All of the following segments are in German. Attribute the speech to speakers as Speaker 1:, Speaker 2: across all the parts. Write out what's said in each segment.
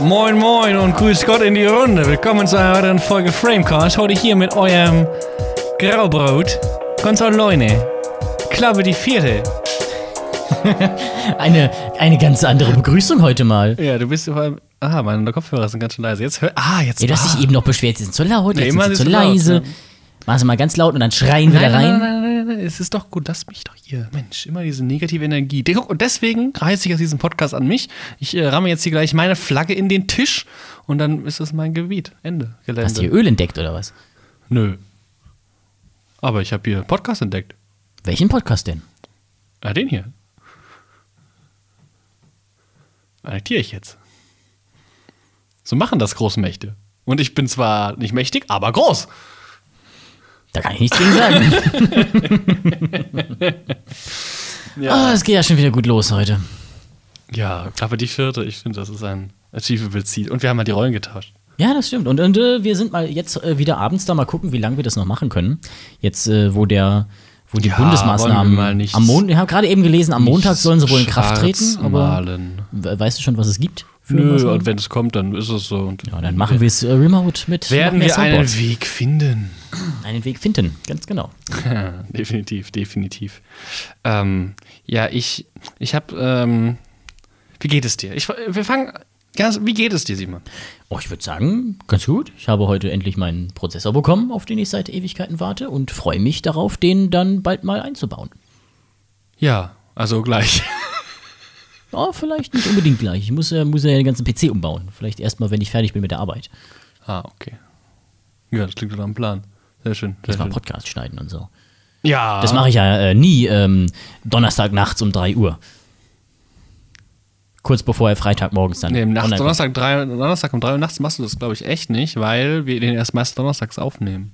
Speaker 1: Moin Moin und grüß Gott in die Runde. Willkommen zu einer weiteren Folge Framecast. Heute hier mit eurem Graubrot. Ganz alleine. Klappe die vierte.
Speaker 2: Eine, eine ganz andere Begrüßung heute mal.
Speaker 1: Ja, du bist vor allem. Aha, meine Kopfhörer sind ganz schön leise. Jetzt hör. Ah, jetzt.
Speaker 2: Ja, du hast
Speaker 1: ah.
Speaker 2: dich eben noch beschwert, sie sind zu laut,
Speaker 1: Nee,
Speaker 2: jetzt sind sie
Speaker 1: ist
Speaker 2: zu
Speaker 1: laut,
Speaker 2: leise.
Speaker 1: ja.
Speaker 2: Machen sie mal ganz laut und dann schreien wir
Speaker 1: Nein,
Speaker 2: da rein.
Speaker 1: nein, nein, es ist doch gut, lass mich doch hier. Mensch, immer diese negative Energie. Und deswegen reiße ich aus diesem Podcast an mich. Ich äh, ramme jetzt hier gleich meine Flagge in den Tisch und dann ist das mein Gebiet. Ende. Gelände.
Speaker 2: Hast du hier Öl entdeckt oder was?
Speaker 1: Nö. Aber ich habe hier Podcast entdeckt.
Speaker 2: Welchen Podcast denn?
Speaker 1: Ah, den hier. Annektiere ich jetzt. So machen das Großmächte. Und ich bin zwar nicht mächtig, aber groß.
Speaker 2: Da kann ich nichts gegen sagen. Ah, es geht ja schon wieder gut los heute.
Speaker 1: Ja, Klappe die vierte. Ich finde, das ist ein achievable Ziel. Und wir haben mal die Rollen getauscht.
Speaker 2: Ja, das stimmt. Und, und äh, wir sind mal jetzt äh, wieder abends da mal gucken, wie lange wir das noch machen können. Jetzt, äh, wo der, wo die
Speaker 1: Ja,
Speaker 2: Bundesmaßnahmen am Montag, ich habe gerade eben gelesen, am Montag sollen sie wohl in Kraft treten. Aber
Speaker 1: Malen.
Speaker 2: we- weißt du schon, was es gibt?
Speaker 1: Nö, und wenn es kommt, dann ist es so. Und
Speaker 2: Ja, dann machen wir es äh, remote mit
Speaker 1: werden wir einen
Speaker 2: Soundboards.
Speaker 1: Weg finden.
Speaker 2: einen Weg finden. Ganz genau.
Speaker 1: Ja, definitiv, definitiv. Ähm, ja, ich, ich habe, ähm, wie geht es dir? Ich, wir fangen, ganz, wie geht es dir, Simon?
Speaker 2: Oh, ich würde sagen, ganz gut. Ich habe heute endlich meinen Prozessor bekommen, auf den ich seit Ewigkeiten warte und freue mich darauf, den dann bald mal einzubauen.
Speaker 1: Ja, also gleich.
Speaker 2: Oh, vielleicht nicht unbedingt gleich. Ich muss, äh, muss ja den ganzen PC umbauen. Vielleicht erstmal, wenn ich fertig bin mit der Arbeit.
Speaker 1: ah, okay. Ja, das klingt doch einem Plan. Sehr schön. Sehr
Speaker 2: Erstmal
Speaker 1: schön.
Speaker 2: Podcast schneiden und so.
Speaker 1: Ja,
Speaker 2: Das mache ich ja äh, nie ähm, Donnerstag nachts um 3 Uhr. Kurz bevor er Freitag morgens dann.
Speaker 1: Nee, nachts. Donnerstag, drei, Donnerstag um 3 Uhr nachts machst du das, glaube ich, echt nicht, weil wir den erst meist donnerstags aufnehmen.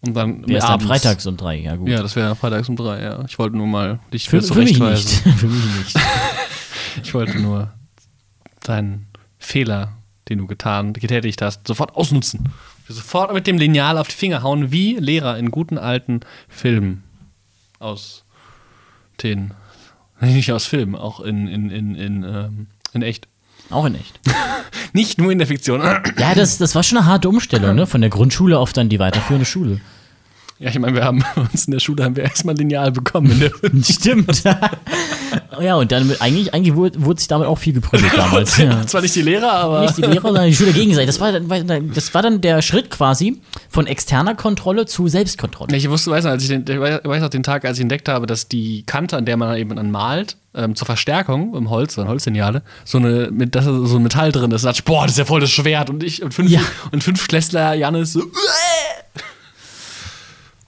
Speaker 1: Und dann
Speaker 2: Der ist dann freitags um 3, ja gut.
Speaker 1: Ja, das wäre freitags um 3, ja. Ich wollte nur mal dich
Speaker 2: für, für mich nicht. für mich nicht.
Speaker 1: Ich wollte nur deinen Fehler, den du getan, getätigt hast, sofort ausnutzen. Sofort mit dem Lineal auf die Finger hauen, wie Lehrer in guten alten Filmen aus den, nicht aus Filmen, auch in, in, in, in, ähm, in echt.
Speaker 2: Auch in echt.
Speaker 1: Nicht nur in der Fiktion.
Speaker 2: Ja, das, das war schon eine harte Umstellung, ne? Von der Grundschule auf dann die weiterführende Schule.
Speaker 1: Ja, ich meine, wir haben uns in der Schule haben wir erstmal Lineal bekommen. In der
Speaker 2: Stimmt. Ja, und dann eigentlich, eigentlich wurde, wurde sich damit auch viel geprügelt damals. ja.
Speaker 1: Zwar nicht die Lehrer, aber.
Speaker 2: Nicht die Lehrer, sondern die Schüler gegenseitig. Das war, dann- dann- das war dann der Schritt quasi von externer Kontrolle zu Selbstkontrolle.
Speaker 1: Ich wusste, weiß noch, als ich, den, ich weiß noch den Tag, als ich entdeckt habe, dass die Kante, an der man eben dann malt, ähm, zur Verstärkung im Holz, ein Holzlineale, so eine, mit, so ein Metall drin ist. Sagt, boah, das ist ja voll das Schwert. Und ich und fünf,
Speaker 2: Ja.
Speaker 1: und fünf Klässler Jannis so.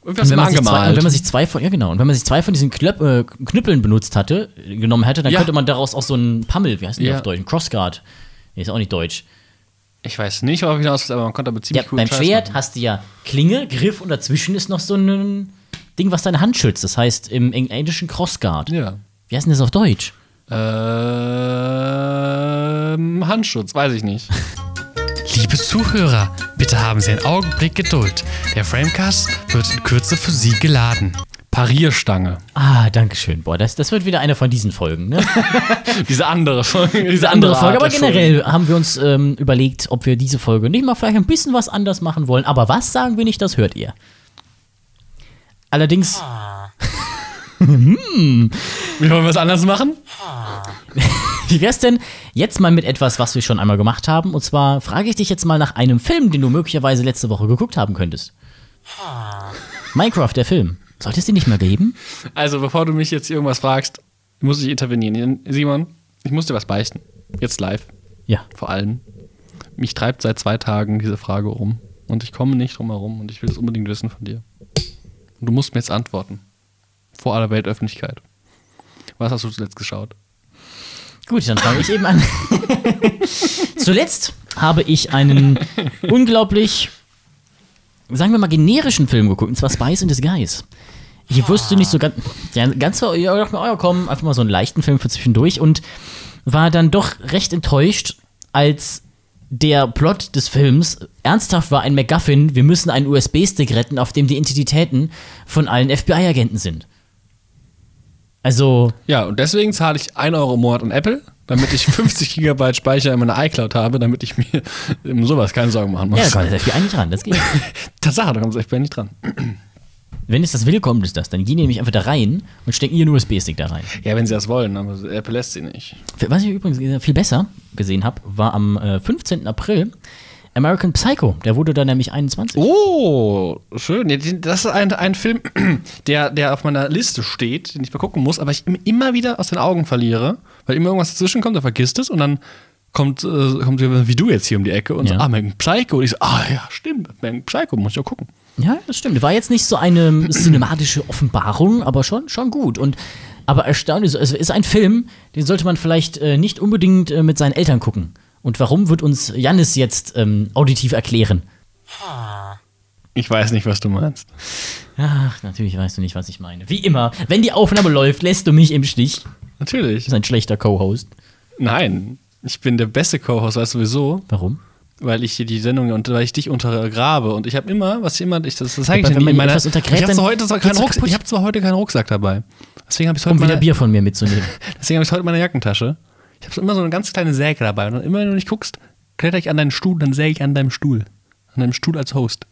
Speaker 1: Irgendwas
Speaker 2: Und wenn, man sich zwei,
Speaker 1: angemalt.
Speaker 2: und wenn man sich zwei von, ja genau, und wenn man sich zwei von diesen Knöp äh, Knüppeln benutzt hatte, genommen hätte, dann
Speaker 1: Ja.
Speaker 2: könnte man daraus auch so einen Pammel, wie heißt denn der
Speaker 1: Ja.
Speaker 2: auf Deutsch? Ein Crossguard. Nee, ist auch nicht deutsch.
Speaker 1: ich weiß nicht, worauf hinaus ist, aber man konnte
Speaker 2: Ja,
Speaker 1: ziemlich cool
Speaker 2: beim Schwert hast du ja Klinge, Griff und dazwischen ist noch so ein Ding, was deine Hand schützt. Das heißt im Eng- Englischen Crossguard.
Speaker 1: Ja.
Speaker 2: Wie heißt denn das auf Deutsch?
Speaker 1: Ähm, Handschutz, weiß ich nicht. Liebe Zuhörer, bitte haben Sie einen Augenblick Geduld. Der Framecast wird in Kürze für Sie geladen. Parierstange.
Speaker 2: Ah, danke schön. Boah, das, das wird wieder eine von diesen Folgen, ne?
Speaker 1: Diese andere Folge. Diese,
Speaker 2: Diese andere Folge. Aber generell haben wir uns ähm, überlegt, ob wir diese Folge nicht mal vielleicht ein bisschen was anders machen wollen. Aber was sagen wir nicht, das hört ihr. Allerdings,
Speaker 1: Folgen. Wie wollen wir es anders machen?
Speaker 2: wie wär's denn jetzt mal mit etwas, was wir schon einmal gemacht haben? Und zwar frage ich dich jetzt mal nach einem Film, den du möglicherweise letzte Woche geguckt haben könntest. Minecraft, der Film. Sollte es den nicht mehr geben?
Speaker 1: Also, bevor du mich jetzt irgendwas fragst, muss ich intervenieren. Simon, ich muss dir was beichten. Jetzt live.
Speaker 2: Ja.
Speaker 1: Vor allem. Mich treibt seit zwei Tagen diese Frage um. Und ich komme nicht drum herum. Und ich will es unbedingt wissen von dir. Und du musst mir jetzt antworten. Vor aller Weltöffentlichkeit. Was hast du zuletzt geschaut?
Speaker 2: Gut, dann fange ich eben an. Zuletzt habe ich einen unglaublich, sagen wir mal, generischen Film geguckt, und zwar Spice in Disguise. Ich wusste nicht so ganz, ja, ganz, ja, oh ja, komm, einfach mal so einen leichten Film für zwischendurch und war dann doch recht enttäuscht, als der Plot des Films ernsthaft war ein MacGuffin, wir müssen einen USB-Stick retten, auf dem die Identitäten von allen FBI-Agenten sind. Also,
Speaker 1: Ja, und deswegen zahle ich 1 Euro im Monat an Apple, damit ich 50 Gigabyte Speicher in meiner iCloud habe, damit ich mir um sowas keine Sorgen machen muss.
Speaker 2: Ja, da kommt das FBI nicht ran, das geht.
Speaker 1: Tatsache, da kommt das FBI nicht dran.
Speaker 2: Wenn es das will, kommt es das. Dann gehen die nämlich einfach da rein und stecken ihren USB-Stick da rein.
Speaker 1: Ja, wenn sie das wollen, aber Apple lässt sie nicht.
Speaker 2: Was ich übrigens viel besser gesehen habe, war am äh, 15. April American Psycho. Der wurde da nämlich 21.
Speaker 1: Oh, schön. Das ist ein, ein Film, der, der auf meiner Liste steht, den ich mal gucken muss, aber ich im- immer wieder aus den Augen verliere, weil immer irgendwas dazwischen kommt, dann vergisst es und dann kommt, äh, kommt jemand wie du jetzt hier um die Ecke und
Speaker 2: Ja.
Speaker 1: so, ah, American Psycho. Und ich so, ah, ja, stimmt, American Psycho, muss ich auch gucken.
Speaker 2: Ja, das stimmt. War jetzt nicht so eine cinematische Offenbarung, aber schon, schon gut. Und aber erstaunlich, es ist ein Film, den sollte man vielleicht äh, nicht unbedingt äh, mit seinen Eltern gucken. Und warum wird uns Jannis jetzt ähm, auditiv erklären?
Speaker 1: Ich weiß nicht, was du meinst.
Speaker 2: Ach, natürlich weißt du nicht, was ich meine. Wie immer, wenn die Aufnahme läuft, lässt du mich im Stich.
Speaker 1: Natürlich.
Speaker 2: Das ist ein schlechter Co-Host.
Speaker 1: Nein, ich bin der beste Co-Host, weißt du wieso?
Speaker 2: Warum?
Speaker 1: Weil ich hier die Sendung und weil ich dich untergrabe und ich habe immer, was ich immer, ich, das, das zeige ich dir nie
Speaker 2: untergräbt,
Speaker 1: ich habe zwar heute zwar keinen Rucksack, ich habe zwar heute keinen Rucksack dabei. Deswegen habe ich heute
Speaker 2: Um wieder
Speaker 1: meine,
Speaker 2: Bier von mir mitzunehmen.
Speaker 1: deswegen habe ich heute in meiner Jackentasche. Ich habe so immer so eine ganz kleine Säge dabei und immer wenn du nicht guckst, kletter ich an deinen Stuhl, dann säge ich an deinem Stuhl, an deinem Stuhl als Host.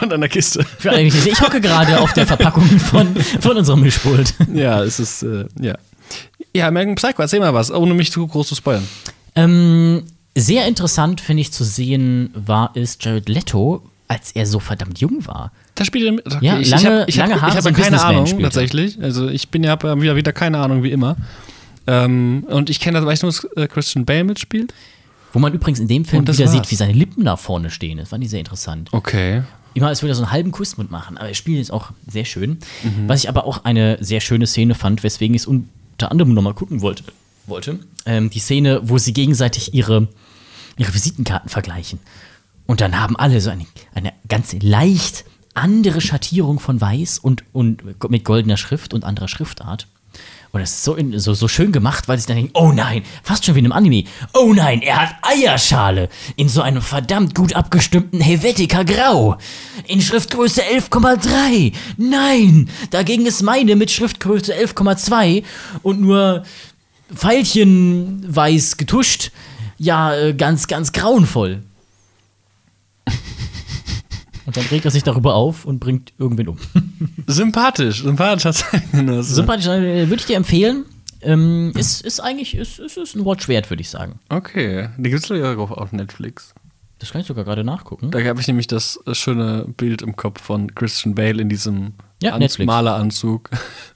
Speaker 1: und an der Kiste.
Speaker 2: Ich hocke gerade auf der Verpackung von, von unserem Mischpult.
Speaker 1: Ja, es ist äh, ja. Ja, American Psycho, erzähl mal was, ohne mich zu groß zu spoilern.
Speaker 2: Ähm, sehr interessant, finde ich, zu sehen, war es Jared Leto, als er so verdammt jung war.
Speaker 1: Da spielt er mit. Okay,
Speaker 2: Ja,
Speaker 1: ich,
Speaker 2: lange-
Speaker 1: ich habe ich
Speaker 2: lange
Speaker 1: hab,
Speaker 2: Haare,
Speaker 1: ich hab ja keine Ahnung tatsächlich. Also ich bin ja hab ja wieder, wieder keine Ahnung wie immer. Ähm, und ich kenne das, weil ich nur äh, Christian Bale mitspielt.
Speaker 2: Wo man übrigens in dem Film wieder
Speaker 1: war's.
Speaker 2: sieht, wie seine Lippen da vorne stehen. Das fand ich sehr interessant.
Speaker 1: Okay.
Speaker 2: Immer als würde er so einen halben Kussmund machen, aber er spielt jetzt auch sehr schön.
Speaker 1: Mhm.
Speaker 2: Was ich aber auch eine sehr schöne Szene fand, weswegen ich es unter anderem nochmal gucken wollte. wollte. Ähm, die Szene, wo sie gegenseitig ihre, ihre Visitenkarten vergleichen. Und dann haben alle so eine, eine ganz leicht andere Schattierung von Weiß und, und mit goldener Schrift und anderer Schriftart. Und das ist so, in, so, so schön gemacht, weil sie dann denken, oh nein, fast schon wie in einem Anime. Oh nein, er hat Eierschale in so einem verdammt gut abgestimmten Helvetica Grau. In Schriftgröße 11,3. Nein, dagegen ist meine mit Schriftgröße 11,2 und nur Pfeilchenweiß getuscht. Ja, äh, ganz, ganz grauenvoll. Und dann regt er sich darüber auf und bringt irgendwen um.
Speaker 1: Sympathisch, sympathischer Zeitgenosse.
Speaker 2: Sympathisch, äh, würde ich dir empfehlen. Ähm, ist, ist eigentlich ist, ist, ist ein Watch wert, würde ich sagen.
Speaker 1: Okay. Die gibt es ja auch auf Netflix.
Speaker 2: Das kann ich sogar gerade nachgucken.
Speaker 1: Da habe ich nämlich das äh, schöne Bild im Kopf von Christian Bale in diesem
Speaker 2: Ja,
Speaker 1: An-
Speaker 2: Netflix.
Speaker 1: Maleranzug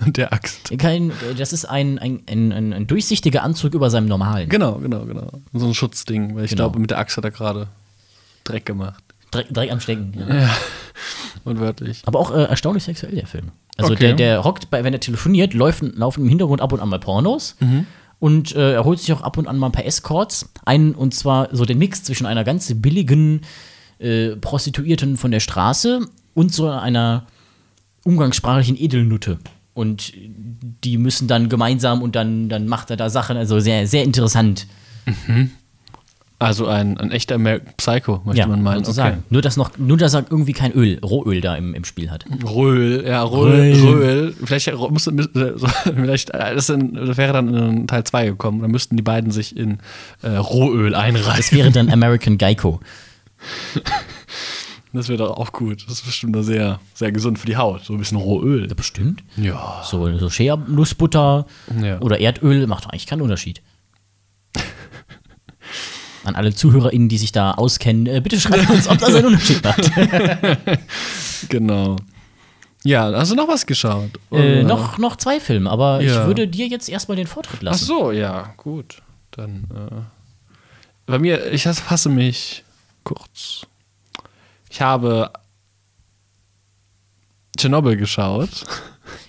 Speaker 1: und der Axt.
Speaker 2: Kein, das ist ein, ein, ein, ein, ein durchsichtiger Anzug über seinem normalen.
Speaker 1: Genau, genau, genau. So ein Schutzding, weil ich
Speaker 2: Genau.
Speaker 1: glaube, mit der Axt hat er gerade Dreck gemacht.
Speaker 2: Dreck, Dreck am Stecken. Ja.
Speaker 1: Und wörtlich.
Speaker 2: Aber auch äh, erstaunlich sexuell, der Film. Also
Speaker 1: Okay.
Speaker 2: der, der hockt, bei, wenn er telefoniert, laufen, laufen im Hintergrund ab und an mal Pornos.
Speaker 1: Mhm.
Speaker 2: Und äh, er holt sich auch ab und an mal ein paar Escorts. Einen, und zwar so den Mix zwischen einer ganz billigen äh, Prostituierten von der Straße und so einer umgangssprachlichen Edelnutte. Und die müssen dann gemeinsam und dann, dann macht er da Sachen. Also sehr, sehr interessant.
Speaker 1: Also ein, ein echter American Psycho, möchte man meinen.
Speaker 2: sozusagen. Nur, dass noch, nur, dass er irgendwie kein Öl, Rohöl da im, im Spiel hat.
Speaker 1: Röhl, ja. Röhl. Vielleicht, so, vielleicht das, wäre dann in Teil 2 gekommen. Dann müssten die beiden sich in äh, Rohöl einreihen.
Speaker 2: Das wäre dann American Geico.
Speaker 1: Das wäre doch auch gut. Das ist bestimmt sehr, sehr gesund für die Haut. So ein bisschen Rohöl.
Speaker 2: Bestimmt.
Speaker 1: Ja.
Speaker 2: So, so Shea-Nussbutter
Speaker 1: Ja.
Speaker 2: oder Erdöl macht eigentlich keinen Unterschied. An alle ZuhörerInnen, die sich da auskennen, äh, bitte schreibt uns, ob das einen Unterschied macht.
Speaker 1: Genau. Ja, hast du noch was geschaut?
Speaker 2: äh, noch, noch zwei Filme, aber
Speaker 1: Ja.
Speaker 2: ich würde dir jetzt erstmal den Vortritt
Speaker 1: Ach
Speaker 2: lassen.
Speaker 1: so, ja, gut. Dann, äh, bei mir, ich fasse mich kurz. Ich habe Tschernobyl geschaut.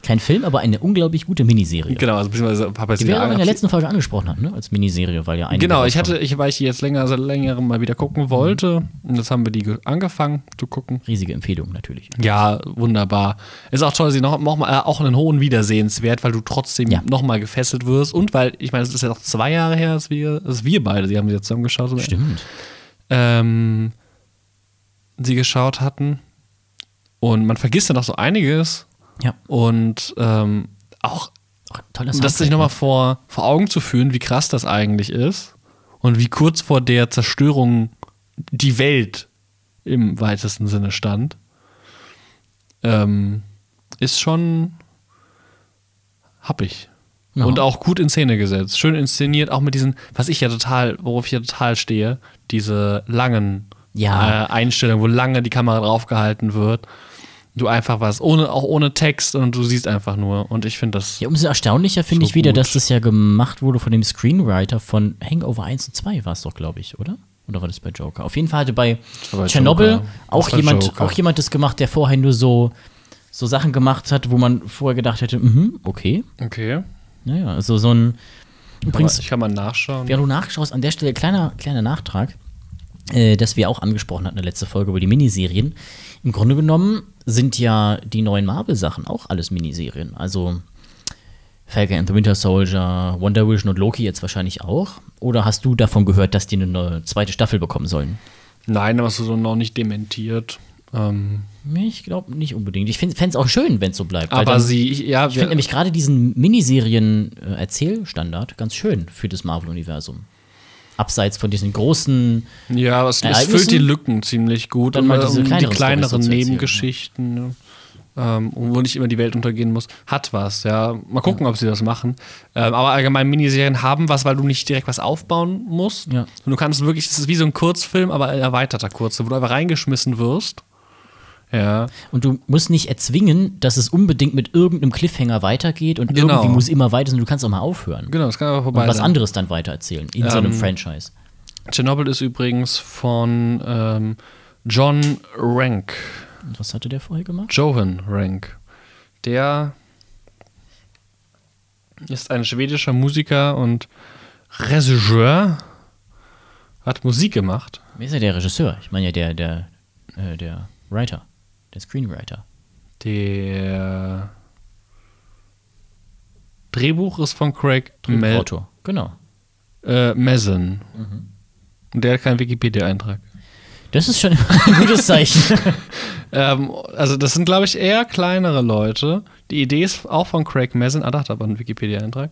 Speaker 2: Kein Film, aber eine unglaublich gute Miniserie.
Speaker 1: Genau, also beziehungsweise habe jetzt
Speaker 2: Die wir in der letzten Folge angesprochen hatten, ne? als Miniserie, weil ja eine.
Speaker 1: Genau, ich hatte, ich, weil ich die jetzt länger, seit längerem mal wieder gucken wollte. Und jetzt haben wir die ge- angefangen zu gucken.
Speaker 2: Riesige Empfehlung natürlich.
Speaker 1: Ja, wunderbar. Ist auch toll, sie noch, noch mal, äh, auch einen hohen Wiedersehenswert, weil du trotzdem
Speaker 2: Ja.
Speaker 1: noch mal gefesselt wirst. Und weil, ich meine, es ist ja noch zwei Jahre her, dass wir, dass wir beide, die haben sie jetzt zusammengeschaut.
Speaker 2: Stimmt.
Speaker 1: ähm, sie geschaut hatten. Und man vergisst dann auch so einiges.
Speaker 2: Ja.
Speaker 1: Und ähm, auch, um das sich nochmal
Speaker 2: ne?
Speaker 1: vor, vor Augen zu führen, wie krass das eigentlich ist und wie kurz vor der Zerstörung die Welt im weitesten Sinne stand, ähm, ist schon happig.
Speaker 2: Ja.
Speaker 1: Und auch gut in Szene gesetzt. Schön inszeniert, auch mit diesen, was ich ja total, worauf ich ja total stehe, diese langen
Speaker 2: Ja.
Speaker 1: äh, Einstellungen, wo lange die Kamera draufgehalten wird. Du einfach was, ohne, auch ohne Text und du siehst einfach nur. Und ich finde das.
Speaker 2: Ja, umso erstaunlicher finde
Speaker 1: So
Speaker 2: ich wieder,
Speaker 1: gut.
Speaker 2: dass das ja gemacht wurde von dem Screenwriter von Hangover 1 und 2 war es doch, glaube ich, oder? Oder war das bei Joker? Auf jeden Fall hatte bei Tschernobyl auch jemand,
Speaker 1: Joker.
Speaker 2: auch jemand das gemacht, der vorher nur so, so Sachen gemacht hat, wo man vorher gedacht hätte, mhm, okay.
Speaker 1: Okay.
Speaker 2: Naja, also so ein. Übrigens,
Speaker 1: ich kann mal nachschauen.
Speaker 2: Während du nachschaust, an der Stelle kleiner, kleiner Nachtrag, äh, das wir auch angesprochen hatten in der letzten Folge über die Miniserien. Im Grunde genommen sind ja die neuen Marvel-Sachen auch alles Miniserien. Also Falcon and the Winter Soldier, Wonder Vision und Loki jetzt wahrscheinlich auch. Oder hast du davon gehört, dass die eine neue zweite Staffel bekommen sollen?
Speaker 1: Nein, aber hast du so noch nicht dementiert. Ähm,
Speaker 2: Ich glaube nicht unbedingt. Ich fände es auch schön, wenn es so bleibt.
Speaker 1: aber
Speaker 2: dann-
Speaker 1: sie, ich, ja,
Speaker 2: Ich finde nämlich gerade diesen Miniserien-Erzählstandard ganz schön für das Marvel-Universum. Abseits von diesen großen
Speaker 1: ja, es, es füllt die Lücken ziemlich gut.
Speaker 2: Dann
Speaker 1: und
Speaker 2: mal diese
Speaker 1: um die
Speaker 2: kleineren
Speaker 1: kleineren Nebengeschichten, ne? ähm, wo nicht immer die Welt untergehen muss, hat was. Ja, mal gucken, ob sie das machen. Ähm, aber allgemein Miniserien haben was, weil du nicht direkt was aufbauen musst.
Speaker 2: Ja.
Speaker 1: Und du kannst wirklich, es ist wie so ein Kurzfilm, aber ein erweiterter Kurzfilm, wo du einfach reingeschmissen wirst. Ja.
Speaker 2: Und du musst nicht erzwingen, dass es unbedingt mit irgendeinem Cliffhanger weitergeht und
Speaker 1: Genau.
Speaker 2: irgendwie muss immer weiter sein. Du kannst auch mal aufhören.
Speaker 1: Genau, das kann aber vorbei
Speaker 2: Und was
Speaker 1: sein.
Speaker 2: anderes dann weitererzählen in so einem
Speaker 1: Ähm,
Speaker 2: Franchise.
Speaker 1: Chernobyl ist übrigens von ähm, John Rank.
Speaker 2: Und was hatte der vorher gemacht?
Speaker 1: Johan Rank. Der ist ein schwedischer Musiker und Regisseur. Hat Musik gemacht.
Speaker 2: Wer ist ja der Regisseur? Ich meine ja der, der, äh, der Writer, der Screenwriter.
Speaker 1: Der Drehbuch ist von Craig Mel
Speaker 2: Autor. Genau.
Speaker 1: äh, Mazin.
Speaker 2: Mhm.
Speaker 1: Und der hat keinen Wikipedia-Eintrag.
Speaker 2: Das ist schon ein gutes Zeichen.
Speaker 1: Ähm, also das sind, glaube ich, eher kleinere Leute. Die Idee ist auch von Craig Mazin. Ah, da hat er aber einen Wikipedia-Eintrag.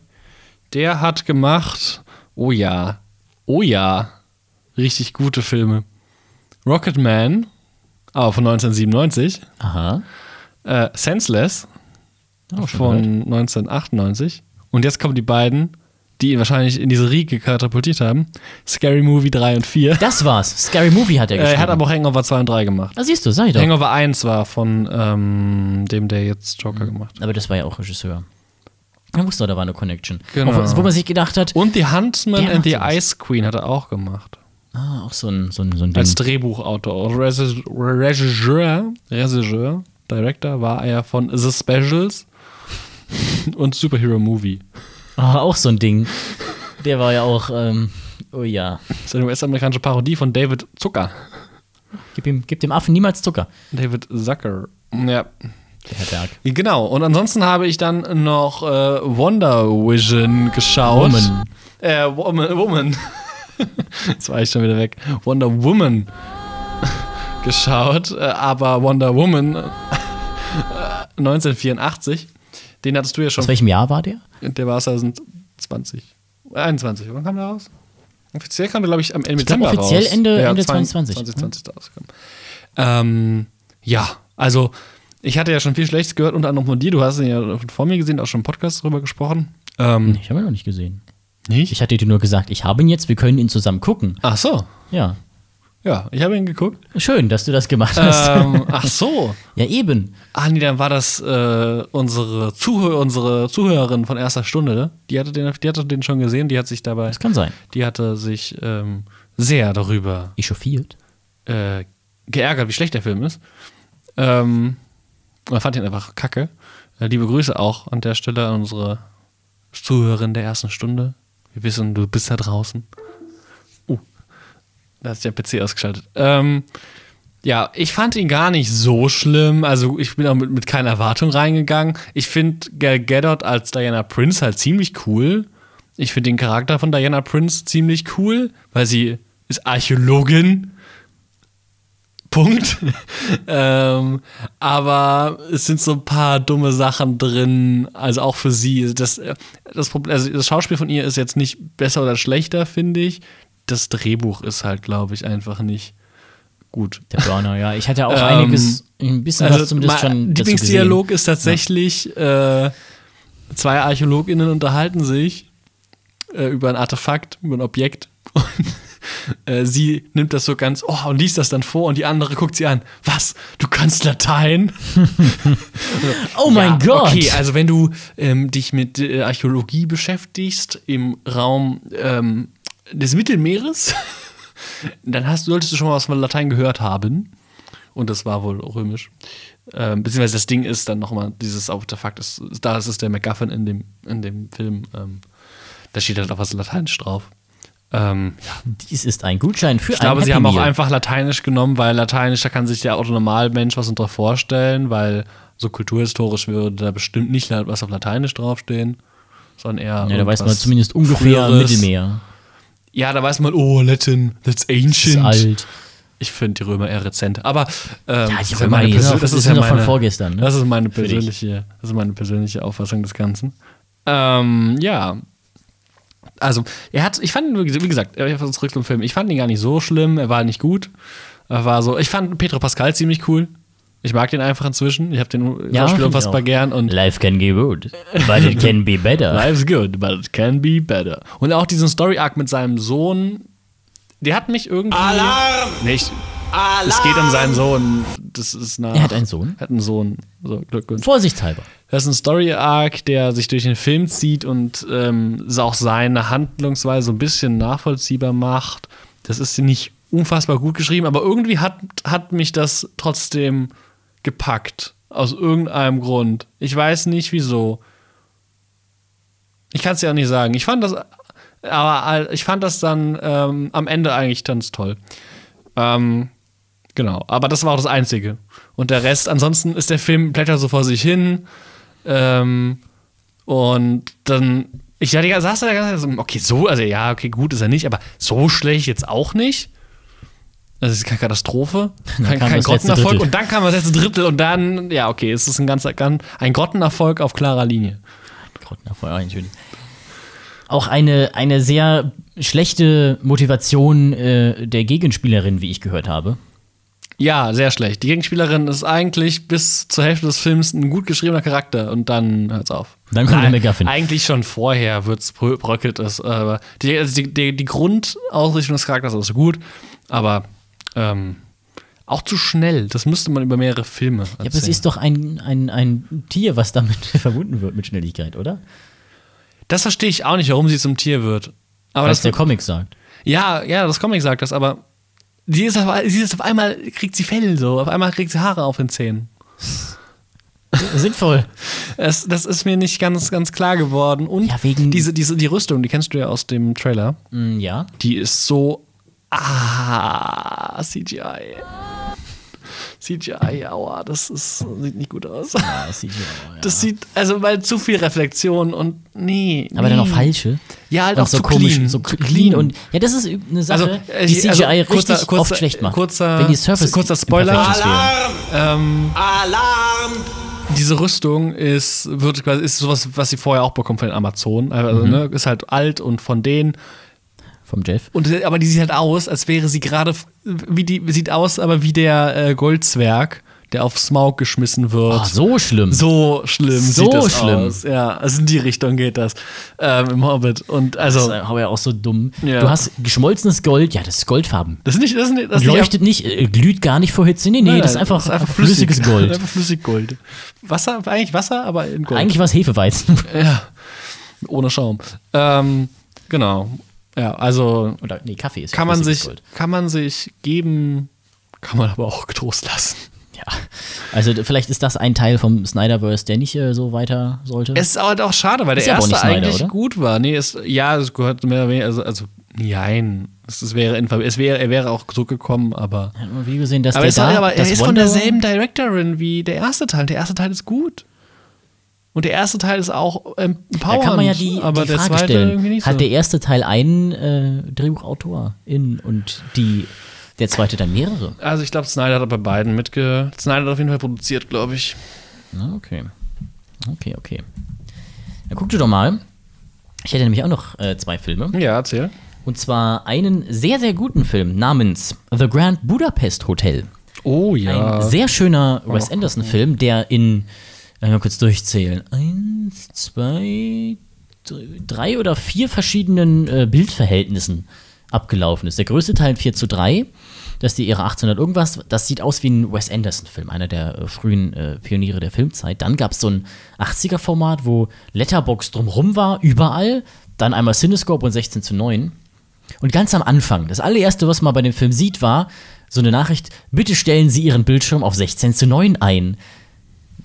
Speaker 1: Der hat gemacht, oh ja, oh ja, richtig gute Filme. Rocket Man, aber von 1997.
Speaker 2: Aha.
Speaker 1: Äh, Senseless
Speaker 2: Auch schon
Speaker 1: von
Speaker 2: gehört.
Speaker 1: 1998. Und jetzt kommen die beiden, die ihn wahrscheinlich in diese Riege katapultiert haben. Scary Movie 3 und 4.
Speaker 2: Das war's. Scary Movie hat er
Speaker 1: Äh,
Speaker 2: geschrieben.
Speaker 1: er hat aber auch Hangover 2 und 3 gemacht.
Speaker 2: ah, siehst du, sag ich doch.
Speaker 1: Hangover 1 war von ähm, dem, der jetzt Joker gemacht hat.
Speaker 2: Aber das war ja auch Regisseur. Man wusste, da war eine Connection.
Speaker 1: Genau.
Speaker 2: Auch, wo man sich gedacht hat,
Speaker 1: Und The Huntsman and the
Speaker 2: sowas.
Speaker 1: Ice Queen hat er auch gemacht.
Speaker 2: Ah, auch so ein, so ein, so ein Ding.
Speaker 1: Als Drehbuchautor. Regisseur, Regisseur, Director war er von The Specials und Superhero Movie.
Speaker 2: Ah, auch so ein Ding. Der war ja auch, ähm, oh ja.
Speaker 1: Das ist eine US-amerikanische Parodie von David Zucker.
Speaker 2: Gib, ihm, gib dem Affen niemals Zucker.
Speaker 1: David Zucker. Ja.
Speaker 2: Der Herr Berg.
Speaker 1: Genau. Und ansonsten habe ich dann noch äh, Wonder Vision geschaut.
Speaker 2: Woman.
Speaker 1: Äh, Woman. Woman. Jetzt war ich schon wieder weg. Wonder Woman geschaut. Äh, aber Wonder Woman äh, 1984, den hattest du ja schon.
Speaker 2: Aus welchem Jahr war der?
Speaker 1: Der war 2020. 21. Wann kam der raus? Offiziell kam der, glaube ich, am Ende Dezember
Speaker 2: offiziell
Speaker 1: raus.
Speaker 2: Ende-
Speaker 1: Ja,
Speaker 2: Ende
Speaker 1: 2020.
Speaker 2: 2020.
Speaker 1: 2020 ist rausgekommen. Ähm, ja, also ich hatte ja schon viel Schlechtes gehört, unter anderem von dir. Du hast ihn ja vor mir gesehen, auch schon im Podcast drüber gesprochen. Ähm,
Speaker 2: Ich habe ihn noch nicht gesehen.
Speaker 1: Nicht?
Speaker 2: Ich hatte dir nur gesagt, ich habe ihn jetzt, wir können ihn zusammen gucken.
Speaker 1: Ach so.
Speaker 2: Ja.
Speaker 1: Ja, ich habe ihn geguckt.
Speaker 2: Schön, dass du das gemacht hast.
Speaker 1: ähm, ach so.
Speaker 2: ja, eben.
Speaker 1: Ah, nee, dann war das äh, unsere, Zuhör unsere Zuhörerin von erster Stunde. Die hatte, den, die hatte den schon gesehen, die hat sich dabei,
Speaker 2: Das kann sein.
Speaker 1: die hatte sich ähm, sehr darüber
Speaker 2: Echauffiert.
Speaker 1: äh, geärgert, wie schlecht der Film ist. Ähm, man fand ihn einfach kacke. Äh, liebe Grüße auch an der Stelle an unsere Zuhörerin der ersten Stunde. Wir wissen, du bist da draußen. Uh, da ist der PC ausgeschaltet. Ähm, ja, ich fand ihn gar nicht so schlimm. Also ich bin auch mit, mit keiner Erwartung reingegangen. Ich finde Gal Gadot als Diana Prince halt ziemlich cool. Ich finde den Charakter von Diana Prince ziemlich cool, weil sie ist Archäologin Punkt. ähm, aber es sind so ein paar dumme Sachen drin, also auch für sie. Das, das, Problem, also das Schauspiel von ihr ist jetzt nicht besser oder schlechter, finde ich. Das Drehbuch ist halt, glaube ich, einfach nicht gut.
Speaker 2: Der Burner, ja. Ich hatte auch
Speaker 1: Ähm,
Speaker 2: einiges, ein bisschen was zumindest schon
Speaker 1: Lieblingsdialog ist tatsächlich, äh, zwei ArchäologInnen unterhalten sich äh, über ein Artefakt, über ein Objekt. Und äh, sie nimmt das so ganz, oh, und liest das dann vor und die andere guckt sie an. Was? Du kannst Latein?
Speaker 2: Oh mein
Speaker 1: ja,
Speaker 2: Gott!
Speaker 1: Okay, also wenn du ähm, dich mit äh, Archäologie beschäftigst im Raum ähm, des Mittelmeeres, dann hast, solltest du schon mal was von Latein gehört haben. Und das war wohl römisch. Ähm, beziehungsweise das Ding ist dann nochmal, dieses Artefakt ist, da ist es der MacGuffin in dem, in dem Film. Ähm, da steht halt auch was Lateinisch drauf. Ähm,
Speaker 2: Dies ist ein Gutschein für
Speaker 1: ich glaube, sie
Speaker 2: Happy
Speaker 1: haben auch
Speaker 2: Meal.
Speaker 1: einfach Lateinisch genommen, weil Lateinisch, da kann sich der Autonormalmensch was unter vorstellen, weil so kulturhistorisch würde da bestimmt nicht was auf Lateinisch draufstehen, sondern eher.
Speaker 2: Ja, da weiß man zumindest ungefähr
Speaker 1: Früheres.
Speaker 2: Mittelmeer.
Speaker 1: Ja, da weiß man, oh, Latin, that's
Speaker 2: Das ist
Speaker 1: ancient.
Speaker 2: alt.
Speaker 1: Ich finde die Römer eher rezent. Aber ähm,
Speaker 2: Ja, die Römer,
Speaker 1: meine das ist ja
Speaker 2: doch von
Speaker 1: meine-
Speaker 2: vorgestern, ne?
Speaker 1: Das ist meine persönliche, das ist meine persönliche Auffassung des Ganzen. Ähm, ja. Also, er hat, ich fand ihn, wie gesagt, zurück zum Film, ich fand ihn gar nicht so schlimm, er war nicht gut. Er war so, ich fand Pedro Pascal ziemlich cool. Ich mag den einfach inzwischen. Ich habe den
Speaker 2: Ja,
Speaker 1: Schauspieler unfassbar
Speaker 2: auch.
Speaker 1: gern und
Speaker 2: Life can be good, but it can be better.
Speaker 1: Life's good, but it can be better. Und auch diesen Story-Arc mit seinem Sohn, der hat mich irgendwie. Alarm! Nicht. Es geht um seinen Sohn. Das ist nach,
Speaker 2: Er hat einen Sohn?
Speaker 1: Hat einen Sohn. So, Glückwunsch.
Speaker 2: Vorsichtshalber.
Speaker 1: Das ist ein Story-Arc, der sich durch den Film zieht und ähm, auch seine Handlungsweise so ein bisschen nachvollziehbar macht. Das ist nicht unfassbar gut geschrieben, aber irgendwie hat, hat mich das trotzdem gepackt. Aus irgendeinem Grund. Ich weiß nicht wieso. Ich kann es dir auch nicht sagen. Ich fand das, aber ich fand das dann ähm, am Ende eigentlich ganz toll. Ähm, genau, aber das war auch das Einzige. Und der Rest, ansonsten ist der Film plättert so vor sich hin. Ähm, und dann, ich hatte, saß da die ganze Zeit so, okay, so, also ja, okay, gut ist er nicht, aber so schlecht jetzt auch nicht. Das ist keine Katastrophe, kein, kein Grottenerfolg. Und dann kam das letzte Drittel und dann, ja, okay, es ist ein ganzer, ganz, ein Grottenerfolg auf klarer Linie.
Speaker 2: Grottenerfeuer, natürlich. Auch eine, eine sehr schlechte Motivation äh, der Gegenspielerin, wie ich gehört habe.
Speaker 1: Ja, sehr schlecht. Die Gegenspielerin ist eigentlich bis zur Hälfte des Films ein gut geschriebener Charakter und dann hört's auf.
Speaker 2: Dann kommt der MacGuffin.
Speaker 1: Eigentlich schon vorher wird's brö- bröckelt es, aber die, also die, die, die Grundausrichtung des Charakters ist gut, aber ähm, auch zu schnell. Das müsste man über mehrere Filme erzählen.
Speaker 2: Ja, aber es ist doch ein, ein, ein Tier, was damit verbunden wird mit Schnelligkeit, oder?
Speaker 1: das verstehe ich auch nicht, warum sie zum Tier wird. Aber
Speaker 2: Was
Speaker 1: das
Speaker 2: der Comic sagt.
Speaker 1: Ja, ja, das Comic sagt das, aber sie ist, auf, sie ist auf einmal, kriegt sie Fell so, auf einmal kriegt sie Haare auf den Zähnen.
Speaker 2: Sinnvoll.
Speaker 1: Es, das ist mir nicht ganz, ganz klar geworden. Und
Speaker 2: Ja, wegen-
Speaker 1: diese, diese, die Rüstung, die kennst du ja aus dem Trailer,
Speaker 2: Mm, ja.
Speaker 1: die ist so. Ah, CGI. CGI, aua, das ist, sieht nicht gut aus.
Speaker 2: Ja, das sieht ja.
Speaker 1: Das sieht, also weil zu viel Reflexion und nee.
Speaker 2: aber dann
Speaker 1: nee.
Speaker 2: auch falsche.
Speaker 1: Ja, halt
Speaker 2: und
Speaker 1: auch
Speaker 2: so
Speaker 1: zu
Speaker 2: komisch,
Speaker 1: clean.
Speaker 2: so
Speaker 1: Zu
Speaker 2: clean. und ja, das ist eine Sache,
Speaker 1: Also, äh,
Speaker 2: die CGI
Speaker 1: also,
Speaker 2: richtig
Speaker 1: kurzer- kurzer-
Speaker 2: oft schlecht macht.
Speaker 1: kurzer-
Speaker 2: wenn die Surface
Speaker 1: kurzer Spoiler.
Speaker 2: Fehlen.
Speaker 1: Ähm, Diese Rüstung ist, wird quasi, ist sowas, was sie vorher auch bekommen von den Amazonen. Also, ne, ist halt alt und von denen.
Speaker 2: Vom Jeff.
Speaker 1: Und, aber die sieht halt aus, als wäre sie gerade, wie die, sieht aus, aber wie der äh, Goldzwerg, der auf Smaug geschmissen wird.
Speaker 2: Ach, so schlimm.
Speaker 1: So schlimm
Speaker 2: So
Speaker 1: sieht das
Speaker 2: schlimm.
Speaker 1: aus. Ja, also in die Richtung geht das ähm, im Hobbit. Und
Speaker 2: Das
Speaker 1: also,
Speaker 2: ist aber ja auch so dumm.
Speaker 1: Ja.
Speaker 2: Du hast geschmolzenes Gold, ja, das ist goldfarben.
Speaker 1: das ist nicht, das ist nicht, das ist
Speaker 2: leuchtet nicht, äh, glüht gar nicht vor Hitze. Nee, nee,
Speaker 1: Nein,
Speaker 2: das ist
Speaker 1: nein,
Speaker 2: einfach, flüssiges Gold.
Speaker 1: Einfach Flüssiggold. Wasser, eigentlich Wasser, aber in Gold.
Speaker 2: Eigentlich war es Hefeweizen.
Speaker 1: Ja. Ohne Schaum. Ähm, genau. Ja, also
Speaker 2: Oder, nee, Kaffee ist
Speaker 1: kann man sich,
Speaker 2: Gold.
Speaker 1: kann man sich geben, kann man aber auch getrost lassen.
Speaker 2: Ja. Also vielleicht ist das ein Teil vom Snyderverse, der nicht äh, so weiter sollte.
Speaker 1: Es ist halt auch schade, weil
Speaker 2: Ist
Speaker 1: der
Speaker 2: ja aber
Speaker 1: erste
Speaker 2: Snyder,
Speaker 1: eigentlich
Speaker 2: oder?
Speaker 1: gut war. Nee, es, ja, es gehört mehr oder weniger, also, also nein. Es, es wäre, in, es wäre, er wäre auch zurückgekommen, aber.
Speaker 2: Hat man wie gesehen, dass
Speaker 1: Aber,
Speaker 2: der da,
Speaker 1: aber er ist von
Speaker 2: Wonder-
Speaker 1: derselben Directorin wie der erste Teil. Der erste Teil ist gut. Und der erste Teil ist auch ähm,
Speaker 2: Da
Speaker 1: empowernd,
Speaker 2: kann man ja die,
Speaker 1: aber
Speaker 2: die
Speaker 1: der
Speaker 2: Frage stellen.
Speaker 1: irgendwie nicht
Speaker 2: Hat
Speaker 1: so.
Speaker 2: der erste Teil einen äh, Drehbuchautor in und die Der zweite dann mehrere.
Speaker 1: Also ich glaube, Snyder hat bei beiden mitge... Snyder hat auf jeden Fall produziert, glaube ich.
Speaker 2: Okay. Okay, okay. Dann guck du doch mal. Ich hätte nämlich auch noch äh, zwei Filme.
Speaker 1: Ja, erzähl.
Speaker 2: Und zwar einen sehr, sehr guten Film namens The Grand Budapest Hotel.
Speaker 1: Oh
Speaker 2: Ein sehr schöner Wes Anderson-Film, der in, lass mal kurz durchzählen, eins, zwei, drei- drei oder vier verschiedenen äh, Bildverhältnissen abgelaufen ist. Der größte Teil 4 zu 3, das ist die Ära 1800 irgendwas, das sieht aus wie ein Wes Anderson-Film, einer der äh, frühen äh, Pioniere der Filmzeit. Dann gab es so ein 80er-Format, wo Letterbox drumrum war, überall, dann einmal Cinescope und 16 zu 9. Und ganz am Anfang, das allererste, was man bei dem Film sieht, war so eine Nachricht: Bitte stellen Sie Ihren Bildschirm auf 16 zu 9 ein.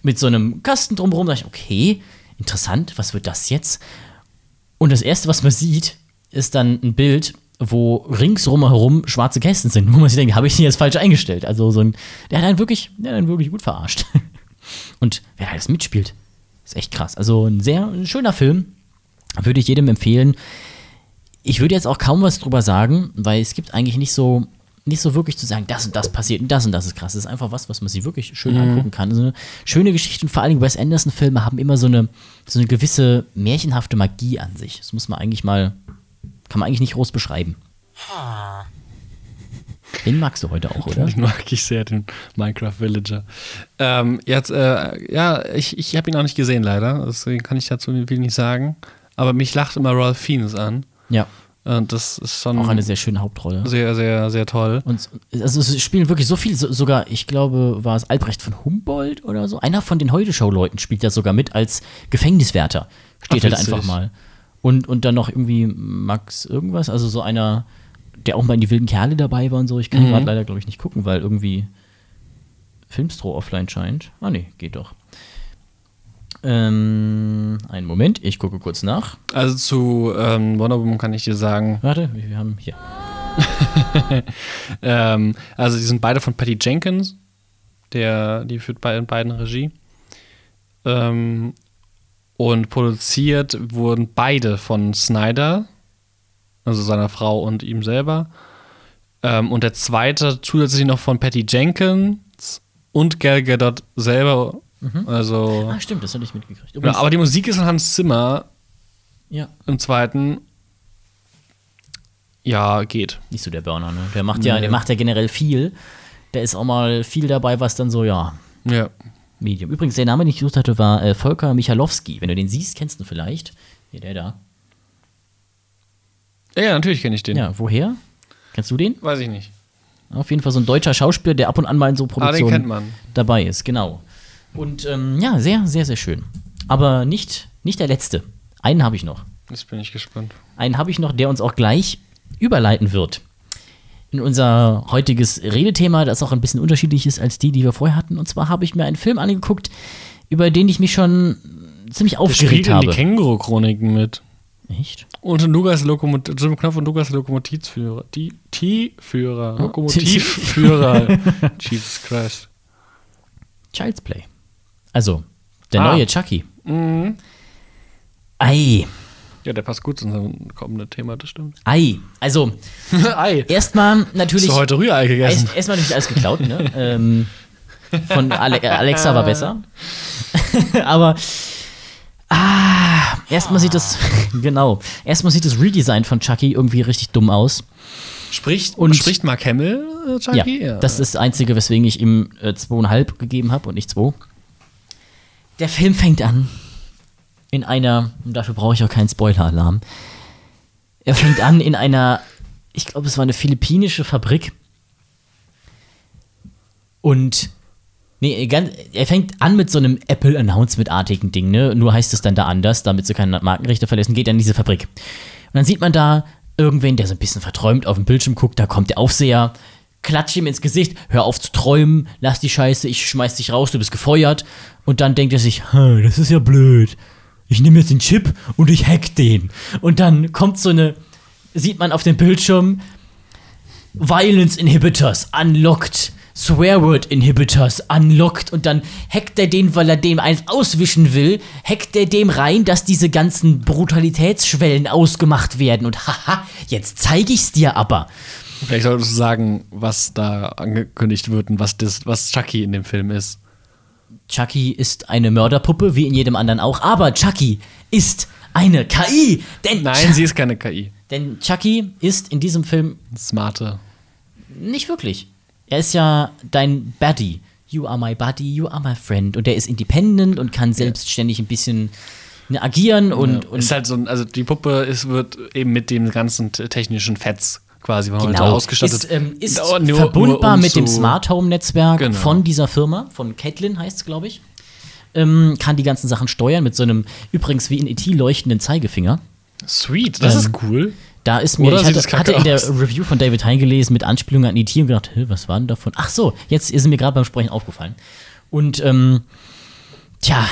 Speaker 2: Mit so einem Kasten drumherum. Da ich, okay, interessant, was wird das jetzt? Und das erste, was man sieht, ist dann ein Bild, wo ringsrum herum schwarze Kästen sind, wo man sich denkt, habe ich die jetzt falsch eingestellt? Also so ein, der hat einen wirklich, der hat einen wirklich gut verarscht. Und wer alles mitspielt, ist echt krass. Also ein sehr schöner Film, würde ich jedem empfehlen. Ich würde jetzt auch kaum was drüber sagen, weil es gibt eigentlich nicht so, nicht so wirklich zu sagen, das und das passiert und das und das ist krass. Das ist einfach was, was man sich wirklich schön angucken kann. So eine schöne Geschichte und vor allem Wes Anderson-Filme haben immer so eine, so eine gewisse märchenhafte Magie an sich. Das muss man eigentlich mal, kann man eigentlich nicht groß beschreiben. Den magst du heute auch, oder?
Speaker 1: Den mag ich sehr, den Minecraft Villager. Ähm, jetzt, äh, ja, ich, ich habe ihn auch nicht gesehen, leider. Deswegen kann ich dazu viel nicht sagen. Aber mich lacht immer Ralph Fiennes an.
Speaker 2: Ja,
Speaker 1: das ist schon
Speaker 2: auch eine sehr schöne Hauptrolle.
Speaker 1: sehr, sehr, sehr toll.
Speaker 2: Und also es spielen wirklich so viel, so, sogar, ich glaube, war es Albrecht von Humboldt oder so. Einer von den Heute-Show-Leuten spielt ja sogar mit als Gefängniswärter. Steht
Speaker 1: Ach,
Speaker 2: halt einfach mal. Und, und dann noch irgendwie Max irgendwas, also so einer, der auch mal in die wilden Kerle dabei war und so. Ich kann
Speaker 1: Mhm.
Speaker 2: gerade leider, glaube ich, nicht gucken, weil irgendwie Filmstro offline scheint. Ah, nee, geht doch. Ähm, einen Moment, ich gucke kurz nach.
Speaker 1: Also zu ähm, Wonder Woman kann ich dir sagen,
Speaker 2: Warte, wir haben hier.
Speaker 1: ähm, also die sind beide von Patty Jenkins, der, die führt bei beiden Regie. Ähm, und produziert wurden beide von Snyder, also seiner Frau und ihm selber. Ähm, und der zweite zusätzlich noch von Patty Jenkins und Gal Gadot selber. Also,
Speaker 2: Ah, stimmt, das hatte ich mitgekriegt.
Speaker 1: ja,
Speaker 2: Übrigens,
Speaker 1: aber die Musik ist von Hans Zimmer
Speaker 2: ja,
Speaker 1: im zweiten. Ja, geht.
Speaker 2: nicht so der Burner, ne? Der macht ja,
Speaker 1: Nee.
Speaker 2: der macht ja generell viel. Da ist auch mal viel dabei, was dann so, ja,
Speaker 1: Ja.
Speaker 2: Medium. Übrigens, der Name, den ich gesucht hatte, war äh, Volker Michalowski. Wenn du den siehst, kennst du ihn vielleicht. Hier, der da.
Speaker 1: Ja, ja natürlich kenne ich den.
Speaker 2: Ja, woher? Kennst du den?
Speaker 1: Weiß ich nicht.
Speaker 2: Auf jeden Fall so ein deutscher Schauspieler, der ab und an mal in so
Speaker 1: Ah,
Speaker 2: Produktionen
Speaker 1: man.
Speaker 2: dabei ist, genau. Und ähm, ja, sehr, sehr, sehr schön. Aber nicht, nicht der letzte. Einen habe ich noch.
Speaker 1: Jetzt bin ich gespannt.
Speaker 2: Einen habe ich noch, der uns auch gleich überleiten wird. In unser heutiges Redethema, das auch ein bisschen unterschiedlich ist als die, die wir vorher hatten. Und zwar habe ich mir einen Film angeguckt, über den ich mich schon ziemlich aufgeregt
Speaker 1: in die
Speaker 2: habe.
Speaker 1: Känguru-Chroniken mit.
Speaker 2: Echt?
Speaker 1: Und Lukas Lokomot Jim Knopf und Lukas Lokomotivführer. Die T-Führer. Lokomotivführer. Jesus Christ.
Speaker 2: Child's Play. Also, der
Speaker 1: Ah.
Speaker 2: neue Chucky.
Speaker 1: Mhm.
Speaker 2: Ei,
Speaker 1: Ja, der passt gut zu unserem kommenden Thema, das stimmt.
Speaker 2: Ei. Also,
Speaker 1: Ei.
Speaker 2: erstmal natürlich.
Speaker 1: Hast du heute Rührei gegessen?
Speaker 2: Erst- Erstmal natürlich alles geklaut, ne? ähm, von Ale Alexa war besser. Aber ah, erstmal sieht das genau. Erstmal sieht das Redesign von Chucky irgendwie richtig dumm aus.
Speaker 1: Spricht,
Speaker 2: Und-
Speaker 1: spricht Mark Hamill, äh, Chucky?
Speaker 2: Ja, das ist das Einzige, weswegen ich ihm äh, zweieinhalb gegeben habe und nicht zwei. Der Film fängt an in einer, und dafür brauche ich auch keinen Spoiler-Alarm. Er fängt an in einer, ich glaube, es war eine philippinische Fabrik. Und, nee, er fängt an mit so einem Apple-Announcement-artigen Ding, ne? Nur heißt es dann da anders, damit sie keine Markenrechte verlassen, geht er in diese Fabrik. Und dann sieht man da irgendwen, der so ein bisschen verträumt auf dem Bildschirm guckt, da kommt der Aufseher, klatscht ihm ins Gesicht, hör auf zu träumen, lass die Scheiße, ich schmeiß dich raus, du bist gefeuert. Und dann denkt er sich, "Hm, das ist ja blöd. Ich nehme jetzt den Chip und ich hack den. Und dann kommt so eine, sieht man auf dem Bildschirm, Violence Inhibitors unlocked. Swearword Inhibitors unlocked und dann hackt er den, weil er dem eins auswischen will, hackt er dem rein, dass diese ganzen Brutalitätsschwellen ausgemacht werden und haha, jetzt zeige ich's dir aber.
Speaker 1: Vielleicht solltest du sagen, was da angekündigt wird und was, das, was Chucky in dem Film ist.
Speaker 2: Chucky ist eine Mörderpuppe, wie in jedem anderen auch, aber Chucky ist eine KI. Denn
Speaker 1: Nein, sie ist keine KI.
Speaker 2: Denn Chucky ist in diesem Film
Speaker 1: Smarte.
Speaker 2: nicht wirklich. Er ist ja dein Buddy. You are my buddy, you are my friend. Und er ist independent und kann selbstständig ein bisschen ne, agieren und,
Speaker 1: ja.
Speaker 2: und
Speaker 1: ist halt so ein, also die Puppe ist, wird eben mit dem ganzen technischen Fetz quasi von heute
Speaker 2: genau,
Speaker 1: ausgestattet.
Speaker 2: ist, ähm, ist
Speaker 1: Nur- nur-
Speaker 2: verbundbar
Speaker 1: nur um
Speaker 2: mit dem Smart Home Netzwerk
Speaker 1: Genau.
Speaker 2: von dieser Firma, von Catlin heißt es, glaube ich. Ähm, kann die ganzen Sachen steuern mit so einem übrigens wie in ET leuchtenden Zeigefinger.
Speaker 1: Sweet, das
Speaker 2: Ähm,
Speaker 1: ist cool.
Speaker 2: Da ist mir,
Speaker 1: Oder
Speaker 2: ich hatte, hatte in der? Review von David Hein gelesen mit Anspielungen an ET und gedacht, was war denn davon? Ach so, jetzt ist mir gerade beim Sprechen aufgefallen. Und, ähm, tja,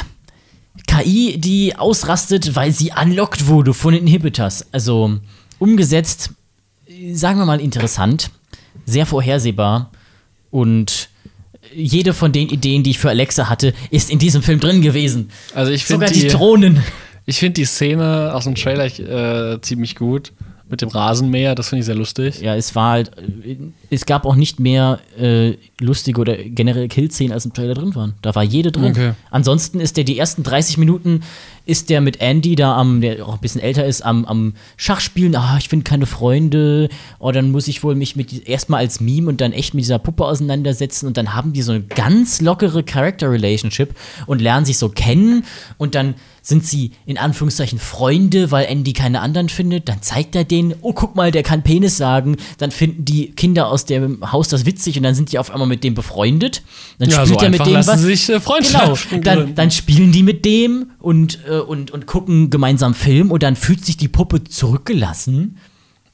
Speaker 2: KI, die ausrastet, weil sie unlocked wurde von den Inhibitors. Also umgesetzt, sagen wir mal interessant, sehr vorhersehbar und jede von den Ideen, die ich für Alexa hatte, ist in diesem Film drin gewesen.
Speaker 1: Also ich finde
Speaker 2: Sogar die,
Speaker 1: die,
Speaker 2: Drohnen.
Speaker 1: ich find die Szene aus dem Trailer äh, ziemlich gut. Mit dem Rasenmäher, das finde ich sehr lustig.
Speaker 2: Ja, es war halt, es gab auch nicht mehr äh, lustige oder generell Kill-Szenen, als im Trailer drin waren. Da war jede drin.
Speaker 1: Okay.
Speaker 2: Ansonsten ist der die ersten 30 Minuten, ist der mit Andy da am, der auch ein bisschen älter ist, am, am Schach spielen. Ah, ich finde keine Freunde. Oh, dann muss ich wohl mich mit erstmal als Meme und dann echt mit dieser Puppe auseinandersetzen und dann haben die so eine ganz lockere Character-Relationship und lernen sich so kennen und dann sind sie in Anführungszeichen Freunde, weil Andy keine anderen findet. Dann zeigt er denen, oh, guck mal, der kann Penis sagen. Dann finden die Kinder aus dem Haus das witzig und dann sind die auf einmal mit dem befreundet. Dann
Speaker 1: Ja,
Speaker 2: spielt
Speaker 1: so
Speaker 2: er mit dem was.
Speaker 1: sie sich, äh,
Speaker 2: genau, dann, dann spielen die mit dem und, äh, und, und gucken gemeinsam Film und dann fühlt sich die Puppe zurückgelassen.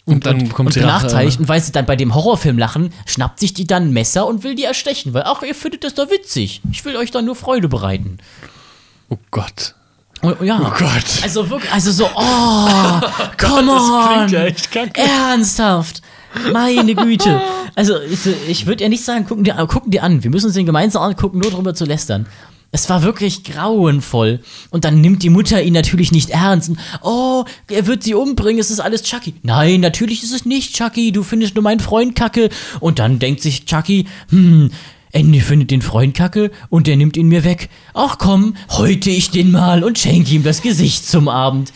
Speaker 1: Und dann
Speaker 2: und,
Speaker 1: kommt
Speaker 2: und
Speaker 1: Rache.
Speaker 2: benachteiligt. Und weil sie dann bei dem Horrorfilm lachen, schnappt sich die dann ein Messer und will die erstechen, weil, ach, ihr findet das doch witzig. Ich will euch da nur Freude bereiten.
Speaker 1: Oh Gott.
Speaker 2: Oh, ja.
Speaker 1: Oh Gott.
Speaker 2: Also wirklich, also so, oh, come
Speaker 1: das
Speaker 2: on.
Speaker 1: klingt ja echt kacke.
Speaker 2: Ernsthaft. Meine Güte. Also, ich, ich würde ja nicht sagen, gucken die, gucken die an. Wir müssen uns den gemeinsam angucken, nur drüber zu lästern. Es war wirklich grauenvoll. Und dann nimmt die Mutter ihn natürlich nicht ernst. Und, oh, er wird sie umbringen, es ist alles Chucky. Nein, natürlich ist es nicht Chucky, du findest nur meinen Freund kacke. Und dann denkt sich Chucky, hm, Andy findet den Freund kacke und der nimmt ihn mir weg. Ach komm, häute ich den mal und schenke ihm das Gesicht zum Abend.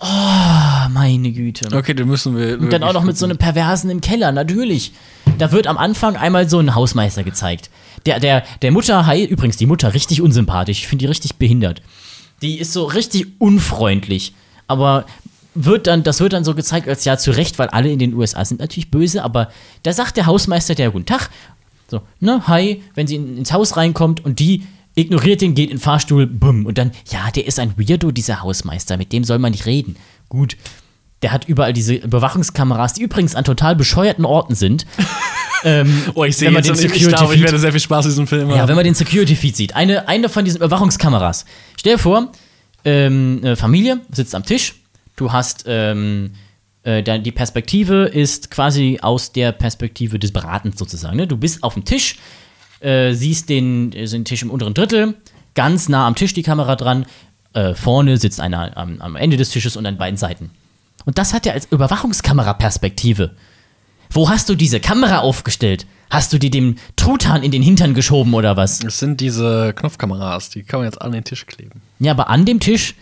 Speaker 2: Oh, meine Güte.
Speaker 1: Okay, dann müssen wir.
Speaker 2: Und dann auch noch mit so einem Perversen im Keller, natürlich. Da wird am Anfang einmal so ein Hausmeister gezeigt. Der, der, der Mutter, hi, übrigens, die Mutter richtig unsympathisch. Ich finde die richtig behindert. Die ist so richtig unfreundlich. Aber wird dann, das wird dann so gezeigt als ja zu Recht, weil alle in den USA sind natürlich böse, aber da sagt der Hausmeister der Guten Tag. So, ne, hi, wenn sie in, ins Haus reinkommt und die ignoriert den, geht in den Fahrstuhl, bumm. Und dann, ja, der ist ein Weirdo, dieser Hausmeister, mit dem soll man nicht reden. Gut. Der hat überall diese Überwachungskameras, die übrigens an total bescheuerten Orten sind. ähm,
Speaker 1: Oh, ich sehe jetzt,
Speaker 2: den
Speaker 1: und ich, ich glaube, ich werde sehr viel Spaß in diesem Film
Speaker 2: ja,
Speaker 1: haben.
Speaker 2: wenn man den Security-Feed sieht. Eine, eine von diesen Überwachungskameras. Stell dir vor, ähm, eine Familie sitzt am Tisch. Du hast ähm, äh, die Perspektive ist quasi aus der Perspektive des Beratens sozusagen. Ne? Du bist auf dem Tisch, äh, siehst den, äh, den Tisch im unteren Drittel, ganz nah am Tisch die Kamera dran. Äh, vorne sitzt einer am, am Ende des Tisches und an beiden Seiten. Und das hat er als Überwachungskameraperspektive. Wo hast du diese Kamera aufgestellt? Hast du die dem Truthahn in den Hintern geschoben oder was?
Speaker 1: Das sind diese Knopfkameras, die kann man jetzt an den Tisch kleben.
Speaker 2: Ja, aber an dem Tisch,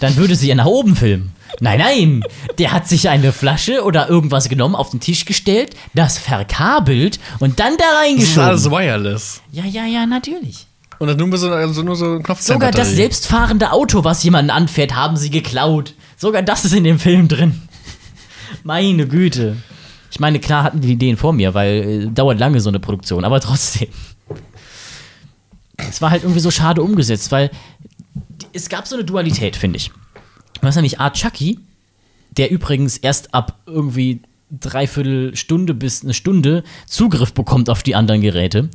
Speaker 2: dann würde sie ja nach oben filmen. Nein, nein, der hat sich eine Flasche oder irgendwas genommen, auf den Tisch gestellt, das verkabelt und dann da
Speaker 1: Das ist alles
Speaker 2: reingeschoben.
Speaker 1: wireless.
Speaker 2: Ja, ja, ja, natürlich.
Speaker 1: Und dann nur so, also nur so ein Knopf
Speaker 2: Sogar das selbstfahrende Auto, was jemanden anfährt, haben sie geklaut. Sogar das ist in dem Film drin. Meine Güte. Ich meine, klar hatten die Ideen vor mir, weil äh, dauert lange so eine Produktion, aber trotzdem. Es war halt irgendwie so schade umgesetzt, weil es gab so eine Dualität, finde ich. Du hast nämlich Art Chucky, der übrigens erst ab irgendwie dreiviertel Stunde bis eine Stunde Zugriff bekommt auf die anderen Geräte.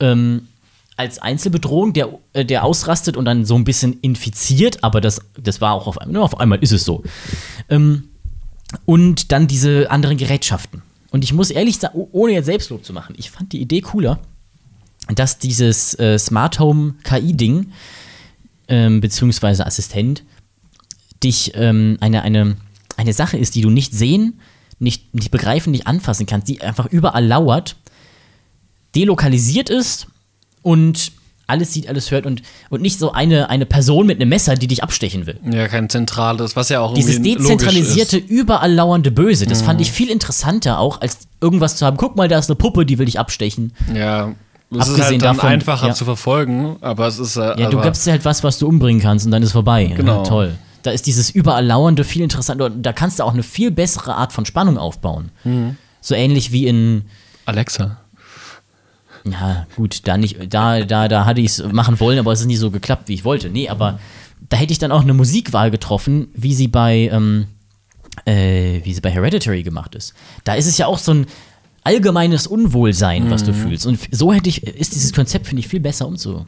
Speaker 2: Ähm, als Einzelbedrohung, der, äh, der ausrastet und dann so ein bisschen infiziert, aber das, das war auch auf einmal, nur auf einmal ist es so. Ähm, und dann diese anderen Gerätschaften. Und ich muss ehrlich sagen, oh- ohne jetzt Selbstlob zu machen, ich fand die Idee cooler, dass dieses äh, Smart Home KI-Ding, ähm, beziehungsweise Assistent, dich ähm, eine, eine, eine Sache ist, die du nicht sehen, nicht, nicht begreifen, nicht anfassen kannst, die einfach überall lauert, delokalisiert ist und alles sieht, alles hört und, und nicht so eine, eine Person mit einem Messer, die dich abstechen will.
Speaker 1: Ja, kein zentrales, was ja auch
Speaker 2: Dieses dezentralisierte, überall lauernde Böse, das
Speaker 1: Mhm.
Speaker 2: fand ich viel interessanter auch, als irgendwas zu haben. Guck mal, da ist eine Puppe, die will dich abstechen.
Speaker 1: Ja, es ist
Speaker 2: Abgesehen
Speaker 1: halt dann
Speaker 2: davon,
Speaker 1: einfacher
Speaker 2: ja.
Speaker 1: zu verfolgen, aber es ist äh,
Speaker 2: Ja, du gibst dir halt was, was du umbringen kannst und dann ist vorbei.
Speaker 1: Genau.
Speaker 2: Ja, toll. Da ist dieses überall lauernde viel interessanter und da kannst du auch eine viel bessere Art von Spannung aufbauen.
Speaker 1: Mhm.
Speaker 2: So ähnlich wie in
Speaker 1: Alexa.
Speaker 2: Ja, gut, da nicht, da, da, da hatte ich es machen wollen, aber es ist nicht so geklappt, wie ich wollte. Nee, aber da hätte ich dann auch eine Musikwahl getroffen, wie sie bei, ähm, äh, wie sie bei Hereditary gemacht ist. Da ist es ja auch so ein allgemeines Unwohlsein, was du fühlst. Und so hätte ich, ist dieses Konzept, finde ich, viel besser umzu,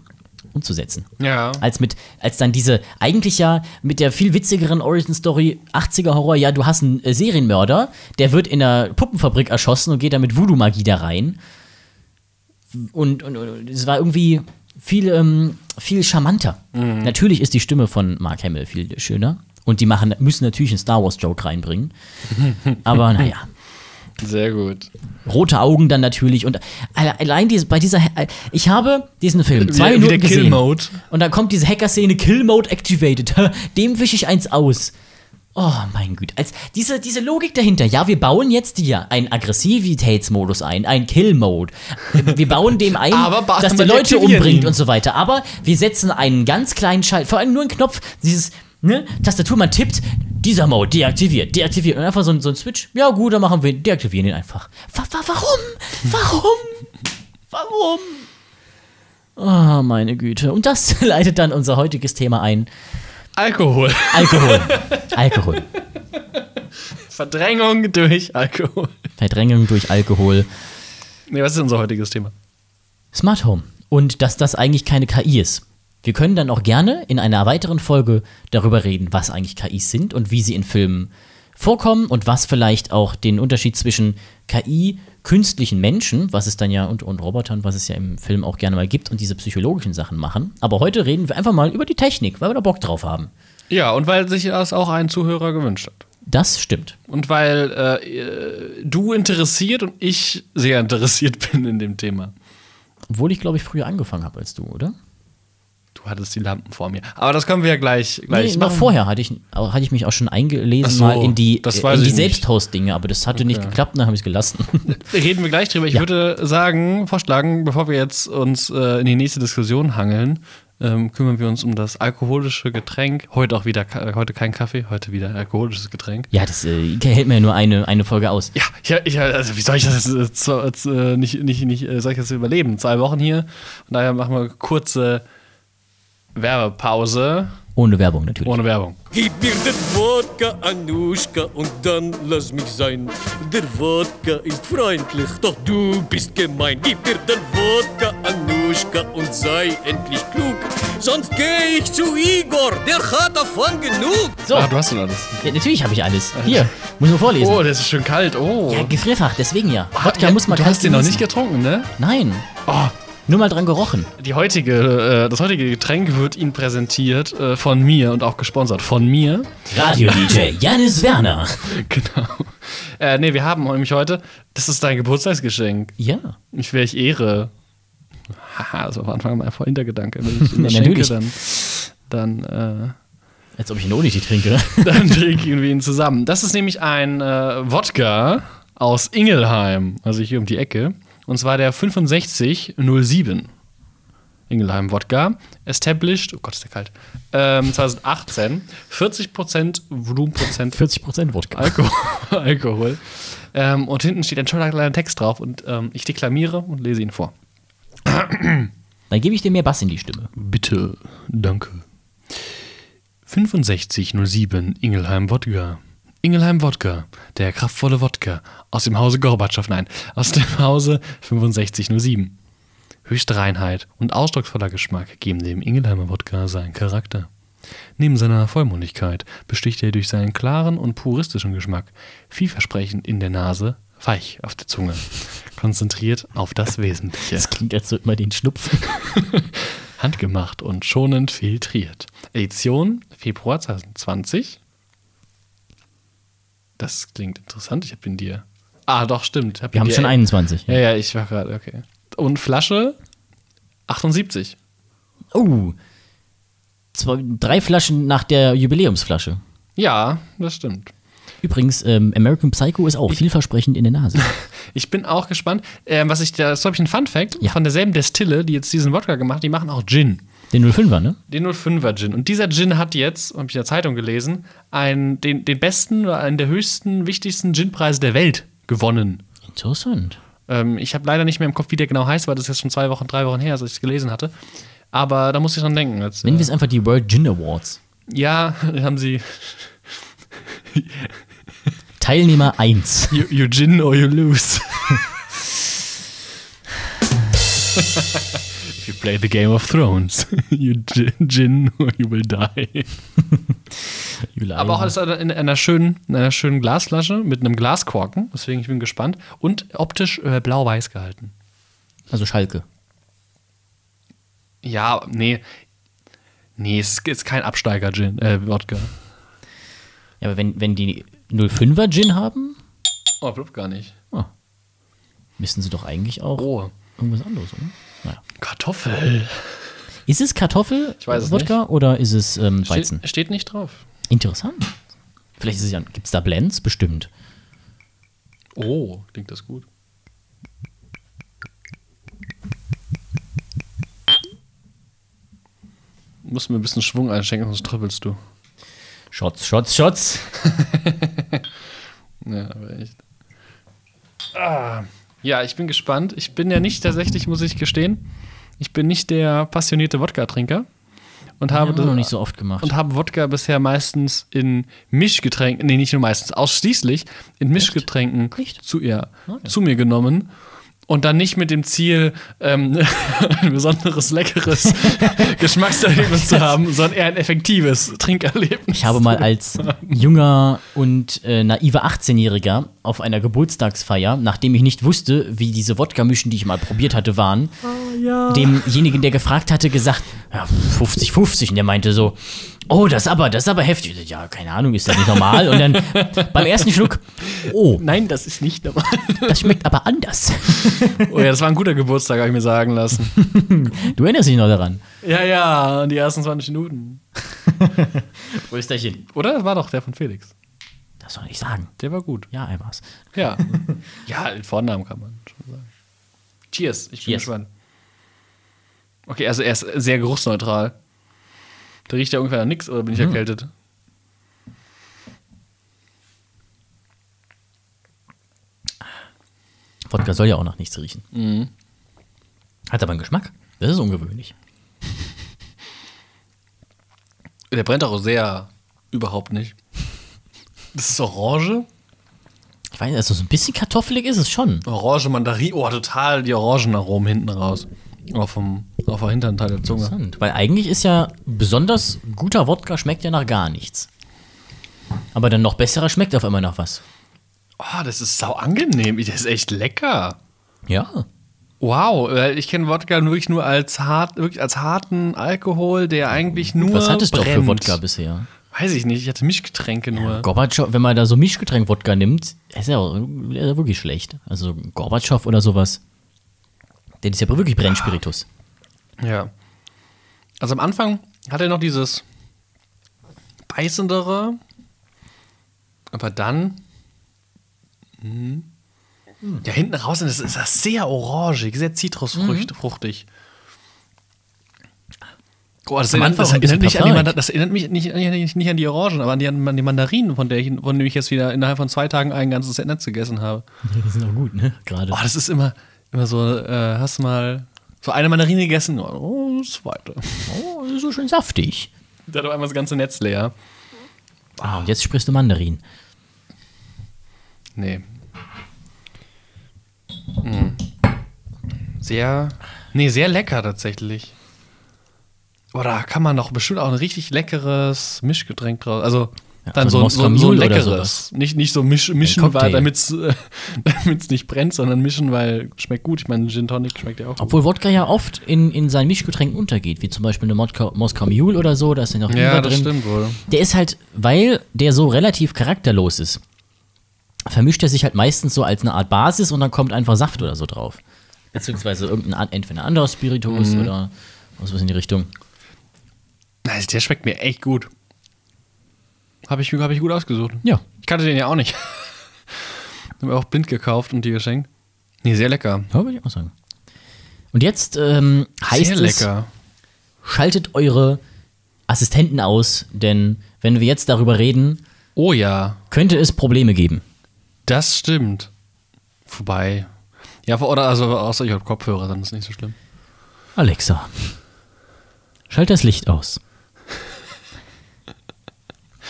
Speaker 2: umzusetzen.
Speaker 1: Ja.
Speaker 2: Als mit, als dann diese, eigentlich ja mit der viel witzigeren Origin-Story 80er Horror, ja, du hast einen äh, Serienmörder, der wird in einer Puppenfabrik erschossen und geht dann mit Voodoo-Magie da rein. Und, und, und es war irgendwie viel, ähm, viel charmanter. Natürlich ist die Stimme von Mark Hamill viel schöner. Und die machen, müssen natürlich einen Star Wars-Joke reinbringen. Aber naja.
Speaker 1: Sehr gut.
Speaker 2: Rote Augen dann natürlich. Und alle- allein diese, bei dieser. Ich habe diesen Film zwei
Speaker 1: Wie- wie
Speaker 2: Minuten
Speaker 1: der
Speaker 2: gesehen.
Speaker 1: Kill-Mode.
Speaker 2: Und dann kommt diese Hacker-Szene, Kill Mode activated. Dem wische ich eins aus. Oh mein Gott. Als diese, diese Logik dahinter. Ja, wir bauen jetzt hier einen Aggressivitätsmodus ein, einen Kill-Mode. Wir bauen dem ein, dass der Leute umbringt
Speaker 1: ihn.
Speaker 2: und so weiter. Aber wir setzen einen ganz kleinen Schalt, vor allem nur einen Knopf, dieses, ne, Tastatur, man tippt, dieser Mode deaktiviert, deaktiviert. Und einfach so ein, so ein Switch. Ja, gut, dann machen wir, deaktivieren ihn einfach. Wa wa warum? Warum? Warum? Oh, meine Güte. Und das leitet dann unser heutiges Thema ein.
Speaker 1: Alkohol.
Speaker 2: Alkohol. Alkohol.
Speaker 1: Verdrängung durch Alkohol.
Speaker 2: Verdrängung durch Alkohol.
Speaker 1: Nee, was ist unser heutiges Thema?
Speaker 2: Smart Home. Und dass das eigentlich keine KI ist. Wir können dann auch gerne in einer weiteren Folge darüber reden, was eigentlich KIs sind und wie sie in Filmen vorkommen und was vielleicht auch den Unterschied zwischen KI, künstlichen Menschen, was es dann ja und, und Robotern, was es ja im Film auch gerne mal gibt und diese psychologischen Sachen machen. Aber heute reden wir einfach mal über die Technik, weil wir da Bock drauf haben.
Speaker 1: Ja, und weil sich das auch ein Zuhörer gewünscht hat.
Speaker 2: Das stimmt.
Speaker 1: Und weil äh, du interessiert und ich sehr interessiert bin in dem Thema.
Speaker 2: Obwohl ich, glaube ich, früher angefangen habe als du, oder?
Speaker 1: Du hattest die Lampen vor mir. Aber das können wir ja gleich, gleich
Speaker 2: Nee, noch
Speaker 1: machen.
Speaker 2: vorher hatte ich, auch- hatte ich mich auch schon eingelesen
Speaker 1: so,
Speaker 2: mal in die, äh, in die. Selbsthost-Dinge, aber das hatte nicht geklappt dann habe ich es gelassen.
Speaker 1: Reden wir gleich drüber. Ich
Speaker 2: Ja.
Speaker 1: würde sagen, vorschlagen, bevor wir jetzt uns äh, in die nächste Diskussion hangeln, ähm, kümmern wir uns um das alkoholische Getränk. Heute auch wieder, heute kein Kaffee, heute wieder alkoholisches Getränk.
Speaker 2: ja, das äh, hält mir ja nur eine, eine Folge aus.
Speaker 1: Ja, ich, ich, also wie soll ich das jetzt, äh, äh, nicht, nicht, nicht äh, soll ich das überleben? Zwei Wochen hier. Und daher machen wir kurze Werbepause
Speaker 2: Ohne Werbung natürlich.
Speaker 1: ohne Werbung.
Speaker 3: Gib mir den Wodka, Anuschka, und dann lass mich sein. Der Wodka ist freundlich, doch du bist gemein. Gib mir den Wodka, Anuschka, und sei endlich klug. Sonst geh ich zu Igor, der hat davon genug.
Speaker 2: So,
Speaker 1: Ah, du hast schon alles.
Speaker 2: ja, natürlich habe ich alles. Hier, muss man vorlesen.
Speaker 1: Oh, das ist schön kalt. Oh.
Speaker 2: Ja, Gefrierfach, deswegen ja. Wodka
Speaker 1: Ja,
Speaker 2: muss man
Speaker 1: du
Speaker 2: kalt
Speaker 1: hast den noch nicht getrunken, ne?
Speaker 2: Nein,
Speaker 1: Oh,
Speaker 2: nur mal dran gerochen.
Speaker 1: Die heutige, äh, das heutige Getränk wird Ihnen präsentiert äh, von mir und auch gesponsert von mir.
Speaker 2: Radio-DJ Janis Werner.
Speaker 1: Genau. Äh, nee, wir haben nämlich heute, das ist dein Geburtstagsgeschenk.
Speaker 2: Ja.
Speaker 1: Ich wäre ich Ehre. Haha, das war am Anfang mein Hintergedanke. Wenn ich
Speaker 2: Ja,
Speaker 1: schenke,
Speaker 2: natürlich.
Speaker 1: dann, dann,
Speaker 2: Als ob ich einen Honigtee trinke.
Speaker 1: äh, dann trinken wir ihn zusammen. Das ist nämlich ein äh, Wodka aus Ingelheim, also hier um die Ecke. Und zwar der 6507. Ingelheim Wodka. Established, oh Gott, ist der kalt. Ähm, 2018. 40% Volumenprozent
Speaker 2: 40% Wodka.
Speaker 1: Alkohol. Alkohol. Ähm, und hinten steht ein schöner kleiner Text drauf und ähm, ich deklamiere und lese ihn vor.
Speaker 2: Dann gebe ich dir mehr Bass in die Stimme.
Speaker 1: Bitte, danke. 6507 Ingelheim Wodka. Ingelheim Wodka, der kraftvolle Wodka aus dem Hause Gorbatschow, nein, aus dem Hause 6507. Höchste Reinheit und ausdrucksvoller Geschmack geben dem Ingelheimer Wodka seinen Charakter. Neben seiner Vollmundigkeit besticht er durch seinen klaren und puristischen Geschmack, vielversprechend in der Nase, weich auf der Zunge, konzentriert auf das Wesentliche.
Speaker 2: Das klingt, als würde man den schnupfen.
Speaker 1: Handgemacht und schonend filtriert. Edition Februar 2020. Das klingt interessant. Ich habe in dir. Ah, doch, stimmt. Hab
Speaker 2: Wir haben schon 21.
Speaker 1: Ja, ja, ich war gerade, okay. Und Flasche 78.
Speaker 2: Oh. Zwei, drei Flaschen nach der Jubiläumsflasche.
Speaker 1: Ja, das stimmt.
Speaker 2: Übrigens, ähm, American Psycho ist auch vielversprechend in der Nase.
Speaker 1: Ich bin auch gespannt. Ähm, was ich, da- das habe ich ein Fun Fact
Speaker 2: Ja.
Speaker 1: von derselben Destille, die jetzt diesen Wodka gemacht, die machen auch Gin.
Speaker 2: Den 05er, ne?
Speaker 1: Den 05er Gin. Und dieser Gin hat jetzt, habe ich in der Zeitung gelesen, einen, den, den besten oder einen der höchsten, wichtigsten Ginpreise der Welt gewonnen.
Speaker 2: Interessant.
Speaker 1: Ähm, ich habe leider nicht mehr im Kopf, wie der genau heißt, weil das jetzt schon zwei Wochen, drei Wochen her ist, als ich es gelesen hatte. Aber da muss ich dran denken. Als,
Speaker 2: Nennen wir
Speaker 1: äh,
Speaker 2: es einfach die World Gin Awards.
Speaker 1: ja, haben sie
Speaker 2: Teilnehmer 1.
Speaker 1: you, you gin or you lose. Play the Game of Thrones, you or you will die. Aber auch alles in einer schönen, in einer schönen Glasflasche mit einem Glaskorken. Deswegen ich bin gespannt. Und optisch äh, blau-weiß gehalten.
Speaker 2: Also Schalke.
Speaker 1: Ja, nee. Nee, es ist kein Absteiger-Gin, äh, Wodka.
Speaker 2: Ja, aber wenn, wenn die 05er Gin haben,
Speaker 1: Oh, blub gar nicht.
Speaker 2: müssten sie doch eigentlich auch
Speaker 1: Oh,
Speaker 2: irgendwas anderes, oder? Naja.
Speaker 1: Kartoffel.
Speaker 2: Ist es Kartoffel,
Speaker 1: Ich weiß es
Speaker 2: Wodka oder ist es ähm, Weizen?
Speaker 1: Steht, steht nicht drauf.
Speaker 2: Interessant. Vielleicht ist es ja, gibt es da Blends? Bestimmt.
Speaker 1: Oh, klingt das gut. Muss mir ein bisschen Schwung einschenken, sonst trippelst du.
Speaker 2: Shots, Shots, Shots.
Speaker 1: Ja, aber echt. Ah. Ja, ich bin gespannt. Ich bin ja nicht tatsächlich, muss ich gestehen, ich bin nicht der passionierte Wodka-Trinker. Und habe,
Speaker 2: wir noch nicht so oft gemacht.
Speaker 1: und habe Wodka bisher meistens in Mischgetränken, nee, nicht nur meistens, ausschließlich in Mischgetränken
Speaker 2: Echt?
Speaker 1: zu, ja,
Speaker 2: Okay.
Speaker 1: zu mir genommen. Und dann nicht mit dem Ziel, ähm, ein besonderes, leckeres Geschmackserlebnis zu haben, sondern eher ein effektives Trinkerlebnis.
Speaker 2: Ich habe mal als junger und äh, naiver 18-Jähriger auf einer Geburtstagsfeier, nachdem ich nicht wusste, wie diese Wodka-Mischen, die ich mal probiert hatte, waren, demjenigen, der gefragt hatte, gesagt, ja, 50-50. Und der meinte so, oh, das ist aber, das ist aber heftig. Ja, keine Ahnung, ist das nicht normal? Und dann beim ersten Schluck, oh,
Speaker 1: Nein, das ist nicht normal.
Speaker 2: das schmeckt aber anders.
Speaker 1: Oh ja, das war ein guter Geburtstag, habe ich mir sagen lassen.
Speaker 2: Du erinnerst dich noch daran.
Speaker 1: Ja, ja, die ersten 20 Minuten.
Speaker 2: Prösterchen.
Speaker 1: Oder? Das war doch der von Felix.
Speaker 2: Das soll ich sagen.
Speaker 1: Der war gut.
Speaker 2: Ja, er war's.
Speaker 1: Ja. ja, den Vornamen kann man schon sagen. Cheers, ich bin
Speaker 2: Cheers.
Speaker 1: gespannt. Okay, also er ist sehr geruchsneutral. Da riecht ja ungefähr nach nix oder bin ich erkältet?
Speaker 2: Wodka soll ja auch nach nichts riechen. Hat aber einen Geschmack. Das ist ungewöhnlich.
Speaker 1: Der brennt auch sehr überhaupt nicht. Das ist Orange.
Speaker 2: Ich weiß, also so ein bisschen kartoffelig ist es schon.
Speaker 1: Orange, Mandarin. Oh, total die Orangenaromen hinten raus. Auf dem, auf der hinteren Teil der Zunge.
Speaker 2: Interessant. Weil eigentlich ist ja besonders guter Wodka schmeckt ja nach gar nichts. Aber dann noch besserer schmeckt auf einmal nach was.
Speaker 1: Oh, das ist sau angenehm. Das ist echt lecker.
Speaker 2: Ja.
Speaker 1: Wow, ich kenne Wodka wirklich nur als hart, wirklich als harten Alkohol, der eigentlich nur
Speaker 2: Was hattest du auch für
Speaker 1: brennt.
Speaker 2: Wodka bisher?
Speaker 1: Weiß ich nicht, ich hatte Mischgetränke nur.
Speaker 2: Gorbatschow, wenn man da so Mischgetränk-Wodka nimmt, ja, ist ja wirklich schlecht. Also Gorbatschow oder sowas. Der ist ja wirklich Brennspiritus.
Speaker 1: Ja. Also am Anfang hat er noch dieses beißendere, aber dann mhm. ja hinten raus ist ist das sehr orangig, sehr zitrusfruchtig. Oh, das,
Speaker 2: Am
Speaker 1: erinnert,
Speaker 2: Anfang
Speaker 1: das, erinnert mich an die,
Speaker 2: parfümig.
Speaker 1: Manda- das erinnert mich nicht, nicht, nicht an die Orangen, aber an die, an die Mandarinen, von, der ich, von denen ich jetzt wieder innerhalb von zwei Tagen ein ganzes Netz gegessen habe.
Speaker 2: Die sind auch gut, ne? Gerade.
Speaker 1: Oh, das ist immer, immer so, äh, hast du mal so eine Mandarine gegessen? Oh, zweite.
Speaker 2: Oh, das ist so schön saftig.
Speaker 1: Der hat auf einmal das ganze Netz leer.
Speaker 2: Ah, und jetzt sprichst du Mandarin.
Speaker 1: Nee. Hm. Sehr, nee, sehr lecker tatsächlich. Aber da kann man doch bestimmt auch ein richtig leckeres Mischgetränk draus. Also
Speaker 2: Ja,
Speaker 1: dann
Speaker 2: so
Speaker 1: so,
Speaker 2: ein
Speaker 1: so, so ein leckeres. Nicht, nicht so misch, mischen, weil damit es äh, nicht brennt, sondern mischen, weil schmeckt gut. Ich meine, Gin Tonic schmeckt ja auch gut.
Speaker 2: Obwohl Wodka ja oft in, in seinen Mischgetränken untergeht, wie zum Beispiel eine Moskau, Moskau Mule oder so, da ist ja noch
Speaker 1: Ja,
Speaker 2: drin.
Speaker 1: stimmt wohl.
Speaker 2: Der ist halt, weil der so relativ charakterlos ist, vermischt er sich halt meistens so als eine Art Basis und dann kommt einfach Saft oder so drauf. Beziehungsweise irgendein entweder ein anderer Spiritus
Speaker 1: Mhm.
Speaker 2: oder was in die Richtung.
Speaker 1: Also, der schmeckt mir echt gut. Habe ich, hab ich gut ausgesucht.
Speaker 2: Ja.
Speaker 1: Ich kannte den ja auch nicht. Haben wir auch blind gekauft und die geschenkt. Nee, sehr lecker.
Speaker 2: Ja, würde ich auch sagen. Und jetzt ähm, heißt
Speaker 1: sehr
Speaker 2: es,
Speaker 1: lecker.
Speaker 2: schaltet eure Assistenten aus, denn wenn wir jetzt darüber reden,
Speaker 1: Oh ja,
Speaker 2: könnte es Probleme geben.
Speaker 1: das stimmt. Vorbei. Ja, oder also außer ich habe Kopfhörer, dann ist nicht so schlimm.
Speaker 2: Alexa, schalt das Licht aus.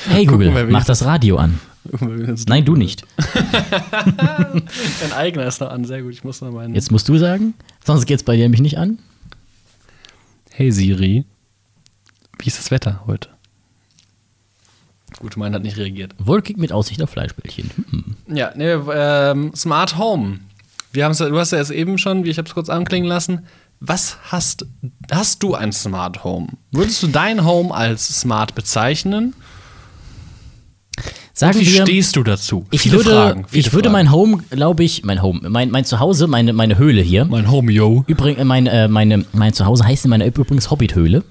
Speaker 2: Hey Google,
Speaker 1: wie
Speaker 2: mach das Radio an. Nein, du nicht.
Speaker 1: Dein eigener ist noch an, sehr gut. Ich muss noch meinen.
Speaker 2: Jetzt musst du sagen, sonst geht's bei dir nämlich nicht an.
Speaker 1: Hey Siri, wie ist das Wetter heute? Gut, mein hat nicht reagiert.
Speaker 2: Wolkig mit Aussicht auf Fleischbällchen. Hm.
Speaker 1: Ja, nee, ähm, Smart Home. Wir haben's, du hast ja jetzt eben schon, wie ich habe es kurz anklingen lassen. Was hast, hast du ein Smart Home? Würdest du dein Home als smart bezeichnen?
Speaker 2: Sagen
Speaker 1: Wie
Speaker 2: wir,
Speaker 1: stehst du dazu?
Speaker 2: ich
Speaker 1: Viele
Speaker 2: würde,
Speaker 1: Fragen,
Speaker 2: ich würde
Speaker 1: Fragen.
Speaker 2: mein Home, glaube ich, mein Home, mein, mein Zuhause, meine, meine Höhle hier.
Speaker 1: mein Home, yo.
Speaker 2: Übrigens, mein, äh, meine, mein Zuhause heißt in meiner App übrigens Hobbit-Höhle.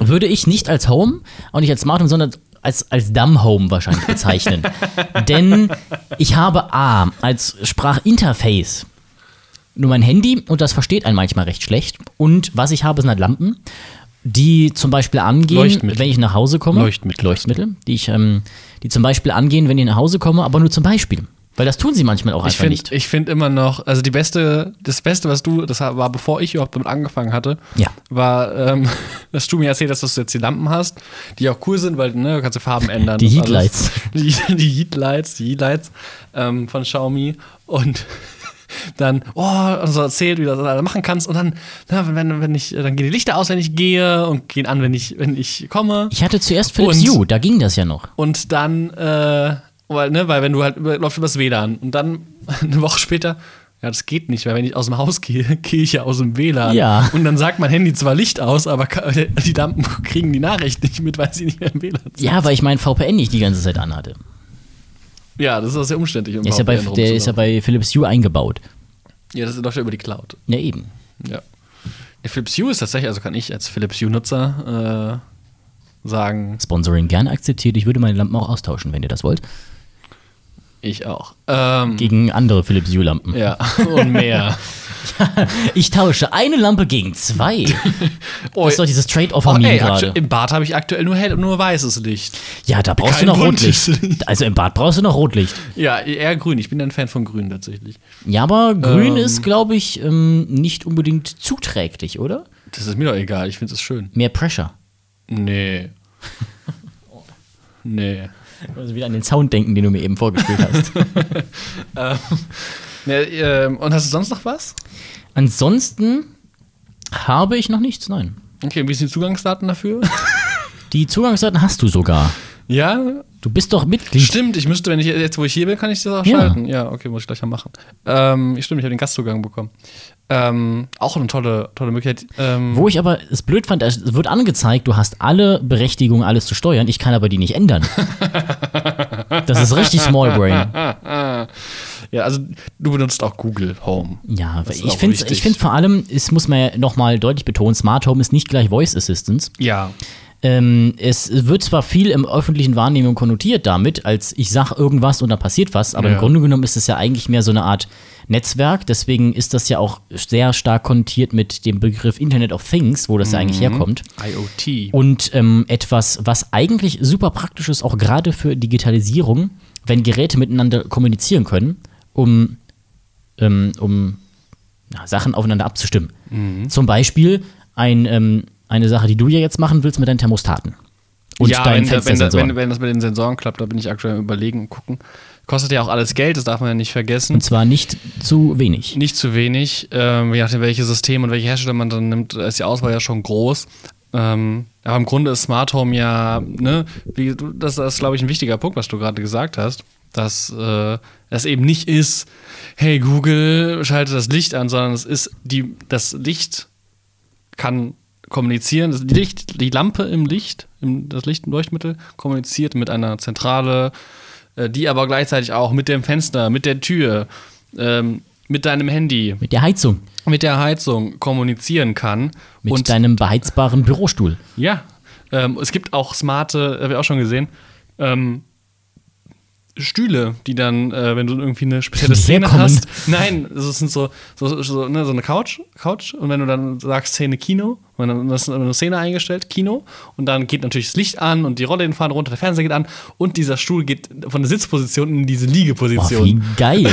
Speaker 2: Würde ich nicht als Home, auch nicht als Smart Home, sondern als, als Dumb Home wahrscheinlich bezeichnen. Denn ich habe A, als Sprachinterface nur mein Handy und das versteht einen manchmal recht schlecht. Und was ich habe, sind halt Lampen, die zum Beispiel angehen, wenn ich nach Hause komme.
Speaker 1: Leuchtmittel.
Speaker 2: Leuchtmittel, die ich, ähm, die zum Beispiel angehen, wenn ich nach Hause komme, aber nur zum Beispiel. Weil das tun sie manchmal auch
Speaker 1: Ich
Speaker 2: einfach nicht.
Speaker 1: finde ich find immer noch, also die beste, das Beste, was du, das war bevor ich überhaupt damit angefangen hatte,
Speaker 2: Ja.
Speaker 1: war, ähm, dass du mir erzählt hast, dass du jetzt die Lampen hast, die auch cool sind, weil ne, du kannst die Farben ändern.
Speaker 2: Die. Heatlights.
Speaker 1: Die, die Heatlights, die Heatlights ähm, von Xiaomi und dann, oh, und so erzählt, wie du das alles machen kannst und dann, na, wenn, wenn ich, dann gehen die Lichter aus, wenn ich gehe und gehen an, wenn ich, wenn ich komme.
Speaker 2: Ich hatte zuerst Philips
Speaker 1: Und-
Speaker 2: Hue, da ging das ja noch.
Speaker 1: Und dann, äh, weil, ne, weil wenn du halt über, läuft übers WLAN und dann eine Woche später, ja, das geht nicht, weil wenn ich aus dem Haus gehe, gehe ich ja aus dem WLAN.
Speaker 2: Ja.
Speaker 1: Und dann sagt mein Handy zwar Licht aus, aber die Lampen kriegen die Nachricht nicht mit, weil sie nicht mehr im WLAN sind.
Speaker 2: Ja, weil ich mein VPN nicht die ganze Zeit anhatte.
Speaker 1: Ja, das ist auch sehr umständlich. Um
Speaker 2: Der ist ja bei, der ist ja bei Philips Hue eingebaut.
Speaker 1: ja, das läuft ja über die Cloud.
Speaker 2: Ja, eben.
Speaker 1: Ja. Der Philips Hue ist tatsächlich, also kann ich als Philips Hue-Nutzer äh, sagen,
Speaker 2: Sponsoring gerne akzeptiert. Ich würde meine Lampen auch austauschen, wenn ihr das wollt.
Speaker 1: ich auch. Ähm,
Speaker 2: Gegen andere Philips Hue Lampen.
Speaker 1: ja, und mehr.
Speaker 2: Ich tausche eine Lampe gegen zwei.
Speaker 1: Oh,
Speaker 2: Das ist doch dieses Trade-off
Speaker 1: oh,
Speaker 2: mir
Speaker 1: ey,
Speaker 2: gerade.
Speaker 1: Im Bad habe ich aktuell nur hell und nur weißes Licht.
Speaker 2: Ja, da brauchst
Speaker 1: Kein
Speaker 2: du noch Rotlicht.
Speaker 1: Licht.
Speaker 2: Also im Bad brauchst du noch Rotlicht.
Speaker 1: Ja, eher grün. Ich bin ein Fan von grün tatsächlich.
Speaker 2: Ja, aber grün
Speaker 1: Ähm.
Speaker 2: ist, glaube ich, ähm, nicht unbedingt zuträglich, oder?
Speaker 1: Das ist mir doch egal. Ich finde es schön.
Speaker 2: Mehr Pressure.
Speaker 1: Nee. nee.
Speaker 2: Also wieder an den Sound denken, den du mir eben vorgespielt hast.
Speaker 1: Nee ähm, und hast du sonst noch was?
Speaker 2: Ansonsten habe ich noch nichts, nein.
Speaker 1: Okay, wie sind die Zugangsdaten dafür?
Speaker 2: Die Zugangsdaten hast du sogar.
Speaker 1: ja,
Speaker 2: Du bist doch Mitglied.
Speaker 1: stimmt. Ich müsste, wenn ich jetzt, wo ich hier bin, kann ich das auch
Speaker 2: Ja.
Speaker 1: schalten. Ja, okay, muss ich gleich mal machen. Ähm, stimmt, ich habe den Gastzugang bekommen. Ähm, auch eine tolle, tolle Möglichkeit. Ähm,
Speaker 2: Wo ich aber es blöd fand, es wird angezeigt, du hast alle Berechtigungen, alles zu steuern. Ich kann aber die nicht ändern. Das ist richtig Small Brain.
Speaker 1: Ja, also du benutzt auch Google Home.
Speaker 2: Ja,
Speaker 1: Das
Speaker 2: ich finde ich find vor allem, es muss man ja nochmal deutlich betonen, Smart Home ist nicht gleich Voice Assistance.
Speaker 1: Ja.
Speaker 2: Ähm, es wird zwar viel im öffentlichen Wahrnehmung konnotiert damit, als ich sag irgendwas und da passiert was, aber
Speaker 1: Ja.
Speaker 2: im Grunde genommen ist es ja eigentlich mehr so eine Art Netzwerk. Deswegen ist das ja auch sehr stark konnotiert mit dem Begriff Internet of Things, wo das ja
Speaker 1: Mhm.
Speaker 2: eigentlich herkommt.
Speaker 1: IoT.
Speaker 2: Und ähm, etwas, was eigentlich super praktisch ist, auch gerade für Digitalisierung, wenn Geräte miteinander kommunizieren können, um, ähm, um ja, Sachen aufeinander abzustimmen.
Speaker 1: Mhm.
Speaker 2: Zum Beispiel ein, ähm, eine Sache, die du ja jetzt machen willst mit deinen Thermostaten. Und
Speaker 1: ja,
Speaker 2: deinen
Speaker 1: wenn, wenn, wenn, wenn das mit den Sensoren klappt, da bin ich aktuell überlegen und gucken. Kostet ja auch alles Geld, das darf man ja nicht vergessen.
Speaker 2: Und zwar nicht zu wenig.
Speaker 1: Nicht zu wenig, ähm, je nachdem, welches System und welche Hersteller man dann nimmt, ist die Auswahl ja schon groß. Ähm, aber im Grunde ist Smart Home ja, ne, wie, das ist, glaube ich, ein wichtiger Punkt, was du gerade gesagt hast, dass äh, es eben nicht ist, hey Google, schalte das Licht an, sondern es ist, die, das Licht kann kommunizieren, das Licht, die Lampe im Licht, im, das Licht im Leuchtmittel kommuniziert mit einer Zentrale, äh, die aber gleichzeitig auch mit dem Fenster, mit der Tür, ähm, mit deinem Handy,
Speaker 2: Mit der Heizung.
Speaker 1: mit der Heizung kommunizieren kann.
Speaker 2: Mit
Speaker 1: und
Speaker 2: deinem beheizbaren Bürostuhl.
Speaker 1: ja, ähm, es gibt auch smarte, habe ich auch schon gesehen, ähm, Stühle, die dann, äh, wenn du irgendwie eine spezielle Szene
Speaker 2: herkommen.
Speaker 1: hast. Nein, das sind so, so, so, ne, so eine Couch, Couch. Und wenn du dann sagst Szene Kino, und dann ist eine Szene eingestellt, Kino, und dann geht natürlich das Licht an und die Rollläden fahren runter, der Fernseher geht an und dieser Stuhl geht von der Sitzposition in diese
Speaker 2: Boah,
Speaker 1: Liegeposition.
Speaker 2: wie geil.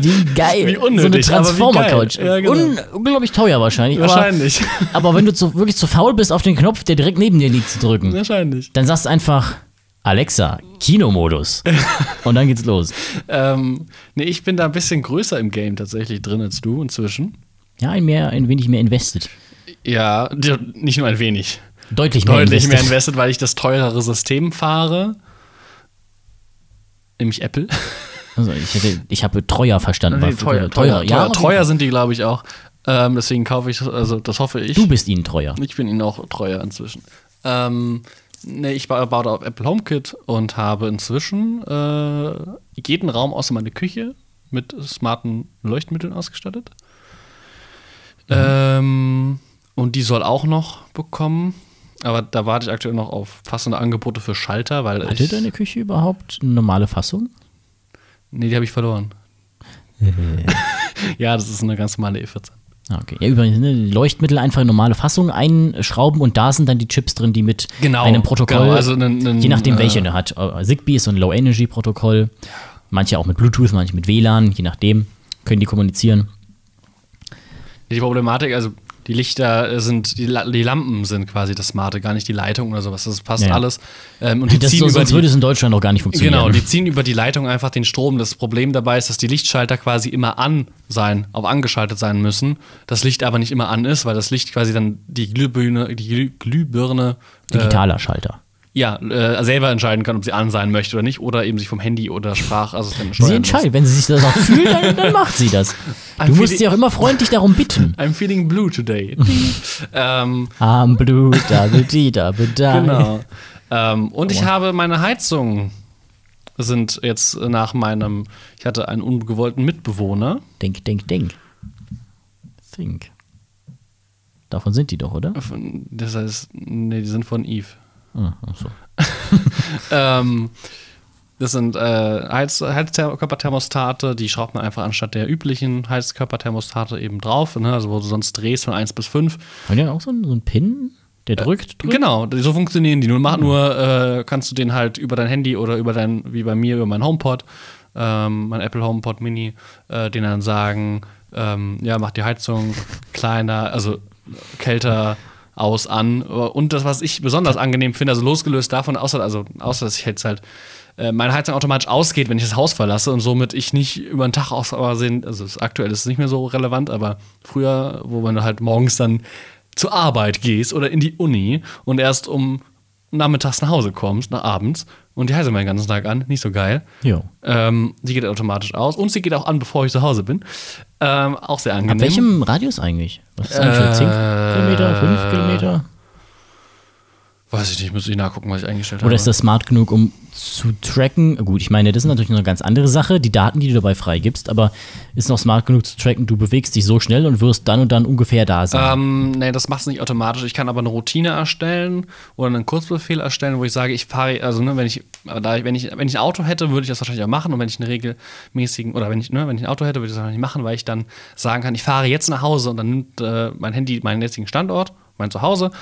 Speaker 2: wie geil.
Speaker 1: Wie
Speaker 2: so eine
Speaker 1: unnötig, aber wie
Speaker 2: Transformer-Couch.
Speaker 1: Ja, genau.
Speaker 2: Un unglaublich teuer wahrscheinlich.
Speaker 1: Wahrscheinlich.
Speaker 2: Aber, aber wenn du zu, wirklich zu faul bist, auf den Knopf, der direkt neben dir liegt, zu drücken,
Speaker 1: Wahrscheinlich.
Speaker 2: dann sagst du einfach, Alexa, Kinomodus. Und dann geht's los.
Speaker 1: Ähm, nee, ich bin da ein bisschen größer im Game tatsächlich drin als du inzwischen.
Speaker 2: Ja, ein, mehr, ein wenig mehr invested.
Speaker 1: Ja, nicht nur ein wenig.
Speaker 2: Deutlich mehr
Speaker 1: Deutlich mehr
Speaker 2: invested.
Speaker 1: invested, weil ich das teurere System fahre. Nämlich Apple.
Speaker 2: Also ich, hätte, ich habe teuer verstanden.
Speaker 1: Nee, teuer, teuer,
Speaker 2: teuer, ja.
Speaker 1: teuer, teuer sind die, glaube ich, auch. Ähm, deswegen kaufe ich, also das hoffe ich.
Speaker 2: Du bist ihnen treuer.
Speaker 1: Ich bin ihnen auch treuer inzwischen. Ähm, nee, ich ba- baue da auf Apple HomeKit und habe inzwischen äh, jeden Raum außer meine Küche mit smarten Leuchtmitteln ausgestattet. Ähm, und die soll auch noch bekommen. Aber da warte ich aktuell noch auf passende Angebote für Schalter, weil
Speaker 2: Hatte
Speaker 1: ich.
Speaker 2: deine Küche überhaupt eine normale Fassung?
Speaker 1: Nee, die habe ich verloren. ja, das ist eine ganz normale E14.
Speaker 2: Okay. Ja, übrigens, ne, Leuchtmittel einfach in normale Fassung einschrauben und da sind dann die Chips drin, die mit
Speaker 1: Genau,
Speaker 2: einem Protokoll,
Speaker 1: genau, also nen- nen-
Speaker 2: je nachdem
Speaker 1: äh,
Speaker 2: welche er hat. Äh, Zigbee ist so ein Low-Energy-Protokoll, manche auch mit Bluetooth, manche mit WLAN, je nachdem können die kommunizieren.
Speaker 1: Die Problematik, also die Lichter sind, die, die Lampen sind quasi das Smarte, gar nicht die Leitung oder sowas. Das passt
Speaker 2: Ja.
Speaker 1: alles. Ähm, und die
Speaker 2: Das
Speaker 1: ziehen
Speaker 2: so,
Speaker 1: über
Speaker 2: sonst
Speaker 1: die,
Speaker 2: würde es in Deutschland noch gar nicht funktionieren.
Speaker 1: Genau, die ziehen über die Leitung einfach den Strom. Das Problem dabei ist, dass die Lichtschalter quasi immer an sein, auf angeschaltet sein müssen. Das Licht aber nicht immer an ist, weil das Licht quasi dann die Glühbirne, die Glüh Glühbirne
Speaker 2: Digitaler Schalter.
Speaker 1: Ja, äh, selber entscheiden kann, ob sie an sein möchte oder nicht, oder eben sich vom Handy oder Sprachassistenten
Speaker 2: Sie
Speaker 1: steuern
Speaker 2: entscheidet, wenn sie sich das auch fühlt, dann, dann macht sie das. Du
Speaker 1: I'm
Speaker 2: musst
Speaker 1: feeling-
Speaker 2: sie auch immer freundlich darum bitten.
Speaker 1: I'm feeling blue today. ähm,
Speaker 2: Am Blut, da, die, da, da.
Speaker 1: Genau. ähm, und ich habe meine Heizung sind jetzt nach meinem, ich hatte einen ungewollten Mitbewohner.
Speaker 2: Denk, denk, denk. Think. Davon sind die doch, oder?
Speaker 1: Das heißt, nee, die sind von Eve.
Speaker 2: Ah, ach so.
Speaker 1: Ähm, das sind äh, Heiz Heizkörperthermostate, die schraubt man einfach anstatt der üblichen Heizkörperthermostate eben drauf, ne? also wo du sonst drehst von 1 bis 5.
Speaker 2: Haben die auch so einen, so einen Pin, der drückt? drückt?
Speaker 1: Genau, so funktionieren die. Nur, mach, nur äh, kannst du den halt über dein Handy oder über dein, wie bei mir, über mein HomePod, ähm, mein Apple HomePod Mini, äh, denen dann sagen, ähm, ja, mach die Heizung kleiner, also kälter aus, an. Und das, was ich besonders angenehm finde, also losgelöst davon, außer, also, außer dass ich jetzt halt äh, meine Heizung automatisch ausgeht, wenn ich das Haus verlasse und somit ich nicht über den Tag aus Versehen, also aktuell ist es nicht mehr so relevant, aber früher, wo man halt morgens dann zur Arbeit gehst oder in die Uni und erst um nachmittags nach Hause kommst, nach abends und die Heizung den ganzen Tag an, nicht so geil.
Speaker 2: Jo.
Speaker 1: Ähm, die geht automatisch aus und sie geht auch an, bevor ich zu Hause bin. Ähm, auch sehr angenehm.
Speaker 2: Ab welchem Radius eigentlich? Was ist eigentlich?
Speaker 1: Äh,
Speaker 2: 10 Kilometer, 5 Kilometer?
Speaker 1: Weiß ich nicht, muss ich nachgucken, was ich eingestellt habe.
Speaker 2: Oder ist das smart genug, um zu tracken? Gut, ich meine, das ist natürlich noch eine ganz andere Sache, die Daten, die du dabei freigibst, aber ist noch smart genug zu tracken, du bewegst dich so schnell und wirst dann und dann ungefähr da sein.
Speaker 1: Ähm, nee, das macht es nicht automatisch. Ich kann aber eine Routine erstellen oder einen Kurzbefehl erstellen, wo ich sage, ich fahre, also ne, wenn ich, aber da ich, wenn ich, wenn ich ein Auto hätte, würde ich das wahrscheinlich auch machen. Und wenn ich einen regelmäßigen, oder wenn ich, ne, wenn ich ein Auto hätte, würde ich das wahrscheinlich machen, weil ich dann sagen kann, ich fahre jetzt nach Hause und dann nimmt äh, mein Handy meinen jetzigen Standort, mein Zuhause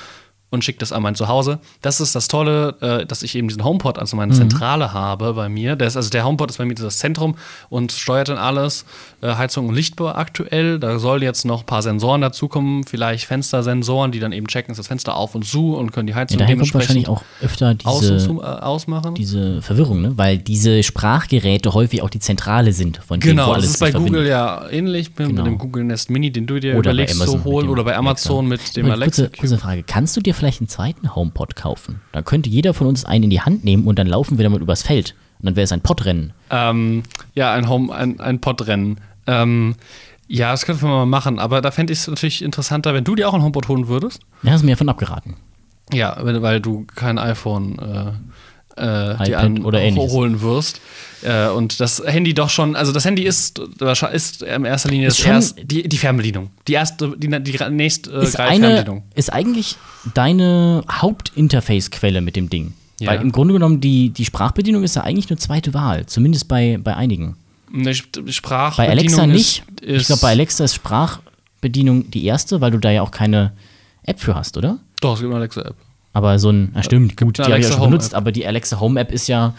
Speaker 1: und schickt das an mein Zuhause. Das ist das Tolle, äh, dass ich eben diesen HomePod, also meine Zentrale habe bei mir. Der ist, also der HomePod ist bei mir das Zentrum und steuert dann alles, äh, Heizung und Licht aktuell. Da sollen jetzt noch ein paar Sensoren dazukommen, vielleicht Fenstersensoren, die dann eben checken, ist das Fenster auf und zu und können die
Speaker 2: ja,
Speaker 1: Heizung
Speaker 2: kommt
Speaker 1: dementsprechend
Speaker 2: wahrscheinlich auch öfter
Speaker 1: aus und
Speaker 2: diese,
Speaker 1: zu, äh, ausmachen.
Speaker 2: diese Verwirrung, ne? weil diese Sprachgeräte häufig auch die Zentrale sind, von wo
Speaker 1: Genau, das ist bei Google
Speaker 2: verbindet.
Speaker 1: ja ähnlich, mit
Speaker 2: Genau.
Speaker 1: dem Google Nest Mini, den du dir
Speaker 2: Oder
Speaker 1: überlegst zu
Speaker 2: mit
Speaker 1: holen,
Speaker 2: dem
Speaker 1: oder bei Amazon
Speaker 2: Alexa.
Speaker 1: mit dem Alexa.
Speaker 2: Kurze, kurze Frage, kannst du dir vielleicht einen zweiten HomePod kaufen? Dann könnte jeder von uns einen in die Hand nehmen und dann laufen wir damit übers Feld. Und dann wäre es ein Podrennen.
Speaker 1: Ähm, ja, ein Home, ein, ein Podrennen. Ähm, ja, das könnten wir mal machen, aber da fände ich es natürlich interessanter, wenn du dir auch ein HomePod holen würdest.
Speaker 2: Da hast du mir davon abgeraten.
Speaker 1: Ja, weil, weil du kein iPhone, äh, äh, dir an
Speaker 2: oder ähnliches.
Speaker 1: holen wirst. Äh, und das Handy doch schon, also das Handy ist, ist in erster Linie
Speaker 2: Ist
Speaker 1: erste, die, die Fernbedienung. Die erste, die, die nächst äh,
Speaker 2: ist, eine,
Speaker 1: Fernbedienung.
Speaker 2: ist eigentlich deine Hauptinterface-Quelle mit dem Ding.
Speaker 1: Ja.
Speaker 2: Weil im Grunde genommen die, die Sprachbedienung ist ja eigentlich eine zweite Wahl, zumindest bei, bei einigen.
Speaker 1: Eine Sp-
Speaker 2: Bei
Speaker 1: Sprachbedienung
Speaker 2: Alexa
Speaker 1: ist,
Speaker 2: nicht.
Speaker 1: Ist,
Speaker 2: ich glaube, bei Alexa ist Sprachbedienung die erste, weil du da ja auch keine App für hast, oder?
Speaker 1: Doch, es gibt eine Alexa-App.
Speaker 2: Aber so ein, na stimmt, gut, die habe ich ja schon
Speaker 1: Home
Speaker 2: benutzt,
Speaker 1: App.
Speaker 2: aber die Alexa Home App ist ja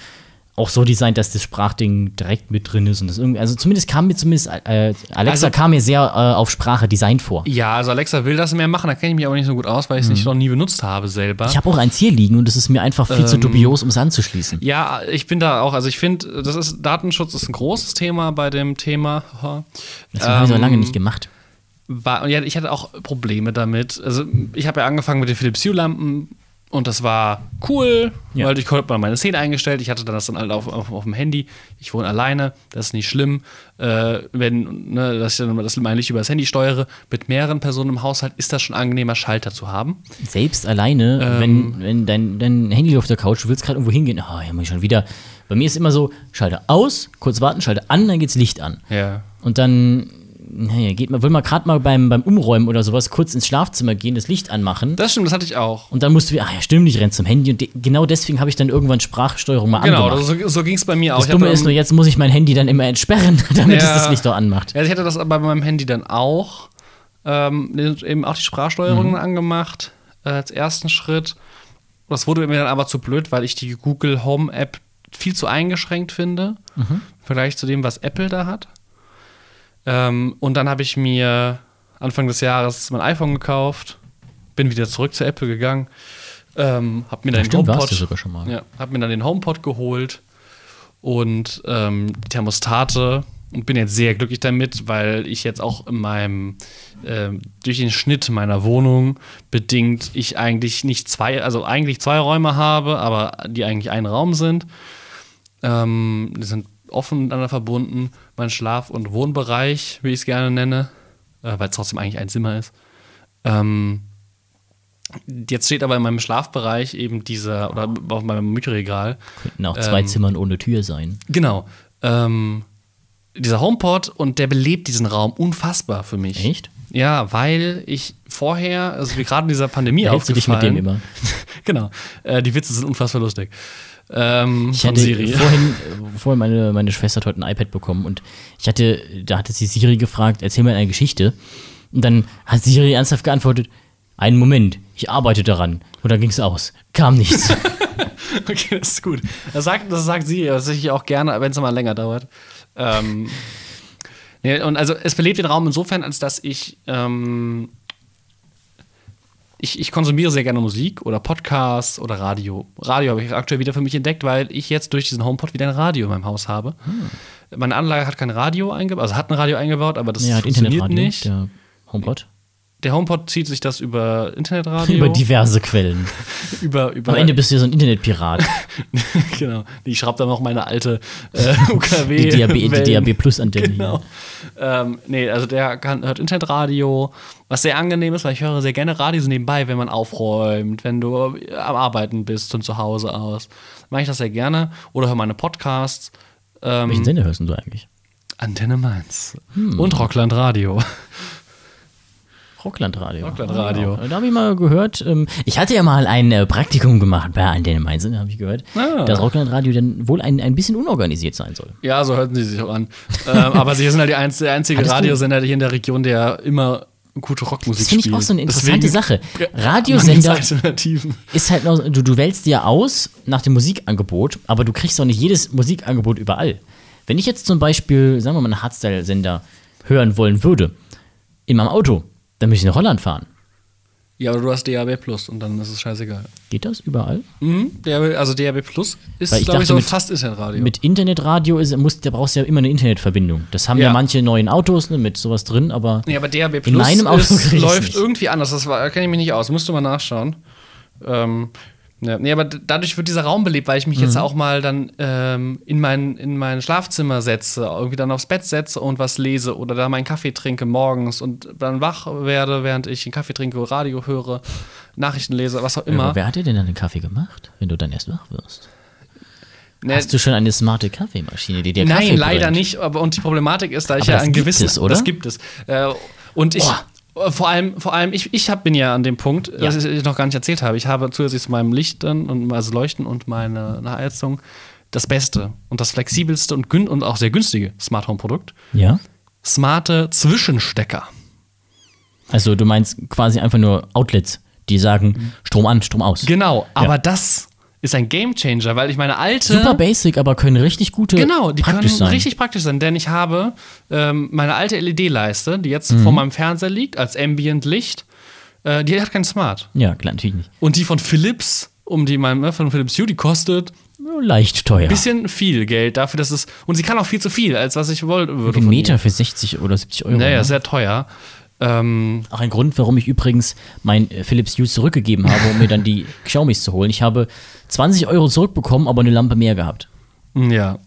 Speaker 2: auch so designt, dass das Sprachding direkt mit drin ist und das irgendwie, also zumindest kam mir zumindest, äh, Alexa
Speaker 1: Also-
Speaker 2: kam mir sehr äh, auf Sprache designt vor.
Speaker 1: Ja, also Alexa will das mehr machen, da kenne ich mich aber nicht so gut aus, weil ich es nicht noch nie benutzt habe selber.
Speaker 2: Mhm. Ich habe auch eins hier liegen und es ist mir einfach viel zu
Speaker 1: Ähm,
Speaker 2: dubios, um es anzuschließen.
Speaker 1: Ja, ich bin da auch, also ich finde, das ist Datenschutz ist ein großes Thema bei dem Thema.
Speaker 2: Das habe ich so
Speaker 1: ähm,
Speaker 2: lange nicht gemacht.
Speaker 1: War, und ja, ich hatte auch Probleme damit. Also ich habe ja angefangen mit den Philips Hue Lampen und das war cool,
Speaker 2: Ja.
Speaker 1: weil ich konnte mal meine Szene eingestellt. Ich hatte dann das dann halt auf, auf, auf dem Handy. Ich wohne alleine, das ist nicht schlimm. Äh, wenn, ne, dass ich dann das mein Licht über das Handy steuere. Mit mehreren Personen im Haushalt ist das schon angenehmer, Schalter zu haben.
Speaker 2: Selbst alleine,
Speaker 1: ähm,
Speaker 2: wenn, wenn dein, dein Handy auf der Couch, du willst gerade irgendwo hingehen, ah, hier muss ich schon wieder. Bei mir ist immer so, Schalter aus, kurz warten, Schalter an, dann geht's Licht an.
Speaker 1: Ja.
Speaker 2: Und dann, naja, geht man, will man gerade mal beim, beim Umräumen oder sowas kurz ins Schlafzimmer gehen, das Licht anmachen.
Speaker 1: Das stimmt, das hatte ich auch.
Speaker 2: und dann musst du ah ja, stimmt, ich renn zum Handy. Und de genau deswegen habe ich dann irgendwann Sprachsteuerung mal
Speaker 1: Genau,
Speaker 2: angemacht.
Speaker 1: so, so ging es bei mir auch.
Speaker 2: das Dumme ist nur, jetzt muss ich mein Handy dann immer entsperren, damit
Speaker 1: Ja.
Speaker 2: es das Licht auch anmacht.
Speaker 1: Ja, ich hatte das bei meinem Handy dann auch. Ähm, eben auch die Sprachsteuerung angemacht äh, als ersten Schritt. Das wurde mir dann aber zu blöd, weil ich die Google Home App viel zu eingeschränkt finde. Vielleicht zu dem, was Apple da hat. Ähm, und dann habe ich mir Anfang des Jahres mein iPhone gekauft, bin wieder zurück zu Apple gegangen, ähm, habe mir
Speaker 2: Stimmt,
Speaker 1: HomePod ja, habe mir dann den HomePod geholt und ähm, die Thermostate und bin jetzt sehr glücklich damit, weil ich jetzt auch in meinem ähm, durch den Schnitt meiner Wohnung bedingt ich eigentlich nicht zwei, also eigentlich zwei Räume habe, aber die eigentlich ein Raum sind. Ähm, die sind offen miteinander verbunden. Mein Schlaf- und Wohnbereich, wie ich es gerne nenne, äh, weil es trotzdem eigentlich ein Zimmer ist. Ähm, jetzt steht aber in meinem Schlafbereich eben dieser, oder auf meinem Bücherregal,
Speaker 2: Könnten auch zwei
Speaker 1: Ähm,
Speaker 2: Zimmern ohne Tür sein.
Speaker 1: genau, ähm, dieser HomePod und der belebt diesen Raum unfassbar für mich.
Speaker 2: Echt?
Speaker 1: Ja, weil ich vorher, also wie gerade in dieser Pandemie
Speaker 2: Hältst du dich mit dem
Speaker 1: aufgefallen-
Speaker 2: immer?
Speaker 1: genau, äh, die Witze sind unfassbar lustig. Ähm,
Speaker 2: Ich
Speaker 1: von
Speaker 2: hatte
Speaker 1: Siri.
Speaker 2: vorhin, vorhin meine, meine Schwester hat heute ein iPad bekommen und ich hatte, da hatte sie Siri gefragt, erzähl mir eine Geschichte. Und dann hat Siri ernsthaft geantwortet, einen Moment, ich arbeite daran. Und dann ging es aus. Kam nichts.
Speaker 1: Okay, das ist gut. Das sagt, das sagt sie tatsächlich auch gerne, wenn es mal länger dauert. Ähm, nee, und also es belebt den Raum insofern, als dass ich, ähm, ich, ich konsumiere sehr gerne Musik oder Podcasts oder Radio. Radio habe ich aktuell wieder für mich entdeckt, weil ich jetzt durch diesen HomePod wieder ein Radio in meinem Haus habe. Meine Anlage hat kein Radio eingebaut, also hat ein Radio eingebaut, aber das
Speaker 2: ja, hat
Speaker 1: funktioniert nicht.
Speaker 2: der HomePod.
Speaker 1: Der HomePod zieht sich das über Internetradio.
Speaker 2: Über diverse Quellen.
Speaker 1: über, über
Speaker 2: Am Ende bist du ja so ein Internetpirat.
Speaker 1: genau. Ich schraube da noch meine alte äh, UKW.
Speaker 2: Die DAB, die. DAB Plus Antenne.
Speaker 1: Genau. Ähm, nee, also der kann, hört Internetradio, was sehr angenehm ist, weil ich höre sehr gerne Radios nebenbei, wenn man aufräumt, wenn du am Arbeiten bist von zu Hause aus. Mache ich das sehr gerne. Oder höre meine Podcasts. Ähm,
Speaker 2: Welchen Sender hörst du eigentlich?
Speaker 1: Antenne Mainz.
Speaker 2: Hm.
Speaker 1: Und Rockland Radio.
Speaker 2: Rocklandradio.
Speaker 1: Rocklandradio.
Speaker 2: Ah, Da habe ich mal gehört, ähm, ich hatte ja mal ein äh, Praktikum gemacht bei Antenne Mainz, da habe ich gehört,
Speaker 1: Ah.
Speaker 2: dass Rocklandradio dann wohl ein, ein bisschen unorganisiert sein soll.
Speaker 1: Ja, so hörten sie sich auch an. ähm, aber sie sind halt der einzige Radiosender hier in der Region, der immer gute Rockmusik
Speaker 2: Das finde ich auch so eine interessante
Speaker 1: Deswegen-
Speaker 2: Sache.
Speaker 1: Ja,
Speaker 2: Radiosender ist halt noch, du, du wählst dir aus nach dem Musikangebot, aber du kriegst auch nicht jedes Musikangebot überall. Wenn ich jetzt zum Beispiel, sagen wir mal, einen Hardstyle-Sender hören wollen würde, in meinem Auto, dann müsste ich nach Holland fahren.
Speaker 1: Ja, aber du hast DAB Plus und dann ist es scheißegal.
Speaker 2: Geht das überall?
Speaker 1: Mhm, DAB, also DAB Plus ist, glaube ich, so
Speaker 2: mit-
Speaker 1: fast Internetradio.
Speaker 2: Mit Internetradio ist, muss, da brauchst du ja immer eine Internetverbindung. Das haben ja,
Speaker 1: Ja.
Speaker 2: manche neuen Autos ne, mit sowas drin, aber
Speaker 1: nee, aber DAB Plus
Speaker 2: meinem Auto
Speaker 1: ist, läuft
Speaker 2: nicht.
Speaker 1: irgendwie anders. Das war- kenne ich mich nicht aus. Musst du mal nachschauen. Ähm, ja, nee, aber dadurch wird dieser Raum belebt, weil ich mich
Speaker 2: Mhm.
Speaker 1: jetzt auch mal dann ähm, in, mein, in mein Schlafzimmer setze, irgendwie dann aufs Bett setze und was lese oder da meinen Kaffee trinke morgens und dann wach werde, während ich einen Kaffee trinke, Radio höre, Nachrichten lese, was auch immer.
Speaker 2: Aber wer hat dir denn dann den Kaffee gemacht, wenn du dann erst wach wirst?
Speaker 1: Ne,
Speaker 2: Hast du schon eine smarte Kaffeemaschine, die dir Kaffee
Speaker 1: Nein, leider
Speaker 2: brennt?
Speaker 1: nicht. Aber und die Problematik ist, da ich
Speaker 2: Aber
Speaker 1: ja
Speaker 2: das
Speaker 1: ein
Speaker 2: gibt
Speaker 1: gewissen,
Speaker 2: es, oder?
Speaker 1: das gibt es. Äh, und ich
Speaker 2: Boah.
Speaker 1: Äh, vor allem, vor allem, ich, ich hab, bin ja an dem Punkt,
Speaker 2: Ja.
Speaker 1: dass ich noch gar nicht erzählt habe. Ich habe zusätzlich zu meinem Lichtern und also Leuchten und meine Heizung das beste und das flexibelste und, und auch sehr günstige Smart Home Produkt.
Speaker 2: Ja.
Speaker 1: Smarte Zwischenstecker.
Speaker 2: Also du meinst quasi einfach nur Outlets, die sagen Strom an, Strom aus.
Speaker 1: Genau, aber das ist ein Game Changer, weil ich meine alte
Speaker 2: Super basic, aber können richtig gute
Speaker 1: Genau, die können
Speaker 2: sein.
Speaker 1: richtig praktisch sein, denn ich habe ähm, meine alte LED-Leiste, die jetzt
Speaker 2: Mhm.
Speaker 1: vor meinem Fernseher liegt, als Ambient-Licht, äh, die hat kein Smart.
Speaker 2: Ja, klar, natürlich nicht.
Speaker 1: Und die von Philips, um die mein, ne, von Philips Hue, die kostet
Speaker 2: Leicht teuer.
Speaker 1: ein bisschen viel Geld dafür, dass es. Und sie kann auch viel zu viel, als was ich wollte. würde
Speaker 2: Ein Meter für 60 oder 70 Euro.
Speaker 1: Naja,
Speaker 2: ne?
Speaker 1: sehr teuer. Ähm,
Speaker 2: Auch ein Grund, warum ich übrigens mein äh, Philips Hue zurückgegeben habe, um mir dann die Xiaomis zu holen. Ich habe 20 Euro zurückbekommen, aber eine Lampe mehr gehabt.
Speaker 1: ja.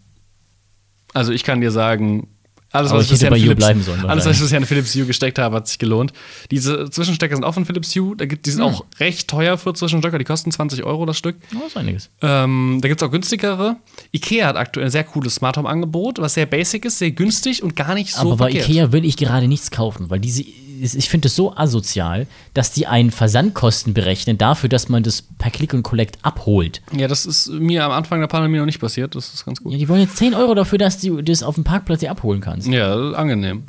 Speaker 1: Also ich kann dir sagen, alles,
Speaker 2: Aber
Speaker 1: was
Speaker 2: ich
Speaker 1: bisher
Speaker 2: bei
Speaker 1: Philips,
Speaker 2: bleiben sollen,
Speaker 1: alles, was ich bisher in Philips Hue gesteckt habe, hat sich gelohnt. Diese Zwischenstecker sind auch von Philips Hue. Da gibt, die sind
Speaker 2: Hm.
Speaker 1: auch recht teuer für Zwischenstecker. Die kosten 20 Euro das Stück.
Speaker 2: Oh, ist einiges.
Speaker 1: Ähm, da gibt es auch günstigere. Ikea hat aktuell ein sehr cooles Smart Home Angebot, was sehr basic ist, sehr günstig und gar nicht so
Speaker 2: aber bei
Speaker 1: verkehrt.
Speaker 2: Ikea will ich gerade nichts kaufen, weil diese, ich finde es so asozial, dass die einen Versandkosten berechnen dafür, dass man das per Click und Collect abholt.
Speaker 1: Ja, das ist mir am Anfang der Pandemie noch nicht passiert. Das ist ganz gut.
Speaker 2: Ja, die wollen jetzt 10 Euro dafür, dass du das auf dem Parkplatz hier abholen kannst.
Speaker 1: Ja, angenehm.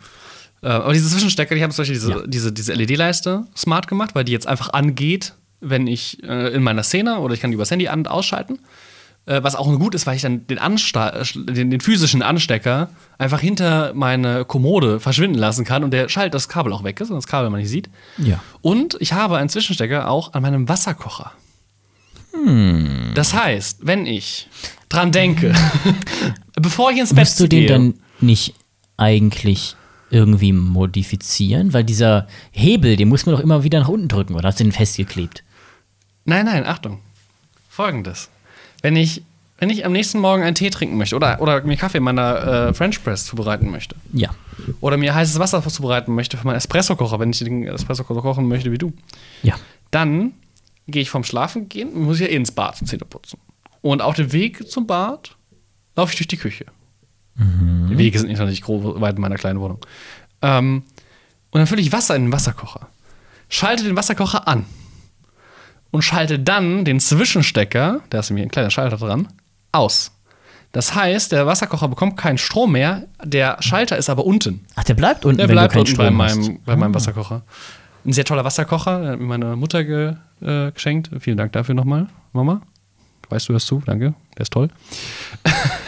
Speaker 1: Äh, aber diese Zwischenstecker, die haben zum Beispiel diese,
Speaker 2: Ja.
Speaker 1: diese, diese LED-Leiste smart gemacht, weil die jetzt einfach angeht, wenn ich äh, in meiner Szene oder ich kann die übers Handy an- und ausschalten. Äh, was auch gut ist, weil ich dann den, Ansta den, den physischen Anstecker einfach hinter meine Kommode verschwinden lassen kann und der schaltet das Kabel auch weg ist und das Kabel man nicht sieht.
Speaker 2: Ja.
Speaker 1: Und ich habe einen Zwischenstecker auch an meinem Wasserkocher.
Speaker 2: Hm.
Speaker 1: Das heißt, wenn ich dran denke, bevor ich ins Bett
Speaker 2: Musst du den
Speaker 1: gehe,
Speaker 2: dann nicht eigentlich irgendwie modifizieren? Weil dieser Hebel, den muss man doch immer wieder nach unten drücken, oder hast du den festgeklebt?
Speaker 1: Nein, nein, Achtung. Folgendes. Wenn ich, wenn ich am nächsten Morgen einen Tee trinken möchte oder, oder mir Kaffee in meiner äh, French Press zubereiten möchte
Speaker 2: Ja.
Speaker 1: oder mir heißes Wasser zubereiten möchte für meinen Espresso-Kocher, wenn ich den Espresso-Kocher kochen möchte wie du,
Speaker 2: Ja.
Speaker 1: dann gehe ich vom Schlafen gehen, muss ich ja eh ins Bad Zähne putzen. Und auf dem Weg zum Bad laufe ich durch die Küche. Die Wege sind nicht noch nicht groß weit in meiner kleinen Wohnung. Ähm, und dann fülle ich Wasser in den Wasserkocher. Schalte den Wasserkocher an. Und schalte dann den Zwischenstecker, da ist nämlich ein kleiner Schalter dran, aus. Das heißt, der Wasserkocher bekommt keinen Strom mehr, der Schalter ist aber unten.
Speaker 2: Ach, der bleibt unten,
Speaker 1: Der bleibt unten bei
Speaker 2: Strom
Speaker 1: meinem,
Speaker 2: hast. Ah.
Speaker 1: bei meinem Wasserkocher. Ein sehr toller Wasserkocher, der hat mir meine Mutter ge, äh, geschenkt. Vielen Dank dafür nochmal, Mama. Weißt du das zu? Danke, der ist toll.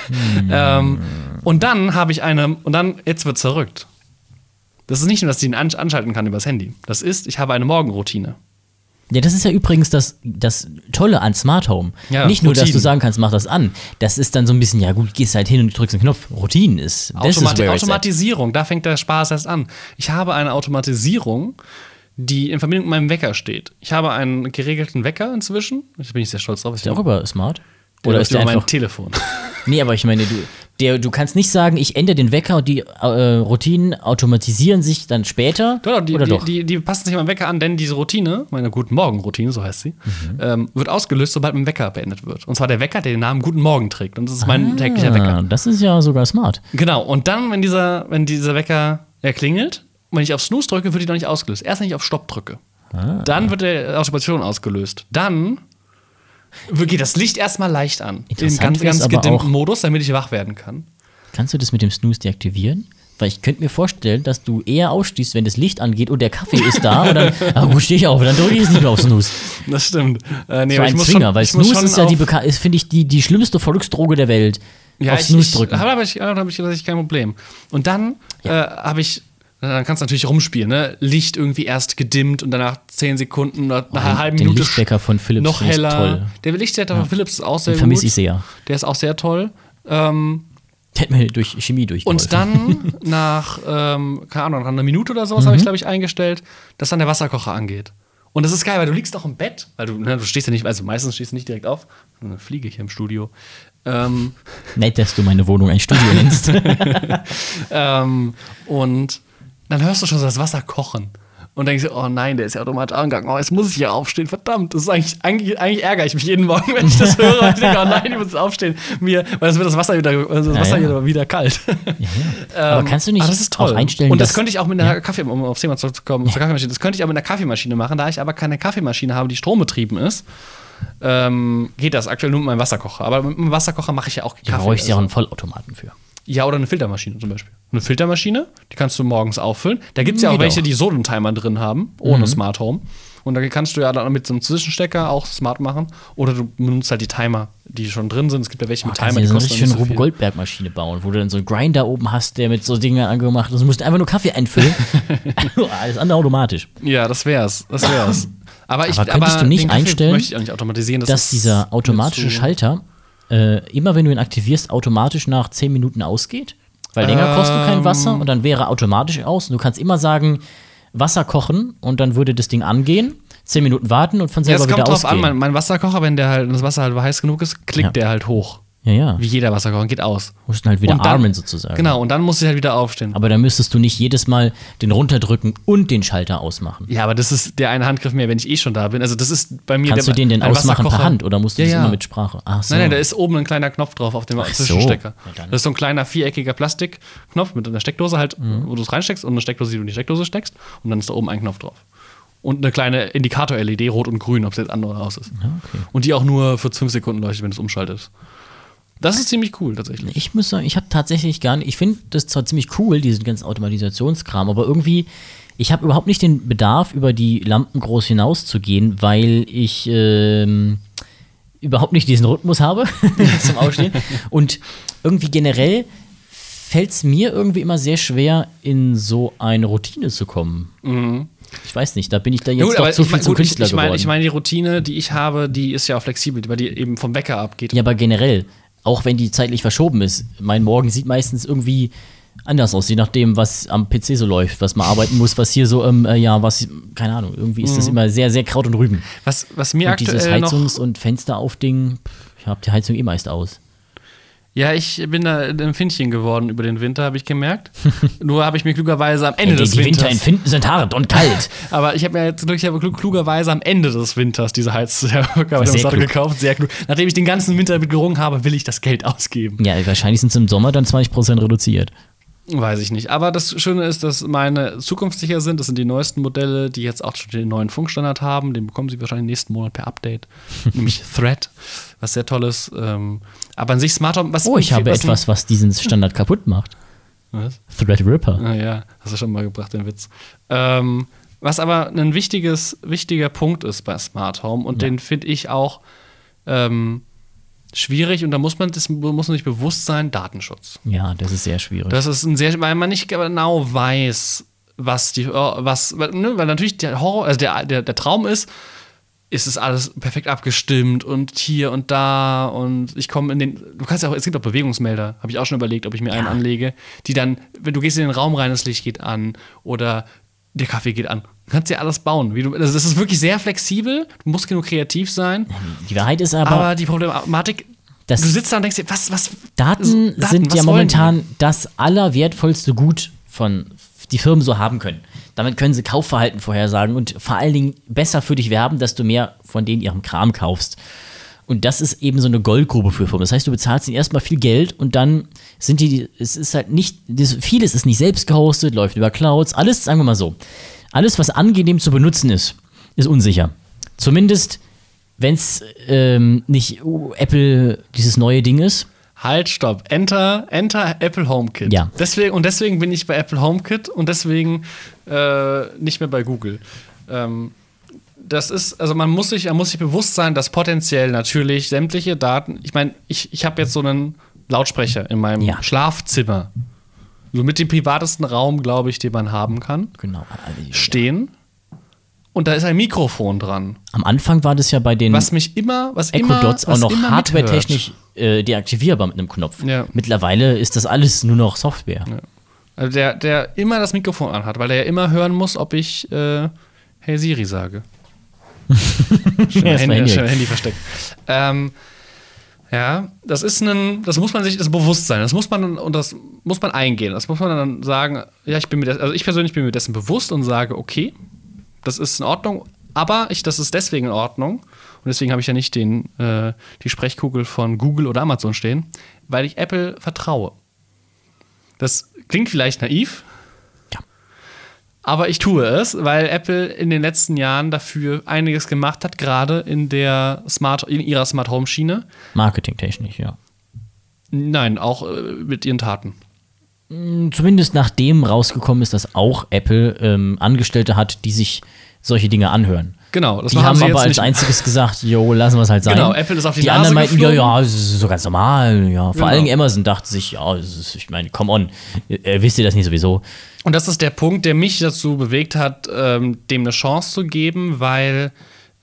Speaker 2: Hm.
Speaker 1: ähm, und dann habe ich eine, und dann, jetzt wird verrückt. Das ist nicht nur, dass ich ihn an, anschalten kann übers Handy. Das ist, ich habe eine Morgenroutine.
Speaker 2: Ja, das ist ja übrigens das, das Tolle an Smart Home.
Speaker 1: Ja,
Speaker 2: Nicht nur, dass du
Speaker 1: Routinen.
Speaker 2: sagen kannst, mach das an. Das ist dann so ein bisschen, ja gut, gehst halt hin und drückst einen Knopf. Routinen ist.
Speaker 1: Automati
Speaker 2: at.
Speaker 1: Automatisierung, da fängt der Spaß erst an. Ich habe eine Automatisierung, die in Verbindung mit meinem Wecker steht. Ich habe einen geregelten Wecker inzwischen. Da bin ich sehr stolz drauf.
Speaker 2: Ist der auch über Smart?
Speaker 1: Oder
Speaker 2: Oder
Speaker 1: ist
Speaker 2: der
Speaker 1: über mein. Telefon?
Speaker 2: Nee, aber ich meine, du, der, du kannst nicht sagen, ich ändere den Wecker und die äh, Routinen automatisieren sich dann später.
Speaker 1: Doch, die,
Speaker 2: oder
Speaker 1: die,
Speaker 2: doch?
Speaker 1: Die, die passen sich am Wecker an, denn diese Routine, meine Guten Morgen-Routine, so heißt sie,
Speaker 2: Mhm.
Speaker 1: ähm, wird ausgelöst, sobald mein Wecker beendet wird. Und zwar der Wecker, der den Namen Guten Morgen trägt. Und das ist mein täglicher
Speaker 2: ah,
Speaker 1: Wecker.
Speaker 2: das ist ja sogar smart.
Speaker 1: Genau. Und dann, wenn dieser, wenn dieser Wecker erklingelt, und wenn ich auf Snooze drücke, wird die noch nicht ausgelöst. Erst wenn ich auf Stopp drücke.
Speaker 2: Ah.
Speaker 1: Dann wird der Automation ausgelöst. Dann geht das Licht erstmal leicht an. In ganz, ganz gedimmten
Speaker 2: auch-
Speaker 1: Modus, damit ich wach werden kann.
Speaker 2: Kannst du das mit dem Snooze deaktivieren? Weil ich könnte mir vorstellen, dass du eher ausstehst, wenn das Licht angeht und der Kaffee ist da und dann, ah gut, stehe ich auf, dann drücke ich jetzt nicht mehr auf Snooze.
Speaker 1: Das stimmt. Äh, nee,
Speaker 2: so ein
Speaker 1: ich
Speaker 2: Zwinger,
Speaker 1: schon,
Speaker 2: weil
Speaker 1: ich
Speaker 2: Snooze ist ja die, ist, finde ich, die, die schlimmste Volksdroge der Welt.
Speaker 1: Ja,
Speaker 2: auf
Speaker 1: ich,
Speaker 2: Snooze
Speaker 1: ich,
Speaker 2: drücken.
Speaker 1: Ich, da hab ich, da hab ich kein Problem. Und dann äh, habe ich, dann kannst du natürlich rumspielen, ne? Licht irgendwie erst gedimmt und danach 10 Sekunden oder nach einer halben Minute
Speaker 2: Lichtwecker von Philips
Speaker 1: noch heller.
Speaker 2: toll.
Speaker 1: Der Lichtwecker von Philips ist auch sehr
Speaker 2: Den vermisse ich sehr.
Speaker 1: Der ist auch sehr toll. Ähm,
Speaker 2: Der hat mir durch Chemie durchgeholfen.
Speaker 1: und dann nach, ähm, keine Ahnung, nach einer Minute oder sowas
Speaker 2: Mhm.
Speaker 1: habe ich, glaube ich, eingestellt, dass dann der Wasserkocher angeht. Und das ist geil, weil du liegst auch im Bett, weil du, ne, du stehst ja nicht, also meistens stehst du nicht direkt auf. Eine Fliege hier im Studio. Ähm,
Speaker 2: Nett, dass du meine Wohnung ein Studio nennst.
Speaker 1: Ähm, und dann hörst du schon so das Wasser kochen. und denkst, oh nein, der ist ja automatisch angegangen. Oh, jetzt muss ich ja aufstehen. Verdammt, das ist eigentlich, eigentlich, eigentlich ärgere ich mich jeden Morgen, wenn ich das höre. Und ich denke, oh nein, ich muss aufstehen. Mir, weil es wird das Wasser wieder, also das
Speaker 2: Ja,
Speaker 1: Wasser
Speaker 2: ja.
Speaker 1: wieder, wieder kalt.
Speaker 2: Aber
Speaker 1: Ähm,
Speaker 2: kannst du nicht
Speaker 1: aber das ist toll.
Speaker 2: auch einstellen,
Speaker 1: Und das könnte ich auch mit einer Kaffee, um aufs Thema zurückzukommen, zur Kaffeemaschine, das könnte ich auch mit einer Kaffeemaschine machen, da ich aber keine Kaffeemaschine habe, die strombetrieben ist. Ähm, geht das aktuell nur mit meinem Wasserkocher. Aber mit dem Wasserkocher mache ich ja auch
Speaker 2: Da
Speaker 1: Kaffee.
Speaker 2: bräuchte ich ja auch
Speaker 1: also.
Speaker 2: einen Vollautomaten für.
Speaker 1: Ja, oder eine Filtermaschine zum Beispiel. Eine Filtermaschine, die kannst du morgens auffüllen. Da gibt es ja auch welche, die Sodentimer drin haben, ohne Smart Home. Und da kannst du ja dann mit so einem Zwischenstecker auch smart machen. Oder du benutzt halt die Timer, die schon drin sind. Es gibt ja welche mit
Speaker 2: Kannst
Speaker 1: Timer, die
Speaker 2: dir so eine
Speaker 1: kosten so
Speaker 2: Rube. Goldberg-Maschine bauen, wo du dann so einen Grinder oben hast, der mit so Dingen angemacht ist. Du musst einfach nur Kaffee einfüllen. Alles andere automatisch.
Speaker 1: Ja, das wär's. Das wär's. Aber, ich,
Speaker 2: Aber könntest du nicht einstellen,
Speaker 1: möchte ich auch nicht automatisieren. Das
Speaker 2: dass
Speaker 1: ist
Speaker 2: dieser automatische Schalter äh, immer, wenn du ihn aktivierst, automatisch nach 10 Minuten ausgeht? Weil länger kostet du kein Wasser und dann wäre er automatisch aus. Und du kannst immer sagen, Wasser kochen und dann würde das Ding angehen, 10 Minuten warten und von
Speaker 1: Ja,
Speaker 2: selber
Speaker 1: es
Speaker 2: wieder
Speaker 1: kommt drauf
Speaker 2: ausgehen.
Speaker 1: an. Mein, mein Wasserkocher, wenn der halt, das Wasser halt heiß genug ist, klickt
Speaker 2: Ja.
Speaker 1: der halt hoch.
Speaker 2: Ja, ja.
Speaker 1: Wie jeder Wasserkocher, geht aus.
Speaker 2: Musst du halt wieder
Speaker 1: Und dann-
Speaker 2: armen sozusagen.
Speaker 1: Genau, und dann muss ich halt wieder aufstehen.
Speaker 2: Aber dann müsstest du nicht jedes Mal den runterdrücken und den Schalter ausmachen.
Speaker 1: Ja, aber das ist der eine Handgriff mehr, wenn ich eh schon da bin. Also das ist bei mir
Speaker 2: Kannst
Speaker 1: der,
Speaker 2: du den denn ausmachen per Hand oder musst du
Speaker 1: Ja,
Speaker 2: das immer mit Sprache? Ach so.
Speaker 1: Nein, nein, da ist oben ein kleiner Knopf drauf auf dem
Speaker 2: so.
Speaker 1: Zwischenstecker.
Speaker 2: Dann.
Speaker 1: das ist so ein kleiner viereckiger Plastikknopf mit einer Steckdose halt,
Speaker 2: Mhm.
Speaker 1: wo du es reinsteckst und eine Steckdose, die du in die Steckdose steckst und dann ist da oben ein Knopf drauf. Und eine kleine Indikator-LED, rot und grün, ob es jetzt an oder aus ist.
Speaker 2: okay.
Speaker 1: Und die auch nur für fünf Sekunden leuchtet, wenn du es umschaltest. Das ist ziemlich cool tatsächlich.
Speaker 2: Ich muss sagen, ich habe tatsächlich gar nicht, ich finde das zwar ziemlich cool, diesen ganzen Automatisationskram, aber irgendwie, ich habe überhaupt nicht den Bedarf, über die Lampen groß hinauszugehen, weil ich ähm, überhaupt nicht diesen Rhythmus habe zum Aufstehen. Und irgendwie generell fällt es mir irgendwie immer sehr schwer, in so eine Routine zu kommen. Ich weiß nicht, da bin ich da jetzt
Speaker 1: Mhm. Gut,
Speaker 2: doch zu
Speaker 1: ich
Speaker 2: viel
Speaker 1: mein,
Speaker 2: zum
Speaker 1: gut, ich,
Speaker 2: Künstler
Speaker 1: ich meine,
Speaker 2: geworden.
Speaker 1: ich meine, die Routine, die ich habe, die ist ja auch flexibel, weil die eben vom Wecker abgeht.
Speaker 2: Ja, aber generell, auch wenn die zeitlich verschoben ist, mein Morgen sieht meistens irgendwie anders aus, je nachdem, was am PC so läuft, was man arbeiten muss, was hier so, ähm, äh, ja, was, keine Ahnung, irgendwie ist das immer sehr, sehr Kraut und Rüben.
Speaker 1: Was, was mir
Speaker 2: Und dieses
Speaker 1: Mhm. aktuell noch
Speaker 2: Heizungs- und Fensteraufding, ich habe die Heizung eh meist aus.
Speaker 1: Ja, ich bin da ein Findchen geworden über den Winter, habe ich gemerkt. Nur habe ich mir klugerweise am Ende
Speaker 2: die
Speaker 1: des
Speaker 2: die Winter
Speaker 1: Winters.
Speaker 2: in Finden sind hart und kalt.
Speaker 1: aber ich habe mir jetzt wirklich klugerweise am Ende des Winters diese
Speaker 2: klug.
Speaker 1: gekauft. Sehr klug. Nachdem ich den ganzen Winter mit gerungen habe, will ich das Geld ausgeben.
Speaker 2: ja, wahrscheinlich sind es im Sommer dann 20% reduziert.
Speaker 1: Weiß ich nicht. Aber das Schöne ist, dass meine zukunftssicher sind. Das sind die neuesten Modelle, die jetzt auch schon den neuen Funkstandard haben. Den bekommen sie wahrscheinlich nächsten Monat per Update. nämlich Thread, was sehr toll ist. Ähm, aber an sich Smart Home, was
Speaker 2: Oh, ich habe
Speaker 1: was-
Speaker 2: etwas, was diesen Standard kaputt macht.
Speaker 1: Was?
Speaker 2: Threadripper.
Speaker 1: Ah ja, hast du schon mal gebracht, den Witz. Ähm, was aber ein wichtiges, wichtiger Punkt ist bei Smart Home und den finde ich auch ähm, schwierig und da muss man, das muss man sich bewusst sein, Datenschutz.
Speaker 2: Ja, das ist sehr schwierig.
Speaker 1: Das ist ein sehr, weil man nicht genau weiß, was die, äh, was, weil, ne, weil natürlich der Horror, also der, der, der Traum ist, ist es alles perfekt abgestimmt und hier und da und ich komme in den, du kannst ja auch, es gibt auch Bewegungsmelder, habe ich auch schon überlegt, ob ich mir einen anlege, die dann, wenn du gehst in den Raum rein, das Licht geht an oder der Kaffee geht an. Du kannst ja alles bauen. Wie du, also das ist wirklich sehr flexibel, du musst genug kreativ sein,
Speaker 2: die Wahrheit ist aber,
Speaker 1: aber die Problematik, du sitzt da und denkst dir, was, was,
Speaker 2: Daten,
Speaker 1: Daten,
Speaker 2: sind
Speaker 1: was
Speaker 2: ja
Speaker 1: wollen die?
Speaker 2: momentan das allerwertvollste Gut von die Firmen so haben können. Damit können sie Kaufverhalten vorhersagen und vor allen Dingen besser für dich werben, dass du mehr von denen ihrem Kram kaufst. Und das ist eben so eine Goldgrube für Firmen. Das heißt, du bezahlst ihnen erstmal viel Geld und dann sind die, es ist halt nicht, vieles ist nicht selbst gehostet, läuft über Clouds, alles, sagen wir mal so, alles, was angenehm zu benutzen ist, ist unsicher. Zumindest, wenn es ähm, nicht uh, Apple dieses neue Ding ist.
Speaker 1: Halt, stopp. Enter, enter Apple HomeKit.
Speaker 2: Ja.
Speaker 1: Deswegen, und deswegen bin ich bei Apple HomeKit und deswegen äh, nicht mehr bei Google. Ähm, das ist, also man muss sich, man muss sich bewusst sein, dass potenziell natürlich sämtliche Daten, ich meine, ich, ich habe jetzt so einen Lautsprecher in meinem
Speaker 2: Ja.
Speaker 1: Schlafzimmer. So mit dem privatesten Raum, glaube ich, den man haben kann,
Speaker 2: Genau.
Speaker 1: stehen. Und da ist ein Mikrofon dran.
Speaker 2: Am Anfang war das ja bei den
Speaker 1: Was mich immer, was
Speaker 2: Echo
Speaker 1: immer,
Speaker 2: Dots auch noch hardware-technisch äh, deaktivierbar mit einem Knopf.
Speaker 1: Ja.
Speaker 2: Mittlerweile ist das alles nur noch Software.
Speaker 1: Also der, der immer das Mikrofon anhat, weil er ja immer hören muss, ob ich äh, Hey Siri sage. Schnell Handy,
Speaker 2: Handy.
Speaker 1: schnell Handy versteckt. Ähm, ja, das ist ein, das muss man sich, das Bewusstsein, das muss man und das muss man eingehen. Das muss man dann sagen, ja, ich bin mir, des, also ich persönlich bin mir dessen bewusst und sage, okay, Das ist in Ordnung, aber ich, das ist deswegen in Ordnung. Und deswegen habe ich ja nicht den, äh, die Sprechkugel von Google oder Amazon stehen, weil ich Apple vertraue. Das klingt vielleicht naiv, aber ich tue es, weil Apple in den letzten Jahren dafür einiges gemacht hat, gerade in der Smart, in ihrer Smart Home Schiene.
Speaker 2: Marketingtechnisch, ja.
Speaker 1: Nein, auch äh, mit ihren Taten.
Speaker 2: Zumindest nachdem rausgekommen ist, dass auch Apple ähm, Angestellte hat, die sich solche Dinge anhören.
Speaker 1: Genau, das
Speaker 2: Die haben
Speaker 1: sie
Speaker 2: aber als einziges gesagt, jo, lassen wir es halt sein.
Speaker 1: Genau, Apple ist auf die
Speaker 2: Die
Speaker 1: Nase
Speaker 2: anderen meinten, ja,
Speaker 1: geflogen.
Speaker 2: ja, das ist so ganz normal, ja. Vor
Speaker 1: Genau.
Speaker 2: allem Amazon dachte sich, ja, ist, ich meine, come on, äh, wisst ihr das nicht sowieso?
Speaker 1: Und das ist der Punkt, der mich dazu bewegt hat, ähm, dem eine Chance zu geben, weil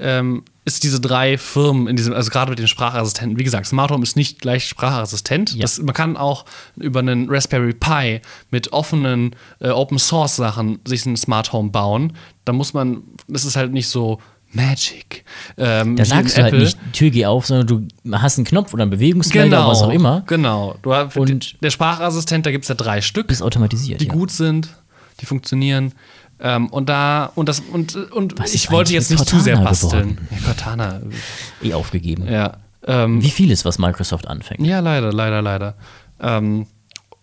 Speaker 1: ähm, es diese drei Firmen in diesem, also gerade mit den Sprachassistenten, wie gesagt, Smart Home ist nicht gleich Sprachassistent.
Speaker 2: Ja.
Speaker 1: Das, man kann auch über einen Raspberry Pi mit offenen äh, Open Source Sachen sich ein Smart Home bauen. Da muss man, das ist halt nicht so Magic. Ähm,
Speaker 2: Da sagst du halt
Speaker 1: Apple.
Speaker 2: nicht, Tür geh auf, sondern du hast einen Knopf oder einen Bewegungsmelder, was auch immer,
Speaker 1: Genau. Du, hast-
Speaker 2: Und-
Speaker 1: der Sprachassistent, da gibt es ja drei Stück
Speaker 2: bist automatisiert.
Speaker 1: die
Speaker 2: ja.
Speaker 1: gut sind, die funktionieren. Ähm, und da, und das, und, und
Speaker 2: Was
Speaker 1: ich
Speaker 2: ist
Speaker 1: wollte jetzt nicht zu sehr
Speaker 2: Cortana
Speaker 1: basteln.
Speaker 2: geworden?
Speaker 1: Ja, Cortana,
Speaker 2: Eh aufgegeben.
Speaker 1: ja. Ähm,
Speaker 2: Wie vieles, was Microsoft anfängt.
Speaker 1: ja, leider, leider, leider. Ähm,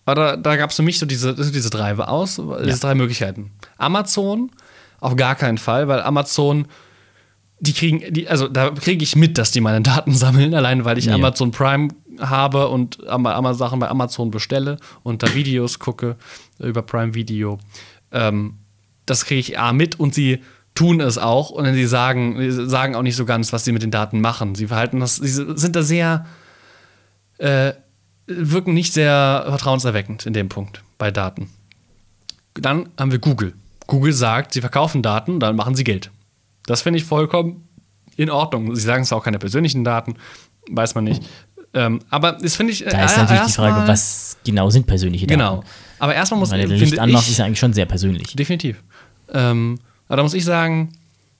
Speaker 1: aber da, da gab es für mich so diese, diese drei aus, diese drei Möglichkeiten. Amazon, auf gar keinen Fall, weil Amazon, die kriegen, die, also da kriege ich mit, dass die meine Daten sammeln, allein weil ich
Speaker 2: Ja.
Speaker 1: Amazon Prime habe und Am- Sachen bei Amazon bestelle und da Videos gucke äh, über Prime Video. Ähm, das kriege ich A mit und sie tun es auch und sie sagen, sagen auch nicht so ganz, was sie mit den Daten machen. Sie verhalten das, sie sind da sehr, äh, wirken nicht sehr vertrauenserweckend in dem Punkt bei Daten. Dann haben wir Google. Google sagt, sie verkaufen Daten, dann machen sie Geld. Das finde ich vollkommen in Ordnung. Sie sagen es auch keine persönlichen Daten, weiß man nicht. Ähm, aber das finde ich.
Speaker 2: Da ist
Speaker 1: äh,
Speaker 2: natürlich die Frage, was genau sind persönliche Daten.
Speaker 1: Genau. Aber erstmal muss
Speaker 2: Weil du
Speaker 1: finde
Speaker 2: Licht anmachst, ist ja eigentlich schon sehr persönlich.
Speaker 1: Definitiv. Ähm, aber da muss ich sagen,